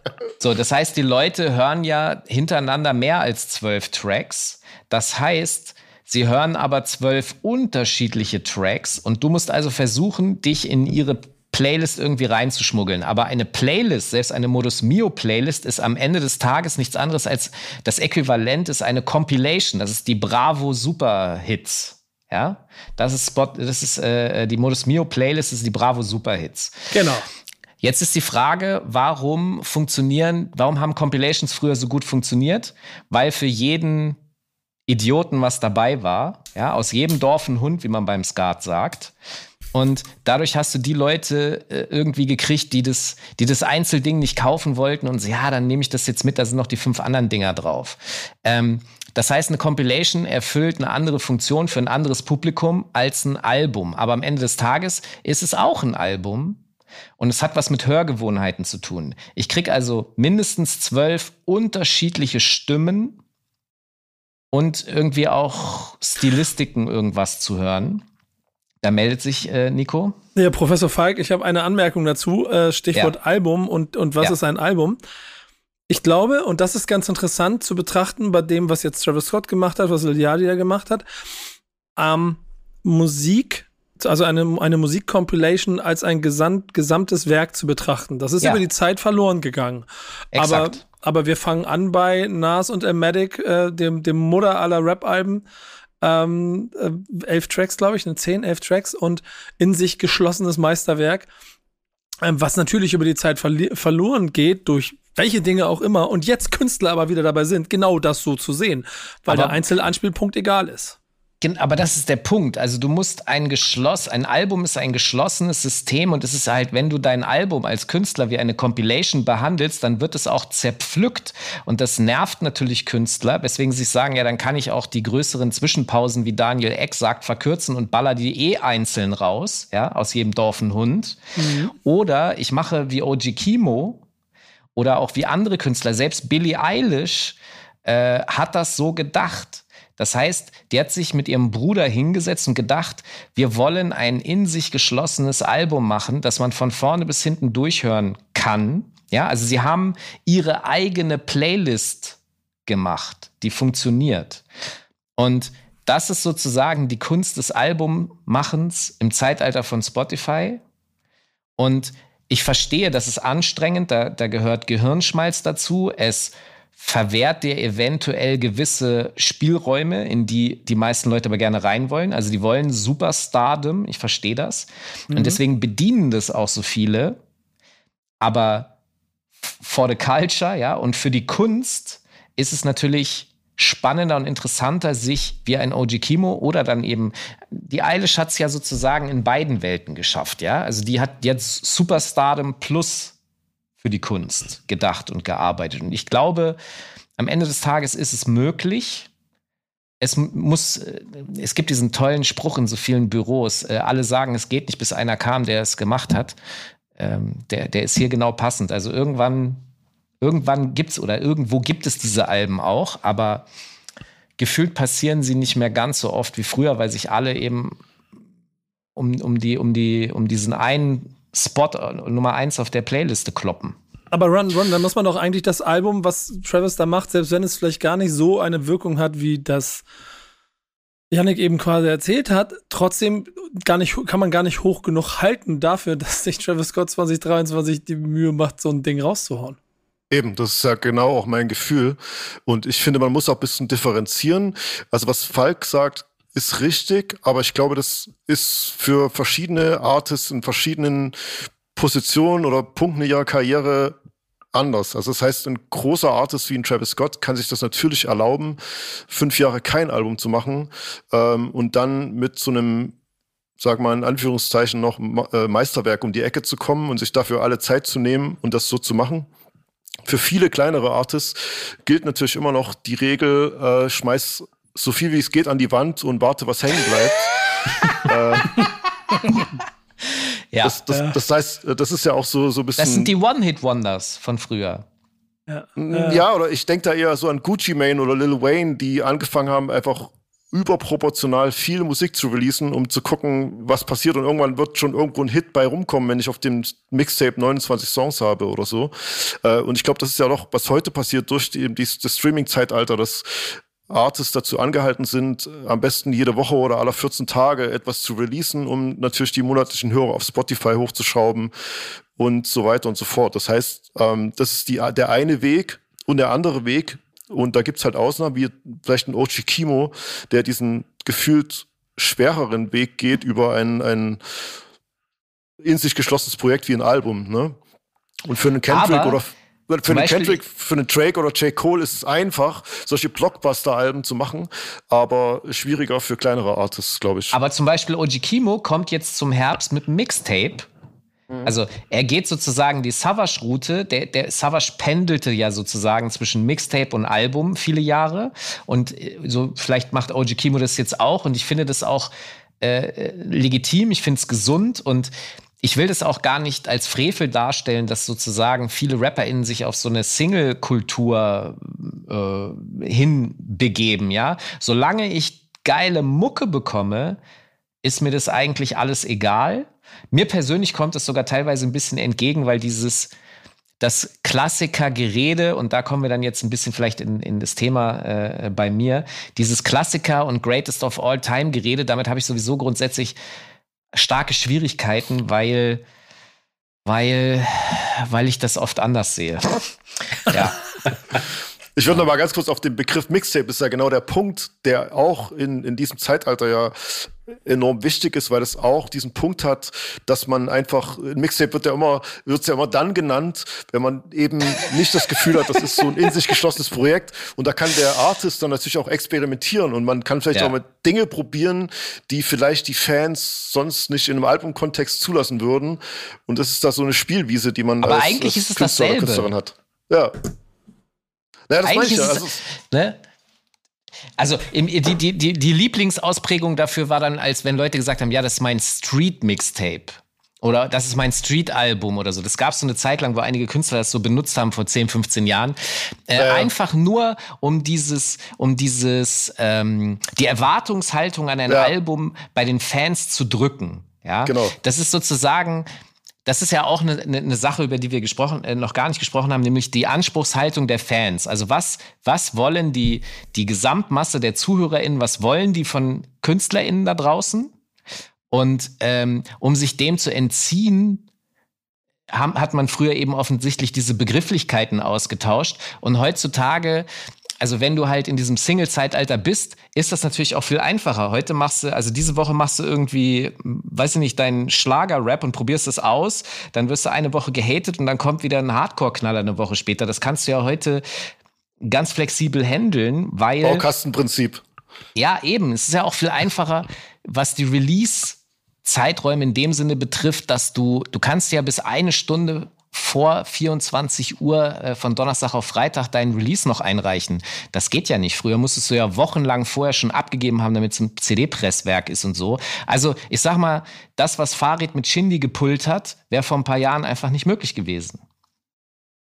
so, das heißt, die Leute hören ja hintereinander mehr als zwölf Tracks. Das heißt, sie hören aber zwölf unterschiedliche Tracks und du musst also versuchen, dich in ihre Playlist irgendwie reinzuschmuggeln. Aber eine Playlist, selbst eine Modus Mio Playlist, ist am Ende des Tages nichts anderes als das Äquivalent ist eine Compilation. Das ist die Bravo Super Hits. Ja, das ist Spot, das ist äh, die Modus Mio Playlist, ist die Bravo Super Hits. Genau. Jetzt ist die Frage, warum funktionieren, warum haben Compilations früher so gut funktioniert? Weil für jeden Idioten was dabei war, ja, aus jedem Dorf ein Hund, wie man beim Skat sagt. Und dadurch hast du die Leute äh, irgendwie gekriegt, die das, die das Einzelding nicht kaufen wollten und so, ja, dann nehme ich das jetzt mit, da sind noch die fünf anderen Dinger drauf. Ähm, das heißt, eine Compilation erfüllt eine andere Funktion für ein anderes Publikum als ein Album. Aber am Ende des Tages ist es auch ein Album. Und es hat was mit Hörgewohnheiten zu tun. Ich kriege also mindestens zwölf unterschiedliche Stimmen und irgendwie auch Stilistiken irgendwas zu hören. Da meldet sich äh, Nico. Ja, Professor Falk, ich habe eine Anmerkung dazu. Äh, Stichwort ja. Album und, und was ja. ist ein Album? Ich glaube, und das ist ganz interessant zu betrachten bei dem, was jetzt Travis Scott gemacht hat, was Lil Yachty da gemacht hat, ähm, Musik, also eine, eine Musikcompilation als ein gesamt, gesamtes Werk zu betrachten. Das ist ja. über die Zeit verloren gegangen. Exakt. Aber, aber wir fangen an bei Nas und Amatic, äh, dem, dem Mutter aller Rap-Alben. Ähm, äh, elf Tracks, glaube ich, ne, zehn, elf Tracks und in sich geschlossenes Meisterwerk, ähm, was natürlich über die Zeit verloren geht durch welche Dinge auch immer, und jetzt Künstler aber wieder dabei sind, genau das so zu sehen, weil aber der Einzelanspielpunkt egal ist. Aber das ist der Punkt. Also du musst ein geschloss, ein Album ist ein geschlossenes System und es ist halt, wenn du dein Album als Künstler wie eine Compilation behandelst, dann wird es auch zerpflückt und das nervt natürlich Künstler, weswegen sie sagen, ja, dann kann ich auch die größeren Zwischenpausen, wie Daniel Eck sagt, verkürzen und baller die eh einzeln raus, ja, aus jedem Dorf ein Hund. Mhm. Oder ich mache wie OG Kimo, oder auch wie andere Künstler, selbst Billie Eilish äh, hat das so gedacht. Das heißt, die hat sich mit ihrem Bruder hingesetzt und gedacht, wir wollen ein in sich geschlossenes Album machen, das man von vorne bis hinten durchhören kann. Ja, also sie haben ihre eigene Playlist gemacht, die funktioniert. Und das ist sozusagen die Kunst des Albummachens im Zeitalter von Spotify. Und ich verstehe, das ist anstrengend, da, da gehört Gehirnschmalz dazu. Es verwehrt dir eventuell gewisse Spielräume, in die die meisten Leute aber gerne rein wollen. Also die wollen Superstardom, ich verstehe das. Mhm. Und deswegen bedienen das auch so viele. Aber for the culture, ja, und für die Kunst ist es natürlich spannender und interessanter, sich wie ein OG Kimo oder dann eben die Eilish hat es ja sozusagen in beiden Welten geschafft, ja. Also die hat jetzt Superstardom plus für die Kunst gedacht und gearbeitet. Und ich glaube, am Ende des Tages ist es möglich. Es muss, äh, es gibt diesen tollen Spruch in so vielen Büros. Äh, alle sagen, es geht nicht, bis einer kam, der es gemacht hat. Ähm, der, der ist hier genau passend. Also irgendwann irgendwann gibt es oder irgendwo gibt es diese Alben auch, aber gefühlt passieren sie nicht mehr ganz so oft wie früher, weil sich alle eben um, um, die, um, die, um diesen einen Spot äh, Nummer eins auf der Playliste kloppen. Aber Run, Run, dann muss man doch eigentlich das Album, was Travis da macht, selbst wenn es vielleicht gar nicht so eine Wirkung hat, wie das Yannick eben quasi erzählt hat, trotzdem gar nicht, kann man gar nicht hoch genug halten dafür, dass sich Travis Scott 2023 die Mühe macht, so ein Ding rauszuhauen. Eben, das ist ja genau auch mein Gefühl. Und ich finde, man muss auch ein bisschen differenzieren. Also was Falk sagt, ist richtig, aber ich glaube, das ist für verschiedene Artists in verschiedenen Positionen oder Punkten ihrer Karriere anders. Also das heißt, ein großer Artist wie ein Travis Scott kann sich das natürlich erlauben, fünf Jahre kein Album zu machen ähm, und dann mit so einem sag mal in Anführungszeichen noch äh, Meisterwerk um die Ecke zu kommen und sich dafür alle Zeit zu nehmen und das so zu machen. Für viele kleinere Artists gilt natürlich immer noch die Regel, äh, schmeiß so viel wie es geht an die Wand und warte, was hängen bleibt. äh, ja. Das, das, das, heißt, das ist ja auch so, so ein bisschen. Das sind die One-Hit-Wonders von früher. Ja, ja oder ich denke da eher so an Gucci Mane oder Lil Wayne, die angefangen haben, einfach überproportional viel Musik zu releasen, um zu gucken, was passiert. Und irgendwann wird schon irgendwo ein Hit bei rumkommen, wenn ich auf dem Mixtape 29 Songs habe oder so. Äh, und ich glaube, das ist ja doch, was heute passiert durch die, die das Streaming-Zeitalter, dass Artists dazu angehalten sind, am besten jede Woche oder alle 14 Tage etwas zu releasen, um natürlich die monatlichen Hörer auf Spotify hochzuschrauben und so weiter und so fort. Das heißt, ähm, das ist die, der eine Weg. Und der andere Weg, und da gibt's halt Ausnahmen, wie vielleicht ein Ochi Kimo, der diesen gefühlt schwereren Weg geht über ein, ein in sich geschlossenes Projekt wie ein Album. Ne? Und für einen Kendrick Aber oder für einen Kendrick, für einen Drake oder J. Cole ist es einfach, solche Blockbuster-Alben zu machen, aber schwieriger für kleinere Artists, glaube ich. Aber zum Beispiel Oji Kimo kommt jetzt zum Herbst mit einem Mixtape Mhm. Also er geht sozusagen die Savage-Route. Der, der Savage pendelte ja sozusagen zwischen Mixtape und Album viele Jahre. Und äh, so vielleicht macht OG Kimo das jetzt auch. Und ich finde das auch äh, legitim. Ich finde es gesund und ich will das auch gar nicht als Frevel darstellen, dass sozusagen viele RapperInnen sich auf so eine Single-Kultur äh, hinbegeben, ja. Solange ich geile Mucke bekomme, ist mir das eigentlich alles egal. Mir persönlich kommt es sogar teilweise ein bisschen entgegen, weil dieses das Klassiker-Gerede, und da kommen wir dann jetzt ein bisschen vielleicht in, in das Thema äh, bei mir, dieses Klassiker und Greatest of All Time-Gerede, damit habe ich sowieso grundsätzlich starke Schwierigkeiten, weil, weil, weil ich das oft anders sehe. ja. Ich würde noch mal ganz kurz auf den Begriff Mixtape, ist ja genau der Punkt, der auch in, in diesem Zeitalter ja enorm wichtig ist, weil es auch diesen Punkt hat, dass man einfach, ein Mixtape wird ja immer, wird ja immer dann genannt, wenn man eben nicht das Gefühl hat, das ist so ein in sich geschlossenes Projekt. Und da kann der Artist dann natürlich auch experimentieren und man kann vielleicht ja. auch mit Dinge probieren, die vielleicht die Fans sonst nicht in einem Albumkontext zulassen würden. Und das ist da so eine Spielwiese, die man Aber als, eigentlich als ist es Künstler dasselbe. Künstlerin hat. Ja. Naja, das Eigentlich meine ich ja. Also, ne? Also im, die, die, die, die Lieblingsausprägung dafür war dann, als wenn Leute gesagt haben, ja, das ist mein Street-Mixtape. Oder das ist mein Street-Album oder so. Das gab es so eine Zeit lang, wo einige Künstler das so benutzt haben vor 10, 15 Jahren. Äh, ja. Einfach nur, um dieses, um dieses, ähm, die Erwartungshaltung an ein ja. Album bei den Fans zu drücken. Ja, genau. Das ist sozusagen, das ist ja auch eine, eine, Sache, über die wir gesprochen, äh, noch gar nicht gesprochen haben, nämlich die Anspruchshaltung der Fans. Also was, was wollen die, die Gesamtmasse der ZuhörerInnen, was wollen die von KünstlerInnen da draußen? Und ähm, um sich dem zu entziehen, hat man früher eben offensichtlich diese Begrifflichkeiten ausgetauscht. Und heutzutage, also wenn du halt in diesem Single-Zeitalter bist, ist das natürlich auch viel einfacher. Heute machst du, also diese Woche machst du irgendwie, weiß ich nicht, deinen Schlager-Rap und probierst es aus. Dann wirst du eine Woche gehatet und dann kommt wieder ein Hardcore-Knaller eine Woche später. Das kannst du ja heute ganz flexibel handeln, weil. Baukastenprinzip. Ja, eben. Es ist ja auch viel einfacher, was die Release Zeiträume in dem Sinne betrifft, dass du, du kannst ja bis eine Stunde vor 24 Uhr äh, von Donnerstag auf Freitag deinen Release noch einreichen. Das geht ja nicht. Früher musstest du ja wochenlang vorher schon abgegeben haben, damit es ein CD-Presswerk ist und so. Also ich sag mal, das, was Farid mit Shindy gepult hat, wäre vor ein paar Jahren einfach nicht möglich gewesen.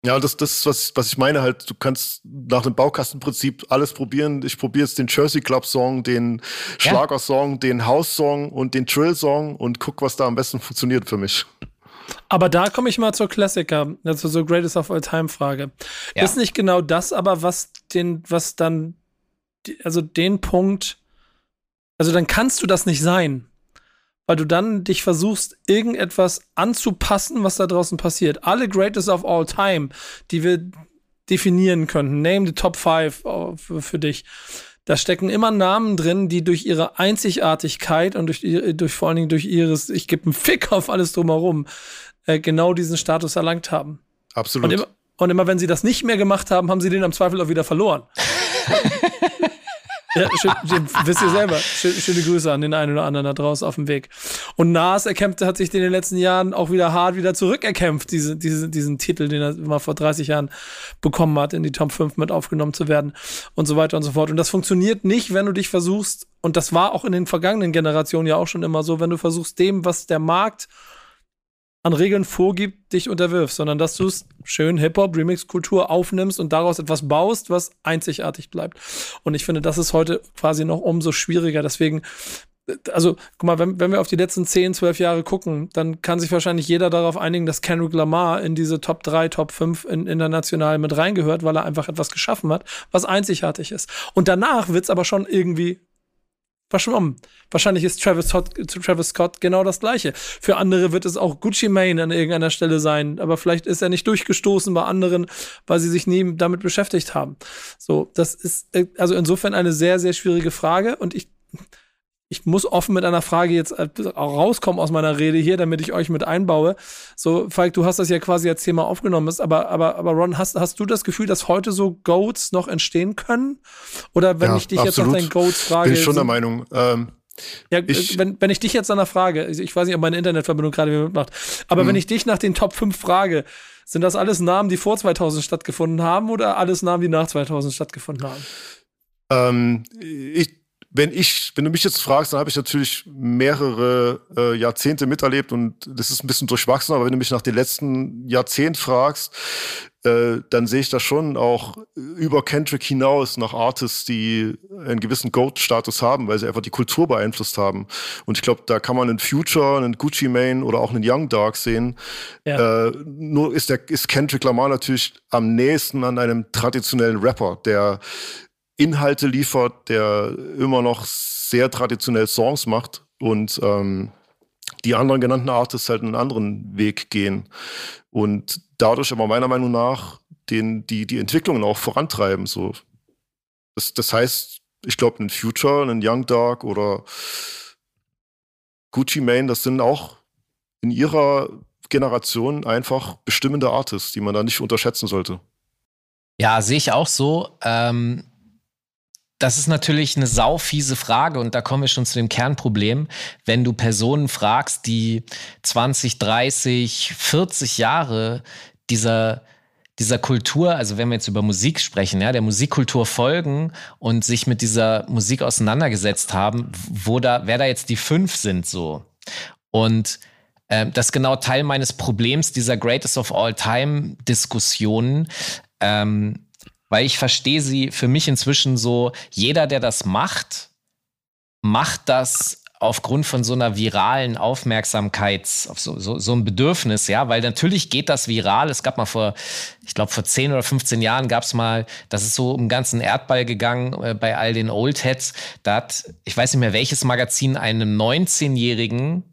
Ja, das, das ist, was, was ich meine halt. Du kannst nach dem Baukastenprinzip alles probieren. Ich probiere jetzt den Jersey Club Song, den Schlagersong, ja. den House Song und den Trill Song und guck, was da am besten funktioniert für mich. Aber da komme ich mal zur Klassiker, also zur Greatest of All Time Frage. Ja. Ist nicht genau das aber, was den, was dann, also den Punkt, also dann kannst du das nicht sein weil du dann dich versuchst, irgendetwas anzupassen, was da draußen passiert. Alle Greatest of All Time, die wir definieren könnten, name the Top 5 für, für dich. Da stecken immer Namen drin, die durch ihre Einzigartigkeit und durch, durch vor allen Dingen durch ihres, ich gebe einen Fick auf alles drumherum, äh, genau diesen Status erlangt haben. Absolut. Und immer, und immer wenn sie das nicht mehr gemacht haben, haben sie den am Zweifel auch wieder verloren. Ja, schön, wisst ihr selber. Schön, schöne Grüße an den einen oder anderen da draußen auf dem Weg. Und Nas erkämpfte, hat sich in den letzten Jahren auch wieder hart wieder zurückerkämpft, diese, diese, diesen Titel, den er mal vor 30 Jahren bekommen hat, in die Top 5 mit aufgenommen zu werden und so weiter und so fort. Und das funktioniert nicht, wenn du dich versuchst, und das war auch in den vergangenen Generationen ja auch schon immer so, wenn du versuchst, dem, was der Markt an Regeln vorgibt, dich unterwirfst, sondern dass du es schön Hip-Hop, Remix-Kultur aufnimmst und daraus etwas baust, was einzigartig bleibt. Und ich finde, das ist heute quasi noch umso schwieriger. Deswegen, also, guck mal, wenn, wenn wir auf die letzten 10, 12 Jahre gucken, dann kann sich wahrscheinlich jeder darauf einigen, dass Kendrick Lamar in diese Top 3, Top 5 in, international mit reingehört, weil er einfach etwas geschaffen hat, was einzigartig ist. Und danach wird's aber schon irgendwie verschwommen. Wahrscheinlich ist Travis Scott, Travis Scott genau das gleiche. Für andere wird es auch Gucci Mane an irgendeiner Stelle sein, aber vielleicht ist er nicht durchgestoßen bei anderen, weil sie sich nie damit beschäftigt haben. So, das ist äh, also insofern eine sehr, sehr schwierige Frage und ich ich muss offen mit einer Frage jetzt äh, rauskommen aus meiner Rede hier, damit ich euch mit einbaue. So, Falk, du hast das ja quasi als Thema aufgenommen, aber, aber, aber Ron, hast, hast du das Gefühl, dass heute so Goats noch entstehen können? Oder wenn ja, ich dich absolut. jetzt nach deinen Goats frage. Bin ich schon der Meinung. Ähm, ja, ich, wenn, wenn ich dich jetzt danach frage, ich weiß nicht, ob meine Internetverbindung gerade wieder mitmacht, aber wenn mhm. ich dich nach den Top 5 frage, sind das alles Namen, die vor 2000 stattgefunden haben oder alles Namen, die nach 2000 stattgefunden haben? Ähm, ich, wenn ich, wenn du mich jetzt fragst, dann habe ich natürlich mehrere äh, Jahrzehnte miterlebt und das ist ein bisschen durchwachsen, aber wenn du mich nach den letzten Jahrzehnt fragst, äh, dann sehe ich da schon auch über Kendrick hinaus nach Artists, die einen gewissen Goat-Status haben, weil sie einfach die Kultur beeinflusst haben. Und ich glaube, da kann man einen Future, einen Gucci Mane oder auch einen Young Dark sehen. Ja. Äh, nur ist, der, ist Kendrick Lamar natürlich am nächsten an einem traditionellen Rapper, der Inhalte liefert, der immer noch sehr traditionell Songs macht und ähm, die anderen genannten Artists halt einen anderen Weg gehen und dadurch aber meiner Meinung nach den, die, die Entwicklungen auch vorantreiben. So. Das, das heißt, ich glaube, ein Future, ein Young Dark oder Gucci Mane, das sind auch in ihrer Generation einfach bestimmende Artists, die man da nicht unterschätzen sollte. Ja, sehe ich auch so. Ähm, das ist natürlich eine saufiese Frage und da kommen wir schon zu dem Kernproblem. Wenn du Personen fragst, die 20, 30, 40 Jahre dieser dieser Kultur, also wenn wir jetzt über Musik sprechen, ja, der Musikkultur folgen und sich mit dieser Musik auseinandergesetzt haben, wo da, wer da jetzt die fünf sind so. Und äh, das ist genau Teil meines Problems dieser Greatest of All Time Diskussionen. Ähm, weil ich verstehe sie für mich inzwischen so, jeder, der das macht, macht das aufgrund von so einer viralen Aufmerksamkeits, auf so, so, so ein Bedürfnis, ja, weil natürlich geht das viral. Es gab mal vor, ich glaube, vor 10 oder 15 Jahren gab es mal, das ist so im ganzen Erdball gegangen äh, bei all den Oldheads. Da hat, ich weiß nicht mehr welches Magazin, einem 19-Jährigen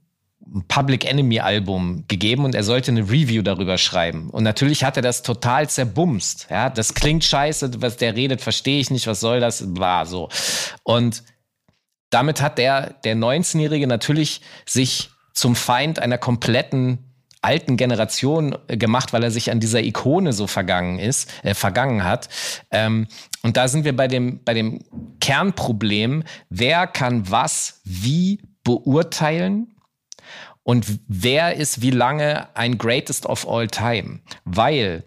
Public Enemy Album gegeben und er sollte eine Review darüber schreiben. Und natürlich hat er das total zerbumst. Ja, das klingt scheiße, was der redet, verstehe ich nicht, was soll das, war so. Und damit hat der, der 19-Jährige natürlich sich zum Feind einer kompletten alten Generation äh, gemacht, weil er sich an dieser Ikone so vergangen ist, äh, vergangen hat. Ähm, und da sind wir bei dem, bei dem Kernproblem, wer kann was wie beurteilen und wer ist wie lange ein Greatest of All Time? Weil,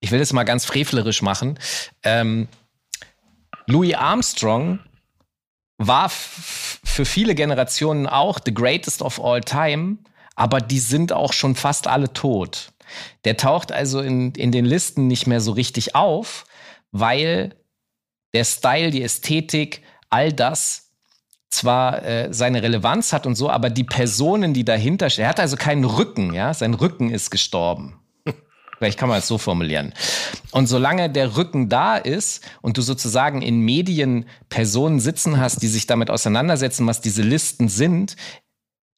ich will das mal ganz frevlerisch machen, ähm, Louis Armstrong war für viele Generationen auch the greatest of all time, aber die sind auch schon fast alle tot. Der taucht also in, in den Listen nicht mehr so richtig auf, weil der Style, die Ästhetik, all das zwar äh, seine Relevanz hat und so, aber die Personen, die dahinter stehen, er hat also keinen Rücken, ja, sein Rücken ist gestorben. Vielleicht kann man es so formulieren. Und solange der Rücken da ist und du sozusagen in Medien Personen sitzen hast, die sich damit auseinandersetzen, was diese Listen sind,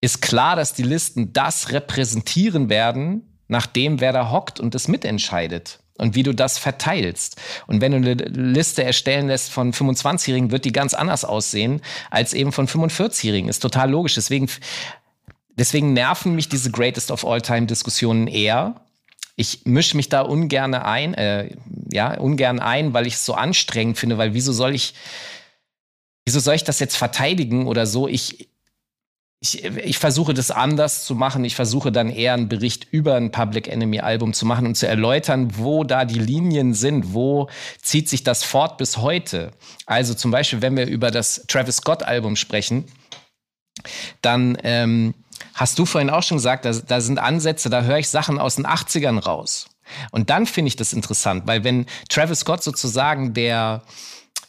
ist klar, dass die Listen das repräsentieren werden, nachdem wer da hockt und es mitentscheidet und wie du das verteilst. Und wenn du eine Liste erstellen lässt von 25-Jährigen, wird die ganz anders aussehen als eben von 45-Jährigen. Ist total logisch. Deswegen, deswegen nerven mich diese Greatest of All Time Diskussionen eher. Ich mische mich da ungern ein, äh, ja, ungern ein, weil ich es so anstrengend finde, weil wieso soll ich, wieso soll ich das jetzt verteidigen oder so? Ich, ich, ich versuche das anders zu machen. Ich versuche dann eher einen Bericht über ein Public Enemy Album zu machen und zu erläutern, wo da die Linien sind, wo zieht sich das fort bis heute. Also zum Beispiel, wenn wir über das Travis Scott Album sprechen, dann ähm, hast du vorhin auch schon gesagt, da, da sind Ansätze, da höre ich Sachen aus den 80ern raus. Und dann finde ich das interessant, weil wenn Travis Scott sozusagen der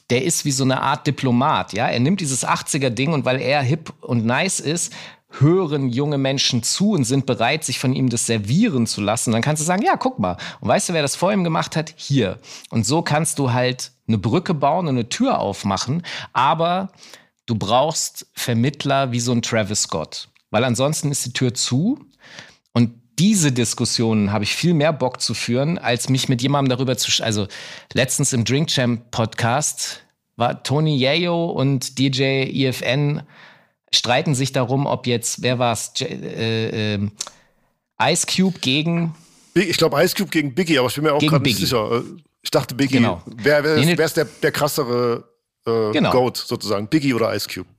der ist wie so eine Art Diplomat, ja. Er nimmt dieses 80er-Ding und weil er hip und nice ist, hören junge Menschen zu und sind bereit, sich von ihm das servieren zu lassen. dann kannst du sagen, ja, guck mal. Und weißt du, wer das vor ihm gemacht hat? Hier. Und so kannst du halt eine Brücke bauen und eine Tür aufmachen. Aber du brauchst Vermittler wie so ein Travis Scott. Weil ansonsten ist die Tür zu. Diese Diskussionen habe ich viel mehr Bock zu führen, als mich mit jemandem darüber zu. Also letztens im Drink Champ Podcast war Tony Yayo und DJ EFN streiten sich darum, ob jetzt, wer war es, äh, äh, Ice Cube gegen. Ich glaube Ice Cube gegen Biggie, aber ich bin mir auch gerade nicht sicher. Ich dachte Biggie. Genau. Wer, wer, nee, ist, wer ist der, der krassere äh, genau. Goat sozusagen? Biggie oder Ice Cube?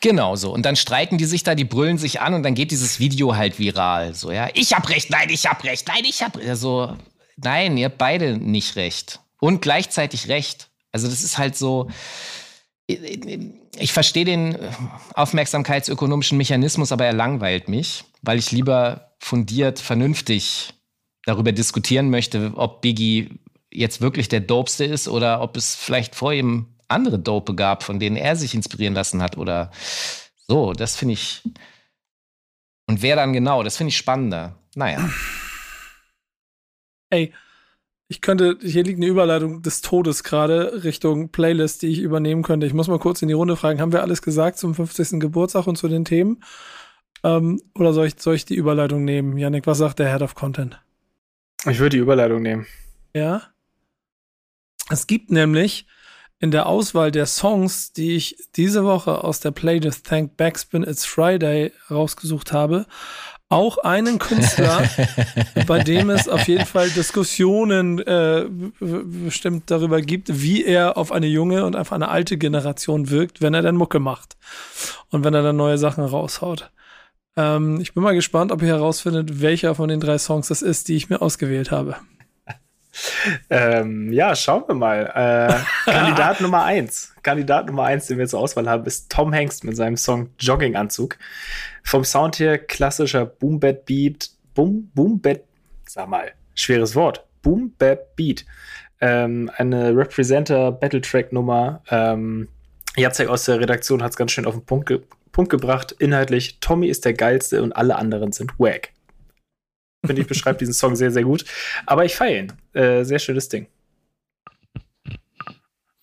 Genau so. Und dann streiten die sich da, die brüllen sich an und dann geht dieses Video halt viral. So, ja, ich hab recht, nein, ich hab recht, nein, ich hab recht. Also, nein, ihr habt beide nicht recht. Und gleichzeitig recht. Also, das ist halt so. Ich verstehe den aufmerksamkeitsökonomischen Mechanismus, aber er langweilt mich, weil ich lieber fundiert, vernünftig darüber diskutieren möchte, ob Biggie jetzt wirklich der Dopeste ist oder ob es vielleicht vor ihm andere Dope gab, von denen er sich inspirieren lassen hat oder so. Das finde ich. Und wer dann genau, das finde ich spannender. Naja. Ey, ich könnte, hier liegt eine Überleitung des Todes gerade Richtung Playlist, die ich übernehmen könnte. Ich muss mal kurz in die Runde fragen, haben wir alles gesagt zum 50. Geburtstag und zu den Themen? Ähm, oder soll ich, soll ich die Überleitung nehmen? Janik, was sagt der Head of Content? Ich würde die Überleitung nehmen. Ja? Es gibt nämlich in der Auswahl der Songs, die ich diese Woche aus der Playlist Thank Backspin It's Friday rausgesucht habe, auch einen Künstler, bei dem es auf jeden Fall Diskussionen äh, bestimmt darüber gibt, wie er auf eine junge und auf eine alte Generation wirkt, wenn er dann Mucke macht und wenn er dann neue Sachen raushaut. Ähm, ich bin mal gespannt, ob ihr herausfindet, welcher von den drei Songs das ist, die ich mir ausgewählt habe. Ähm, ja, schauen wir mal. Äh, Kandidat Nummer eins. Kandidat Nummer eins, den wir zur Auswahl haben, ist Tom Hanks mit seinem Song Jogginganzug. Vom Sound her klassischer Boom Bap Beat, Boom Boom Bap, sag mal, schweres Wort, Boom Bap Beat. Ähm, eine Representer Battle Track Nummer. Ähm, Jacek aus der Redaktion hat es ganz schön auf den Punkt, ge Punkt gebracht. Inhaltlich, Tommy ist der geilste und alle anderen sind wack. Finde ich, beschreibt diesen Song sehr, sehr gut. Aber ich feiere ihn. Äh, sehr schönes Ding.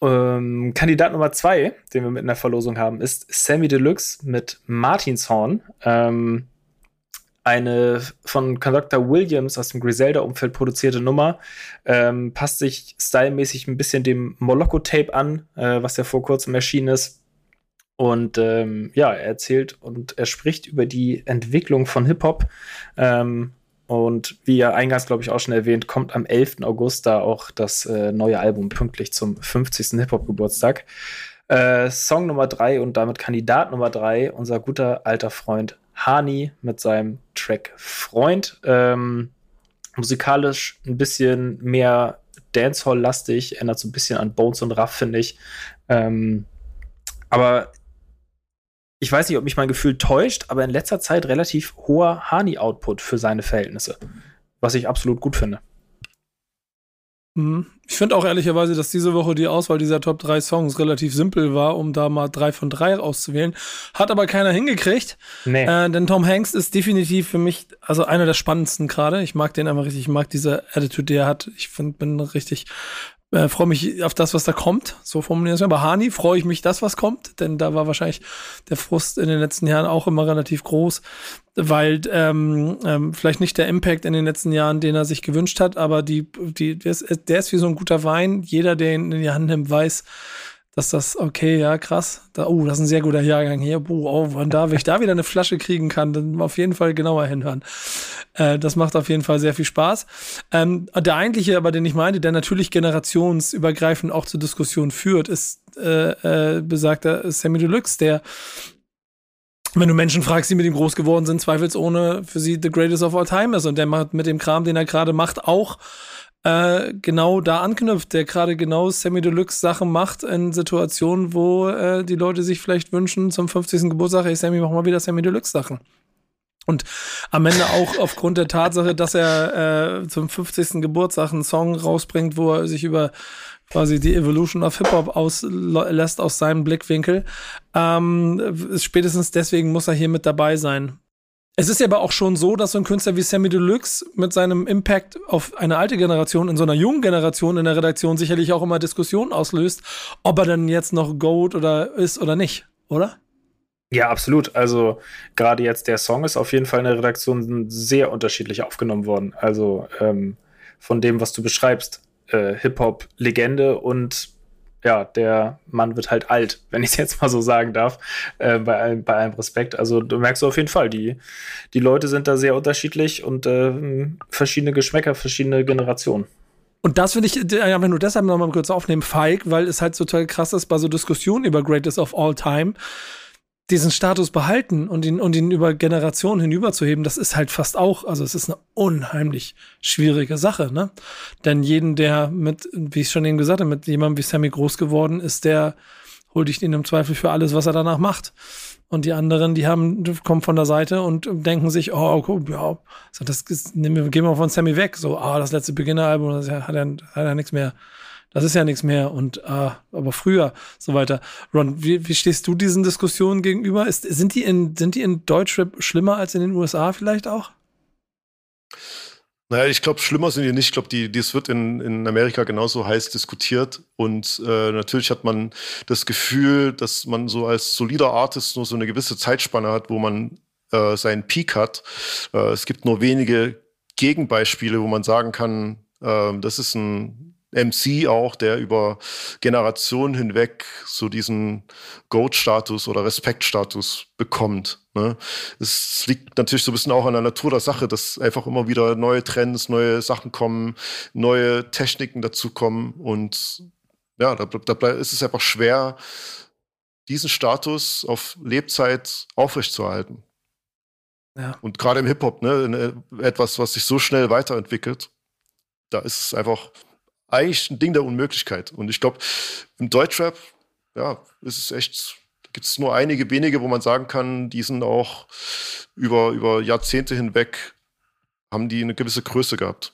Ähm, Kandidat Nummer zwei, den wir mit in der Verlosung haben, ist Sammy Deluxe mit Martinshorn. Ähm, eine von Conductor Williams aus dem Griselda-Umfeld produzierte Nummer. Ähm, passt sich stylmäßig ein bisschen dem Moloko-Tape an, äh, was ja vor kurzem erschienen ist. Und ähm, ja, er erzählt und er spricht über die Entwicklung von Hip-Hop. Ähm, und wie ja eingangs, glaube ich, auch schon erwähnt, kommt am 11. August da auch das äh, neue Album pünktlich zum 50. Hip-Hop-Geburtstag. Äh, Song Nummer drei und damit Kandidat Nummer drei, unser guter alter Freund Hani mit seinem Track Freund. Ähm, musikalisch ein bisschen mehr Dancehall-lastig, erinnert so ein bisschen an Bones und Raff, finde ich. Ähm, aber ich weiß nicht, ob mich mein Gefühl täuscht, aber in letzter Zeit relativ hoher Hani-Output für seine Verhältnisse. Was ich absolut gut finde. Mhm. Ich finde auch ehrlicherweise, dass diese Woche die Auswahl dieser Top 3 Songs relativ simpel war, um da mal drei von drei auszuwählen. Hat aber keiner hingekriegt. Nee. Äh, denn Tom Hanks ist definitiv für mich, also einer der spannendsten gerade. Ich mag den einfach richtig, ich mag diese Attitude, die er hat. Ich find, bin richtig äh, freue mich auf das, was da kommt. So formulieren wir. Bei Hani freue ich mich das, was kommt, denn da war wahrscheinlich der Frust in den letzten Jahren auch immer relativ groß, weil ähm, ähm, vielleicht nicht der Impact in den letzten Jahren, den er sich gewünscht hat, aber die, die, der ist, der ist wie so ein guter Wein. Jeder, der ihn in die Hand nimmt, weiß, dass das, okay, ja, krass. Da, oh, das ist ein sehr guter Jahrgang hier. Boah, oh, wann da, wenn ich da wieder eine Flasche kriegen kann, dann auf jeden Fall genauer hinhören. Äh, das macht auf jeden Fall sehr viel Spaß. Ähm, der eigentliche, aber den ich meinte, der natürlich generationsübergreifend auch zur Diskussion führt, ist äh, äh, besagter Sammy Deluxe, der wenn du Menschen fragst, die mit ihm groß geworden sind, zweifelsohne für sie the greatest of all time ist. Und der macht mit dem Kram, den er gerade macht, auch äh, genau da anknüpft, der gerade genau Sammy Deluxe Sachen macht in Situationen, wo äh, die Leute sich vielleicht wünschen zum 50. Geburtstag, hey Sammy, mach mal wieder Sammy Deluxe Sachen. Und am Ende auch aufgrund der Tatsache, dass er äh, zum 50. Geburtstag einen Song rausbringt, wo er sich über quasi die Evolution of Hip-Hop auslässt aus seinem Blickwinkel. Ähm, spätestens deswegen muss er hier mit dabei sein. Es ist aber auch schon so, dass so ein Künstler wie Sammy Deluxe mit seinem Impact auf eine alte Generation, in so einer jungen Generation in der Redaktion sicherlich auch immer Diskussionen auslöst, ob er denn jetzt noch Goat oder ist oder nicht, oder? Ja, absolut. Also gerade jetzt der Song ist auf jeden Fall in der Redaktion sehr unterschiedlich aufgenommen worden. Also ähm, von dem, was du beschreibst, äh, Hip-Hop-Legende und ja, der Mann wird halt alt, wenn ich es jetzt mal so sagen darf, äh, bei, allem, bei allem Respekt. Also du merkst auf jeden Fall, die, die Leute sind da sehr unterschiedlich und äh, verschiedene Geschmäcker, verschiedene Generationen. Und das finde ich äh, einfach nur deshalb nochmal kurz aufnehmen, feig, weil es halt total krass ist bei so Diskussionen über Greatest of All Time diesen Status behalten und ihn, und ihn über Generationen hinüberzuheben, das ist halt fast auch, also es ist eine unheimlich schwierige Sache, ne? Denn jeden, der mit, wie ich schon eben gesagt habe, mit jemandem wie Sammy groß geworden ist, der holt dich ihn im Zweifel für alles, was er danach macht. Und die anderen, die haben, kommen von der Seite und denken sich, oh, okay, ja, das, das, gehen wir von Sammy weg. So, ah, das letzte Beginneralbum, das hat ja, hat ja nichts mehr das ist ja nichts mehr und äh, aber früher so weiter. Ron, wie, wie stehst du diesen Diskussionen gegenüber? Ist, sind, die in, sind die in Deutschrap schlimmer als in den USA vielleicht auch? Naja, ich glaube, schlimmer sind die nicht. Ich glaube, die, dies wird in, in Amerika genauso heiß diskutiert. Und äh, natürlich hat man das Gefühl, dass man so als solider Artist nur so eine gewisse Zeitspanne hat, wo man äh, seinen Peak hat. Äh, es gibt nur wenige Gegenbeispiele, wo man sagen kann, äh, das ist ein MC auch, der über Generationen hinweg so diesen Goat-Status oder Respekt-Status bekommt. Ne? Es liegt natürlich so ein bisschen auch an der Natur der Sache, dass einfach immer wieder neue Trends, neue Sachen kommen, neue Techniken dazukommen und ja, da, da ist es einfach schwer, diesen Status auf Lebzeit aufrechtzuerhalten. Ja. Und gerade im Hip-Hop, ne, etwas, was sich so schnell weiterentwickelt, da ist es einfach eigentlich ein Ding der Unmöglichkeit. Und ich glaube, im Deutschrap, ja, ist es echt, gibt es nur einige wenige, wo man sagen kann, die sind auch über, über Jahrzehnte hinweg, haben die eine gewisse Größe gehabt.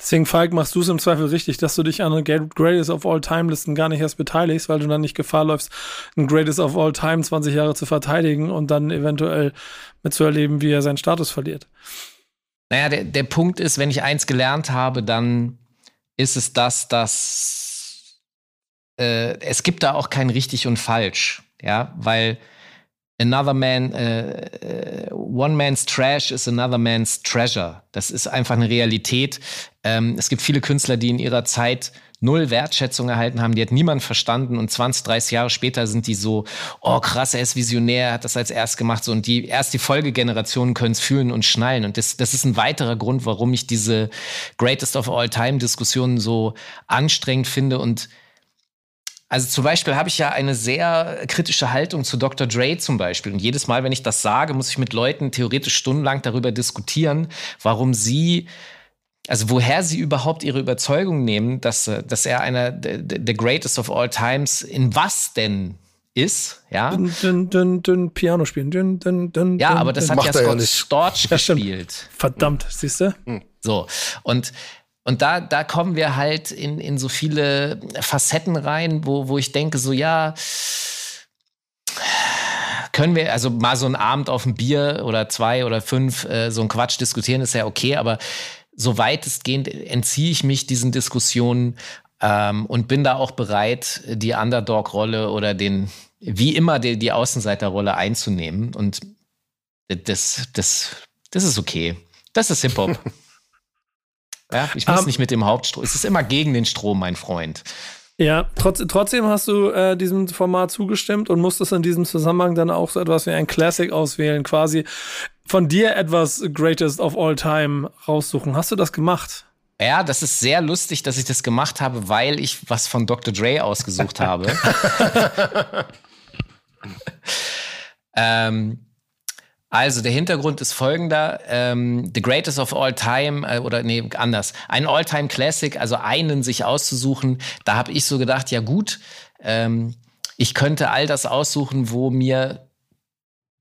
Deswegen, Falk, machst du es im Zweifel richtig, dass du dich an den Greatest of All Time Listen gar nicht erst beteiligst, weil du dann nicht Gefahr läufst, ein Greatest of All Time 20 Jahre zu verteidigen und dann eventuell mitzuerleben, wie er seinen Status verliert. Naja, der, der Punkt ist, wenn ich eins gelernt habe, dann ist es das, dass äh, es gibt da auch kein richtig und falsch, ja, weil Another Man, äh, äh, One Man's Trash is Another Man's Treasure. Das ist einfach eine Realität. Ähm, es gibt viele Künstler, die in ihrer Zeit null Wertschätzung erhalten haben, die hat niemand verstanden und 20, 30 Jahre später sind die so, oh krass, er ist Visionär, hat das als erst gemacht so und die erst die Folgegenerationen können es fühlen und schnallen und das, das ist ein weiterer Grund, warum ich diese Greatest of All Time Diskussionen so anstrengend finde und also zum Beispiel habe ich ja eine sehr kritische Haltung zu Dr. Dre zum Beispiel. Und jedes Mal, wenn ich das sage, muss ich mit Leuten theoretisch stundenlang darüber diskutieren, warum sie, also woher sie überhaupt ihre Überzeugung nehmen, dass, dass er einer der greatest of all times in was denn ist, ja. Dün, dün, dün, dün, Piano spielen. Dün, dün, dün, ja, aber das hat ja Scott ja Storch gespielt. Verdammt, siehst du? Hm. So, und und da, da kommen wir halt in, in so viele Facetten rein, wo, wo ich denke, so ja, können wir, also mal so einen Abend auf ein Bier oder zwei oder fünf, äh, so ein Quatsch diskutieren, ist ja okay, aber so weitestgehend entziehe ich mich diesen Diskussionen ähm, und bin da auch bereit, die Underdog-Rolle oder den, wie immer, die, die Außenseiterrolle einzunehmen. Und das, das, das ist okay. Das ist Hip-Hop. Ja, ich muss um, ähm, nicht mit dem Hauptstrom. Es ist immer gegen den Strom, mein Freund. Ja, trotz, trotzdem hast du äh, diesem Format zugestimmt und musstest in diesem Zusammenhang dann auch so etwas wie ein Classic auswählen, quasi von dir etwas Greatest of All Time raussuchen. Hast du das gemacht? Ja, das ist sehr lustig, dass ich das gemacht habe, weil ich was von Dr. Dre ausgesucht habe. ähm, also der Hintergrund ist folgender: ähm, The Greatest of All Time äh, oder nee anders, ein All-Time Classic, also einen sich auszusuchen. Da habe ich so gedacht, ja gut, ähm, ich könnte all das aussuchen, wo mir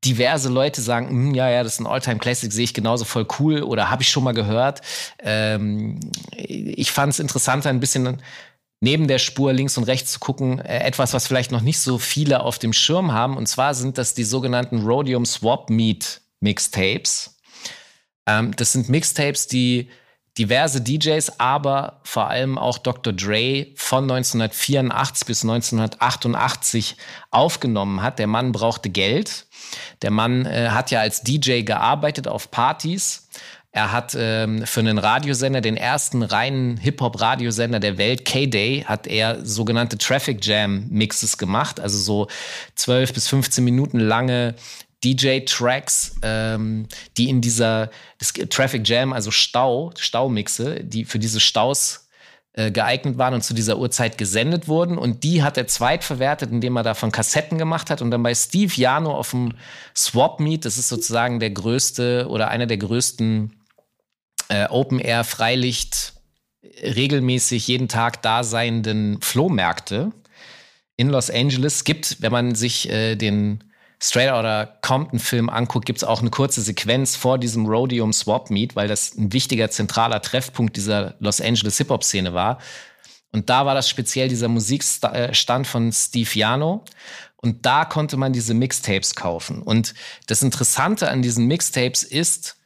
diverse Leute sagen, hm, ja, ja, das ist ein All-Time Classic, sehe ich genauso voll cool oder habe ich schon mal gehört. Ähm, ich fand es interessanter, ein bisschen neben der Spur links und rechts zu gucken, äh, etwas, was vielleicht noch nicht so viele auf dem Schirm haben. Und zwar sind das die sogenannten Rhodium Swap Meet Mixtapes. Ähm, das sind Mixtapes, die diverse DJs, aber vor allem auch Dr. Dre von 1984 bis 1988 aufgenommen hat. Der Mann brauchte Geld. Der Mann äh, hat ja als DJ gearbeitet auf Partys er hat ähm, für einen Radiosender, den ersten reinen Hip-Hop-Radiosender der Welt, K-Day, hat er sogenannte Traffic Jam-Mixes gemacht, also so 12 bis 15 Minuten lange DJ-Tracks, ähm, die in dieser Traffic Jam, also Stau, Staumixe, die für diese Staus äh, geeignet waren und zu dieser Uhrzeit gesendet wurden. Und die hat er zweitverwertet, indem er davon Kassetten gemacht hat und dann bei Steve Jano auf dem Swap Meet, das ist sozusagen der größte oder einer der größten äh, Open Air Freilicht regelmäßig jeden Tag da seienden Flohmärkte in Los Angeles gibt, wenn man sich äh, den Straight Outta Compton Film anguckt, gibt es auch eine kurze Sequenz vor diesem Rhodium Swap Meet, weil das ein wichtiger zentraler Treffpunkt dieser Los Angeles Hip Hop Szene war. Und da war das speziell dieser Musikstand von Steve Jano. Und da konnte man diese Mixtapes kaufen. Und das Interessante an diesen Mixtapes ist,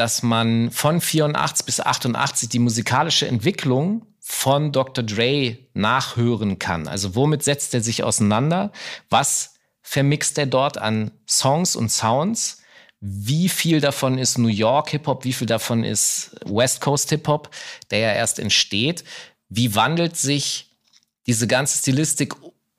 dass man von 84 bis 88 die musikalische Entwicklung von Dr. Dre nachhören kann. Also womit setzt er sich auseinander? Was vermixt er dort an Songs und Sounds? Wie viel davon ist New York Hip-Hop? Wie viel davon ist West Coast Hip-Hop, der ja erst entsteht? Wie wandelt sich diese ganze Stilistik?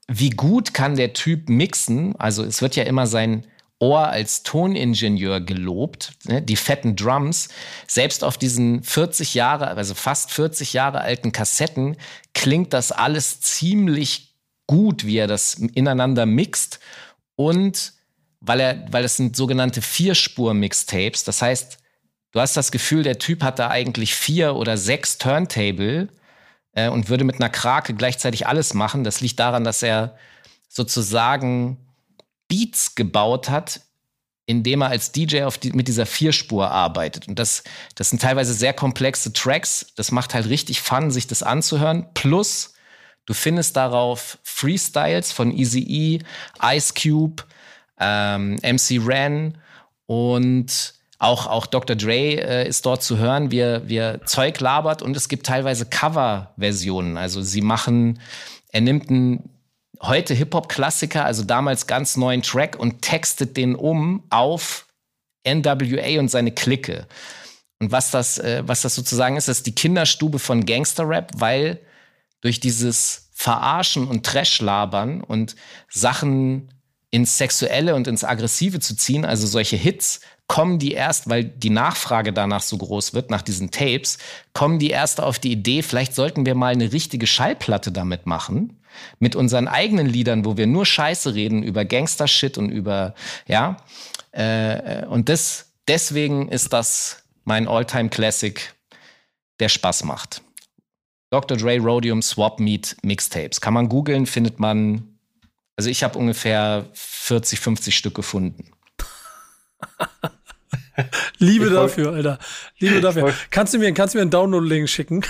Wie gut kann der Typ mixen? Also es wird ja immer sein Ohr als Toningenieur gelobt, ne? die fetten Drums. Selbst auf diesen 40 Jahre, also fast 40 Jahre alten Kassetten klingt das alles ziemlich gut, wie er das ineinander mixt. Und weil er, weil es sind sogenannte Vierspur-Mixtapes, das heißt, du hast das Gefühl, der Typ hat da eigentlich vier oder sechs Turntable äh, und würde mit einer Krake gleichzeitig alles machen. Das liegt daran, dass er sozusagen Beats gebaut hat, indem er als DJ die, mit dieser Vierspur arbeitet. Und das, das sind teilweise sehr komplexe Tracks. Das macht halt richtig Fun, sich das anzuhören. Plus, du findest darauf Freestyles von Easy E, Ice Cube, ähm, MC Ren und auch, auch Dr. Dre äh, ist dort zu hören, wie er, Zeug labert und es gibt teilweise Cover-Versionen. Also sie machen, er nimmt einen heute Hip-Hop-Klassiker, also damals ganz neuen Track und textet den um auf NWA und seine Clique. Und was das, äh, was das sozusagen ist, ist die Kinderstube von Gangster-Rap, weil durch dieses Verarschen und Trash-Labern und Sachen ins Sexuelle und ins Aggressive zu ziehen, also solche Hits, kommen die erst, weil die Nachfrage danach so groß wird, nach diesen Tapes, kommen die erst auf die Idee, vielleicht sollten wir mal eine richtige Schallplatte damit machen mit unseren eigenen Liedern, wo wir nur Scheiße reden über Gangster-Shit und über, ja. Äh, und das, deswegen ist das mein All-Time-Classic, der Spaß macht. Dr. Dre Rhodium Swap Meet Mixtapes. Kann man googeln, findet man. Also ich habe ungefähr 40, 50 Stück gefunden. Liebe ich dafür, Alter. Liebe dafür. Kannst du mir, kannst du mir einen Download-Link schicken?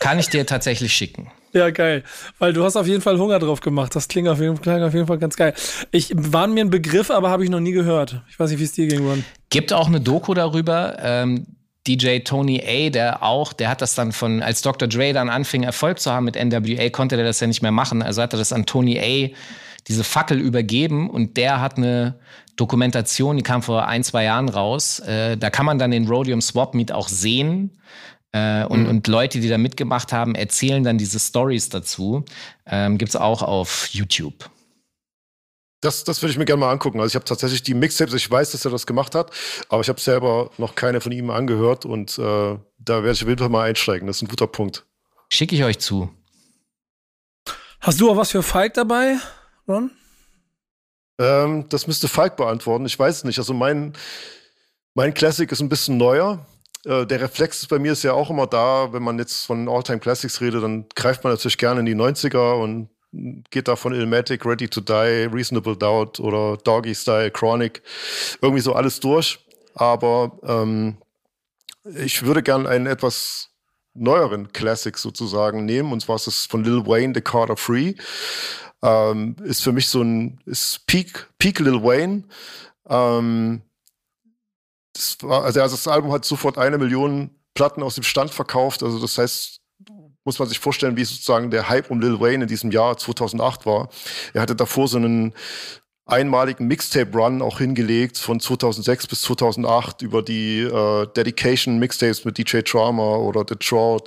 Kann ich dir tatsächlich schicken. Ja, geil. Weil du hast auf jeden Fall Hunger drauf gemacht. Das klingt auf jeden, klingt auf jeden Fall ganz geil. Ich war mir ein Begriff, aber habe ich noch nie gehört. Ich weiß nicht, wie es dir ging, Ron. Gibt auch eine Doku darüber. Ähm, DJ Tony A, der auch, der hat das dann von, als Dr. Dre dann anfing, Erfolg zu haben mit NWA, konnte der das ja nicht mehr machen. Also hat er das an Tony A, diese Fackel übergeben und der hat eine Dokumentation, die kam vor ein, zwei Jahren raus. Äh, da kann man dann den Rhodium Swap Meet auch sehen. Äh, und, mhm. und Leute, die da mitgemacht haben, erzählen dann diese Stories dazu. Ähm, Gibt es auch auf YouTube. Das, das würde ich mir gerne mal angucken. Also ich habe tatsächlich die Mixtapes, ich weiß, dass er das gemacht hat, aber ich habe selber noch keine von ihm angehört und äh, da werde ich auf jeden Fall mal einsteigen. Das ist ein guter Punkt. Schicke ich euch zu. Hast du auch was für Falk dabei, Ron? Ähm, das müsste Falk beantworten. Ich weiß es nicht. Also mein, mein Classic ist ein bisschen neuer. Äh, der Reflex bei mir ist ja auch immer da, wenn man jetzt von All-Time Classics redet, dann greift man natürlich gerne in die 90er und geht da von Ilmatic, Ready to Die, Reasonable Doubt oder Doggy Style, Chronic, irgendwie so alles durch. Aber ähm, ich würde gerne einen etwas neueren Classic sozusagen nehmen, und zwar ist es von Lil Wayne, The Carter Free. Ähm, ist für mich so ein ist Peak, Peak Lil Wayne. Ähm, war, also, das Album hat sofort eine Million Platten aus dem Stand verkauft. Also das heißt, muss man sich vorstellen, wie sozusagen der Hype um Lil Wayne in diesem Jahr 2008 war. Er hatte davor so einen einmaligen Mixtape-Run auch hingelegt von 2006 bis 2008 über die äh, Dedication-Mixtapes mit DJ Trauma oder The Trout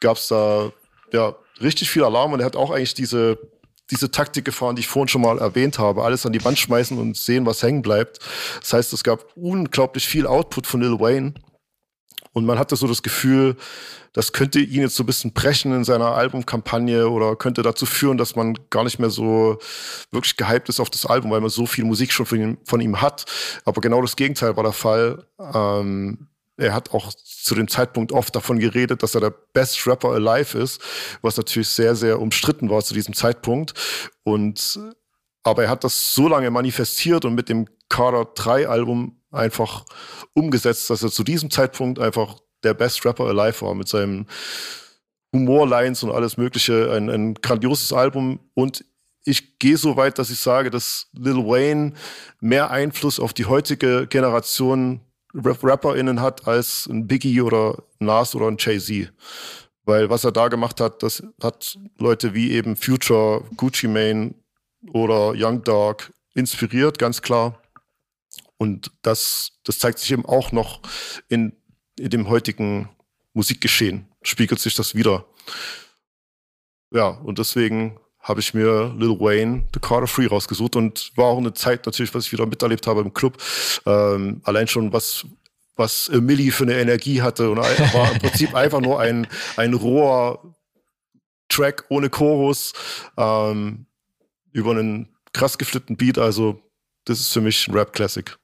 gab es da ja richtig viel Alarm und er hat auch eigentlich diese diese Taktik gefahren, die ich vorhin schon mal erwähnt habe. Alles an die Wand schmeißen und sehen, was hängen bleibt. Das heißt, es gab unglaublich viel Output von Lil Wayne. Und man hatte so das Gefühl, das könnte ihn jetzt so ein bisschen brechen in seiner Albumkampagne oder könnte dazu führen, dass man gar nicht mehr so wirklich gehypt ist auf das Album, weil man so viel Musik schon von ihm, von ihm hat. Aber genau das Gegenteil war der Fall. Ähm, er hat auch zu dem Zeitpunkt oft davon geredet, dass er der Best Rapper alive ist, was natürlich sehr, sehr umstritten war zu diesem Zeitpunkt. Und aber er hat das so lange manifestiert und mit dem Carter 3 Album einfach umgesetzt, dass er zu diesem Zeitpunkt einfach der Best Rapper alive war mit seinem Humorlines und alles Mögliche. Ein, ein grandioses Album und ich gehe so weit, dass ich sage, dass Lil Wayne mehr Einfluss auf die heutige Generation RapperInnen hat als ein Biggie oder Nas oder ein Jay-Z. Weil was er da gemacht hat, das hat Leute wie eben Future, Gucci Mane oder Young Dog inspiriert, ganz klar. Und das, das zeigt sich eben auch noch in, in dem heutigen Musikgeschehen, spiegelt sich das wieder. Ja, und deswegen habe ich mir Lil Wayne, The Carter Free rausgesucht und war auch eine Zeit natürlich, was ich wieder miterlebt habe im Club. Ähm, allein schon was was Millie für eine Energie hatte und war im Prinzip einfach nur ein, ein roher Track ohne Chorus ähm, über einen krass geflippten Beat. Also das ist für mich ein Rap-Classic.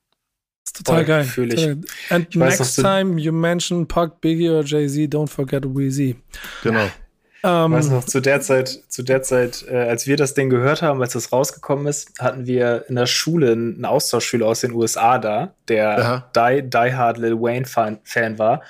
Total geil. Ich. And ich next time you mention Puck, Biggie oder Jay-Z, don't forget Weezy. Genau. Ähm, weißt du noch, zu der Zeit, zu der Zeit, äh, als wir das Ding gehört haben, als das rausgekommen ist, hatten wir in der Schule einen Austauschschüler aus den USA da, der die, die Hard Lil Wayne Fan, Fan war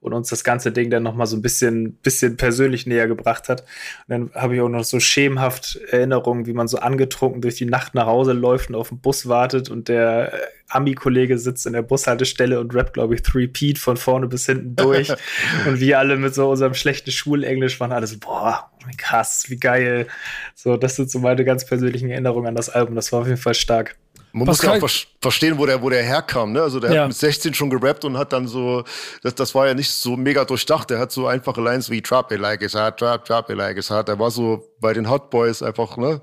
und uns das ganze Ding dann nochmal so ein bisschen, bisschen persönlich näher gebracht hat. Und dann habe ich auch noch so schemenhaft Erinnerungen, wie man so angetrunken durch die Nacht nach Hause läuft und auf den Bus wartet und der äh, Ami-Kollege sitzt in der Bushaltestelle und rappt, glaube ich, Three Pete von vorne bis hinten durch. und wir alle mit so unserem schlechten Schulenglisch waren alle so, boah, krass, wie geil. So, das sind so meine ganz persönlichen Erinnerungen an das Album. Das war auf jeden Fall stark. Man Pascal, muss ja auch verstehen, wo der, wo der herkam. Ne? Also der ja. hat mit 16 schon gerappt und hat dann so, das, das war ja nicht so mega durchdacht. Der hat so einfache Lines wie Drop it like it's hot, drop, drop it like it's hot. Der war so bei den Hot Boys einfach ne,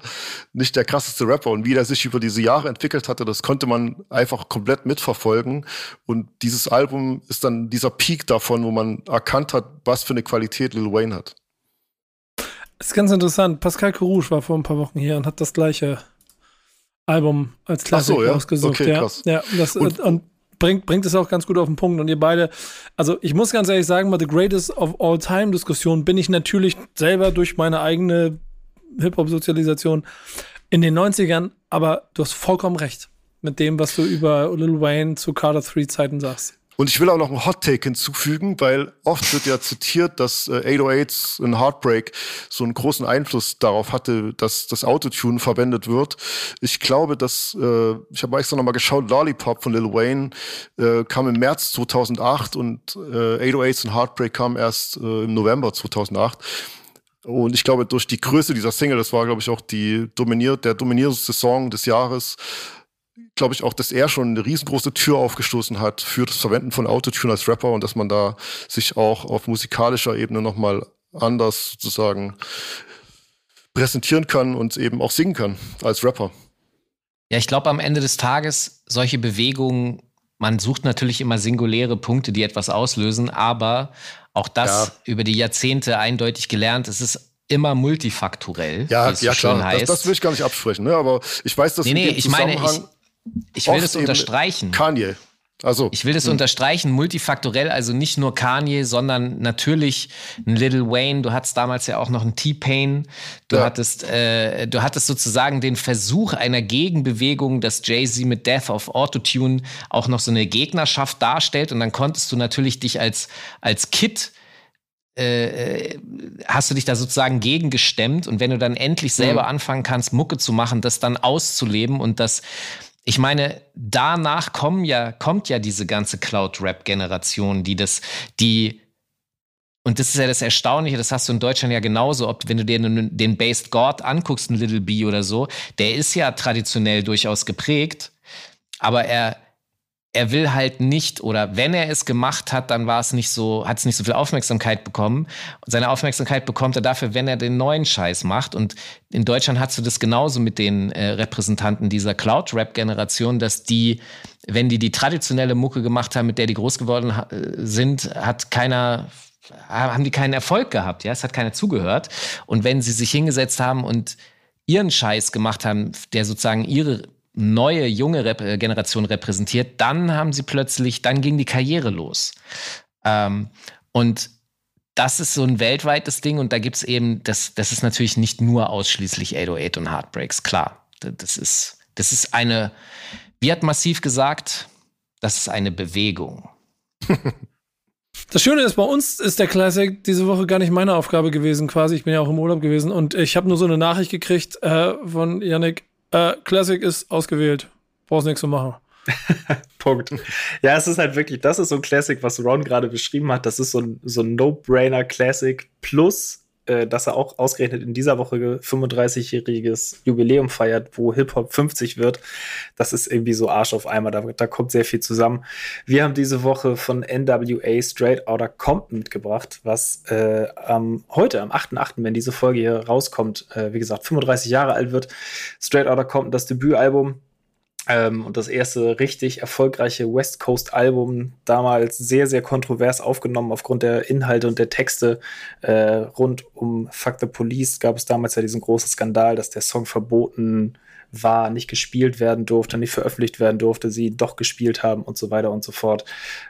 nicht der krasseste Rapper. Und wie der sich über diese Jahre entwickelt hatte, das konnte man einfach komplett mitverfolgen. Und dieses Album ist dann dieser Peak davon, wo man erkannt hat, was für eine Qualität Lil Wayne hat. Das ist ganz interessant. Pascal Carouche war vor ein paar Wochen hier und hat das gleiche Album als Klassik so, ja? ausgesucht. Okay, ja, krass. ja das, und, und bringt, bringt es auch ganz gut auf den Punkt. Und ihr beide, also ich muss ganz ehrlich sagen, bei The Greatest of All Time Diskussion bin ich natürlich selber durch meine eigene Hip-Hop-Sozialisation in den 90ern, aber du hast vollkommen recht mit dem, was du über Lil Wayne zu Carter 3 Zeiten sagst. Und ich will auch noch einen Hot Take hinzufügen, weil oft wird ja zitiert, dass äh, 808s in Heartbreak so einen großen Einfluss darauf hatte, dass das Autotune verwendet wird. Ich glaube, dass, äh, ich habe extra nochmal geschaut, Lollipop von Lil Wayne äh, kam im März 2008 und äh, 808s in Heartbreak kam erst äh, im November 2008. Und ich glaube, durch die Größe dieser Single, das war, glaube ich, auch die dominiert, der dominierendste Song des Jahres, glaube ich, auch, dass er schon eine riesengroße Tür aufgestoßen hat für das Verwenden von Autotune als Rapper und dass man da sich auch auf musikalischer Ebene nochmal anders sozusagen präsentieren kann und eben auch singen kann als Rapper. Ja, ich glaube, am Ende des Tages solche Bewegungen, man sucht natürlich immer singuläre Punkte, die etwas auslösen, aber auch das ja. über die Jahrzehnte eindeutig gelernt, es ist immer multifaktorell. Ja, ja so klar, das, das, will ich gar nicht absprechen, ne? aber ich weiß, dass nee, nee, ich meine, ich, ich will das unterstreichen. Kanye. Also, ich will das mh. Hm. unterstreichen, multifaktorell, also nicht nur Kanye, sondern natürlich ein Little Wayne. Du hattest damals ja auch noch einen T-Pain. Du ja. hattest, äh, du hattest sozusagen den Versuch einer Gegenbewegung, dass Jay-Z mit Death of Autotune auch noch so eine Gegnerschaft darstellt. Und dann konntest du natürlich dich als, als Kid äh, hast du dich da sozusagen gegengestemmt und wenn du dann endlich selber mhm. anfangen kannst, Mucke zu machen, das dann auszuleben und das ich meine, danach kommen ja, kommt ja diese ganze Cloud-Rap-Generation, die das, die, und das ist ja das Erstaunliche, das hast du in Deutschland ja genauso, ob wenn du dir den, den Based God anguckst, ein Little B oder so, der ist ja traditionell durchaus geprägt, aber er, er will halt nicht, oder wenn er es gemacht hat, dann war es nicht so, hat es nicht so viel Aufmerksamkeit bekommen. Und seine Aufmerksamkeit bekommt er dafür, wenn er den neuen Scheiß macht. Und in Deutschland hast du das genauso mit den äh, Repräsentanten dieser Cloud-Rap-Generation, dass die, wenn die die traditionelle Mucke gemacht haben, mit der die groß geworden sind, hat keiner haben die keinen Erfolg gehabt, ja, es hat keiner zugehört. Und wenn sie sich hingesetzt haben und ihren Scheiß gemacht haben, der sozusagen ihre neue, junge Rep äh, Generation repräsentiert, dann haben sie plötzlich, dann ging die Karriere los. Ähm, und das ist so ein weltweites Ding und da gibt es eben, das, das ist natürlich nicht nur ausschließlich 808 und Heartbreaks, klar. Das ist, das ist eine, wie hat Massiv gesagt, das ist eine Bewegung. Das Schöne ist, bei uns ist der Classic diese Woche gar nicht meine Aufgabe gewesen, quasi. Ich bin ja auch im Urlaub gewesen und ich habe nur so eine Nachricht gekriegt äh, von Yannick, äh, Classic ist ausgewählt. Brauchst nichts zu machen. Punkt. Ja, es ist halt wirklich, das ist so ein Classic, was Ron gerade beschrieben hat. Das ist so ein, so ein No-Brainer Classic plus äh, dass er auch ausgerechnet in dieser Woche 35-jähriges Jubiläum feiert, wo Hip-Hop 50 wird. Das ist irgendwie so Arsch auf Eimer, da, da kommt sehr viel zusammen. Wir haben diese Woche von NWA Straight Outta Compton mitgebracht, was äh, ähm, heute, am 8.8., wenn diese Folge hier rauskommt, äh, wie gesagt, 35 Jahre alt wird. Straight Outta Compton, das Debütalbum ähm, und das erste richtig erfolgreiche West Coast Album, damals sehr, sehr kontrovers aufgenommen aufgrund der Inhalte und der Texte äh, rund um Fuck the Police gab es damals ja diesen großen Skandal, dass der Song verboten war, nicht gespielt werden durfte, nicht veröffentlicht werden durfte, sie doch gespielt haben und so weiter und so fort.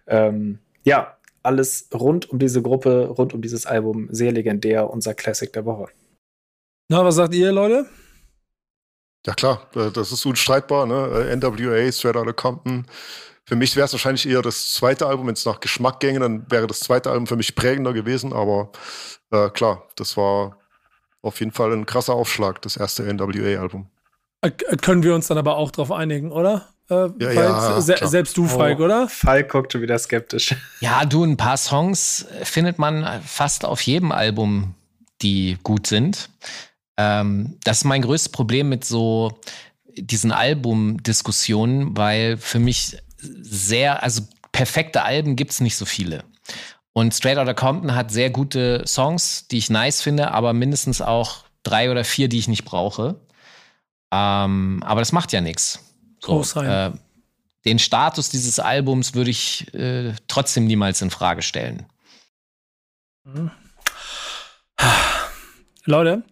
Ähm, ja, alles rund um diese Gruppe, rund um dieses Album sehr legendär, unser Classic der Woche. Na, was sagt ihr, Leute? Ja klar, äh, das ist unstreitbar. Ne? Äh, NWA, Straight Outta Compton. Für mich wäre es wahrscheinlich eher das zweite Album, wenn es nach Geschmack ginge, dann wäre das zweite Album für mich prägender gewesen. Aber äh, klar, das war auf jeden Fall ein krasser Aufschlag, das erste NWA-Album. Äh, können wir uns dann aber auch drauf einigen, oder? Äh, ja, ja, se selbst du, Falk, oh, oder? Falk guckt schon wieder skeptisch. Ja, du, ein paar Songs findet man fast auf jedem Album, die gut sind. Ähm, das ist mein größtes Problem mit so diesen Albumdiskussionen, weil für mich sehr, also perfekte Alben gibt es nicht so viele. Und Straight Outta Compton hat sehr gute Songs, die ich nice finde, aber mindestens auch drei oder vier, die ich nicht brauche. Ähm, aber das macht ja nichts. So, äh, den Status dieses Albums würde ich äh, trotzdem niemals in Frage stellen. Mhm. Leute,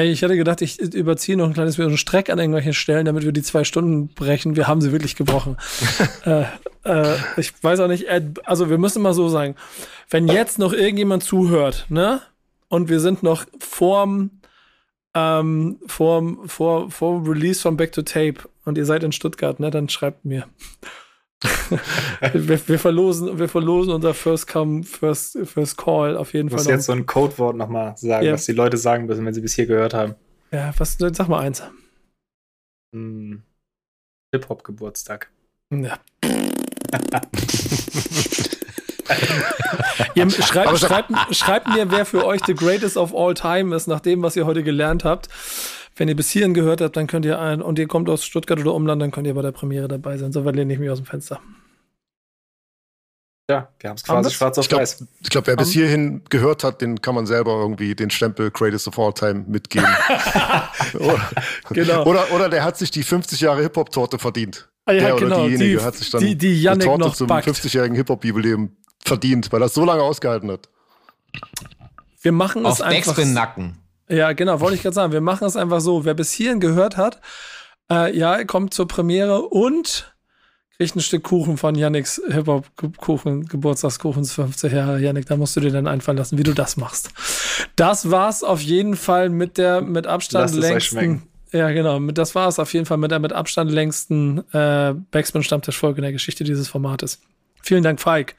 ich hatte gedacht, ich überziehe noch ein kleines bisschen Streck an irgendwelchen Stellen, damit wir die zwei Stunden brechen. Wir haben sie wirklich gebrochen. äh, äh, ich weiß auch nicht, äh, also wir müssen mal so sagen, wenn jetzt noch irgendjemand zuhört, ne? Und wir sind noch vorm, ähm, vorm, vor, vor Release von Back to Tape und ihr seid in Stuttgart, ne? Dann schreibt mir. Wir, wir, verlosen, wir verlosen unser First Come, First, First Call auf jeden Fall. Du musst jetzt so ein Codewort nochmal sagen, ja. was die Leute sagen müssen, wenn sie bis hier gehört haben. Ja, was, sag mal eins. Hm. Hip-Hop-Geburtstag. Ja. ihr schreibt, schreibt, schreibt mir, wer für euch the greatest of all time ist, nach dem, was ihr heute gelernt habt. Wenn ihr bis hierhin gehört habt, dann könnt ihr ein, und ihr kommt aus Stuttgart oder Umland, dann könnt ihr bei der Premiere dabei sein. So weit lehne ich mich aus dem Fenster. Ja, wir haben es quasi schwarz auf weiß. Ich glaube, wer bis hierhin gehört hat, den kann man selber irgendwie den Stempel Greatest of All Time mitgeben. oder, genau. oder, oder der hat sich die 50 Jahre Hip-Hop-Torte verdient. Ah, ja, der genau. oder diejenige die, hat sich dann die, die Yannick Torte noch zum 50-jährigen Hip-Hop-Jubiläum verdient, weil er es so lange ausgehalten hat. Wir machen Auf es einfach. Auf Nacken. Ja, genau, wollte ich gerade sagen. Wir machen es einfach so. Wer bis hierhin gehört hat, äh, ja, kommt zur Premiere und kriegt ein Stück Kuchen von Yannicks Hip-Hop-Kuchen, Geburtstagskuchens 50 Jahre. Yannick, da musst du dir dann einfallen lassen, wie du das machst. Das war's auf jeden Fall mit der mit Abstand Lasst längsten. Ja, genau. Das war es auf jeden Fall mit der mit Abstand längsten äh, Backspin-Stammtisch-Folge in der Geschichte dieses Formates. Vielen Dank, Falk.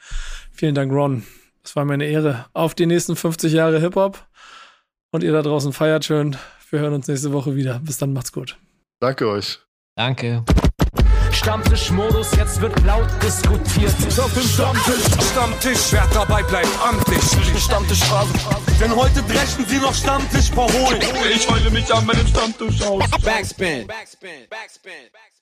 Vielen Dank, Ron. Es war mir eine Ehre. Auf die nächsten 50 Jahre Hip-Hop. Und ihr da draußen feiert schön. Wir hören uns nächste Woche wieder. Bis dann, macht's gut. Danke euch. Danke. Stammtischmodus, jetzt wird laut diskutiert. Auf dem Stammtisch, Stammtisch, wer dabei bleibt, amtlich. Stammtisch Phase. Denn heute brechen sie noch Stammtisch verholen. Ich heule mich an meinem Stammtisch aus. Backspin. Backspin. Backspin. Backspin.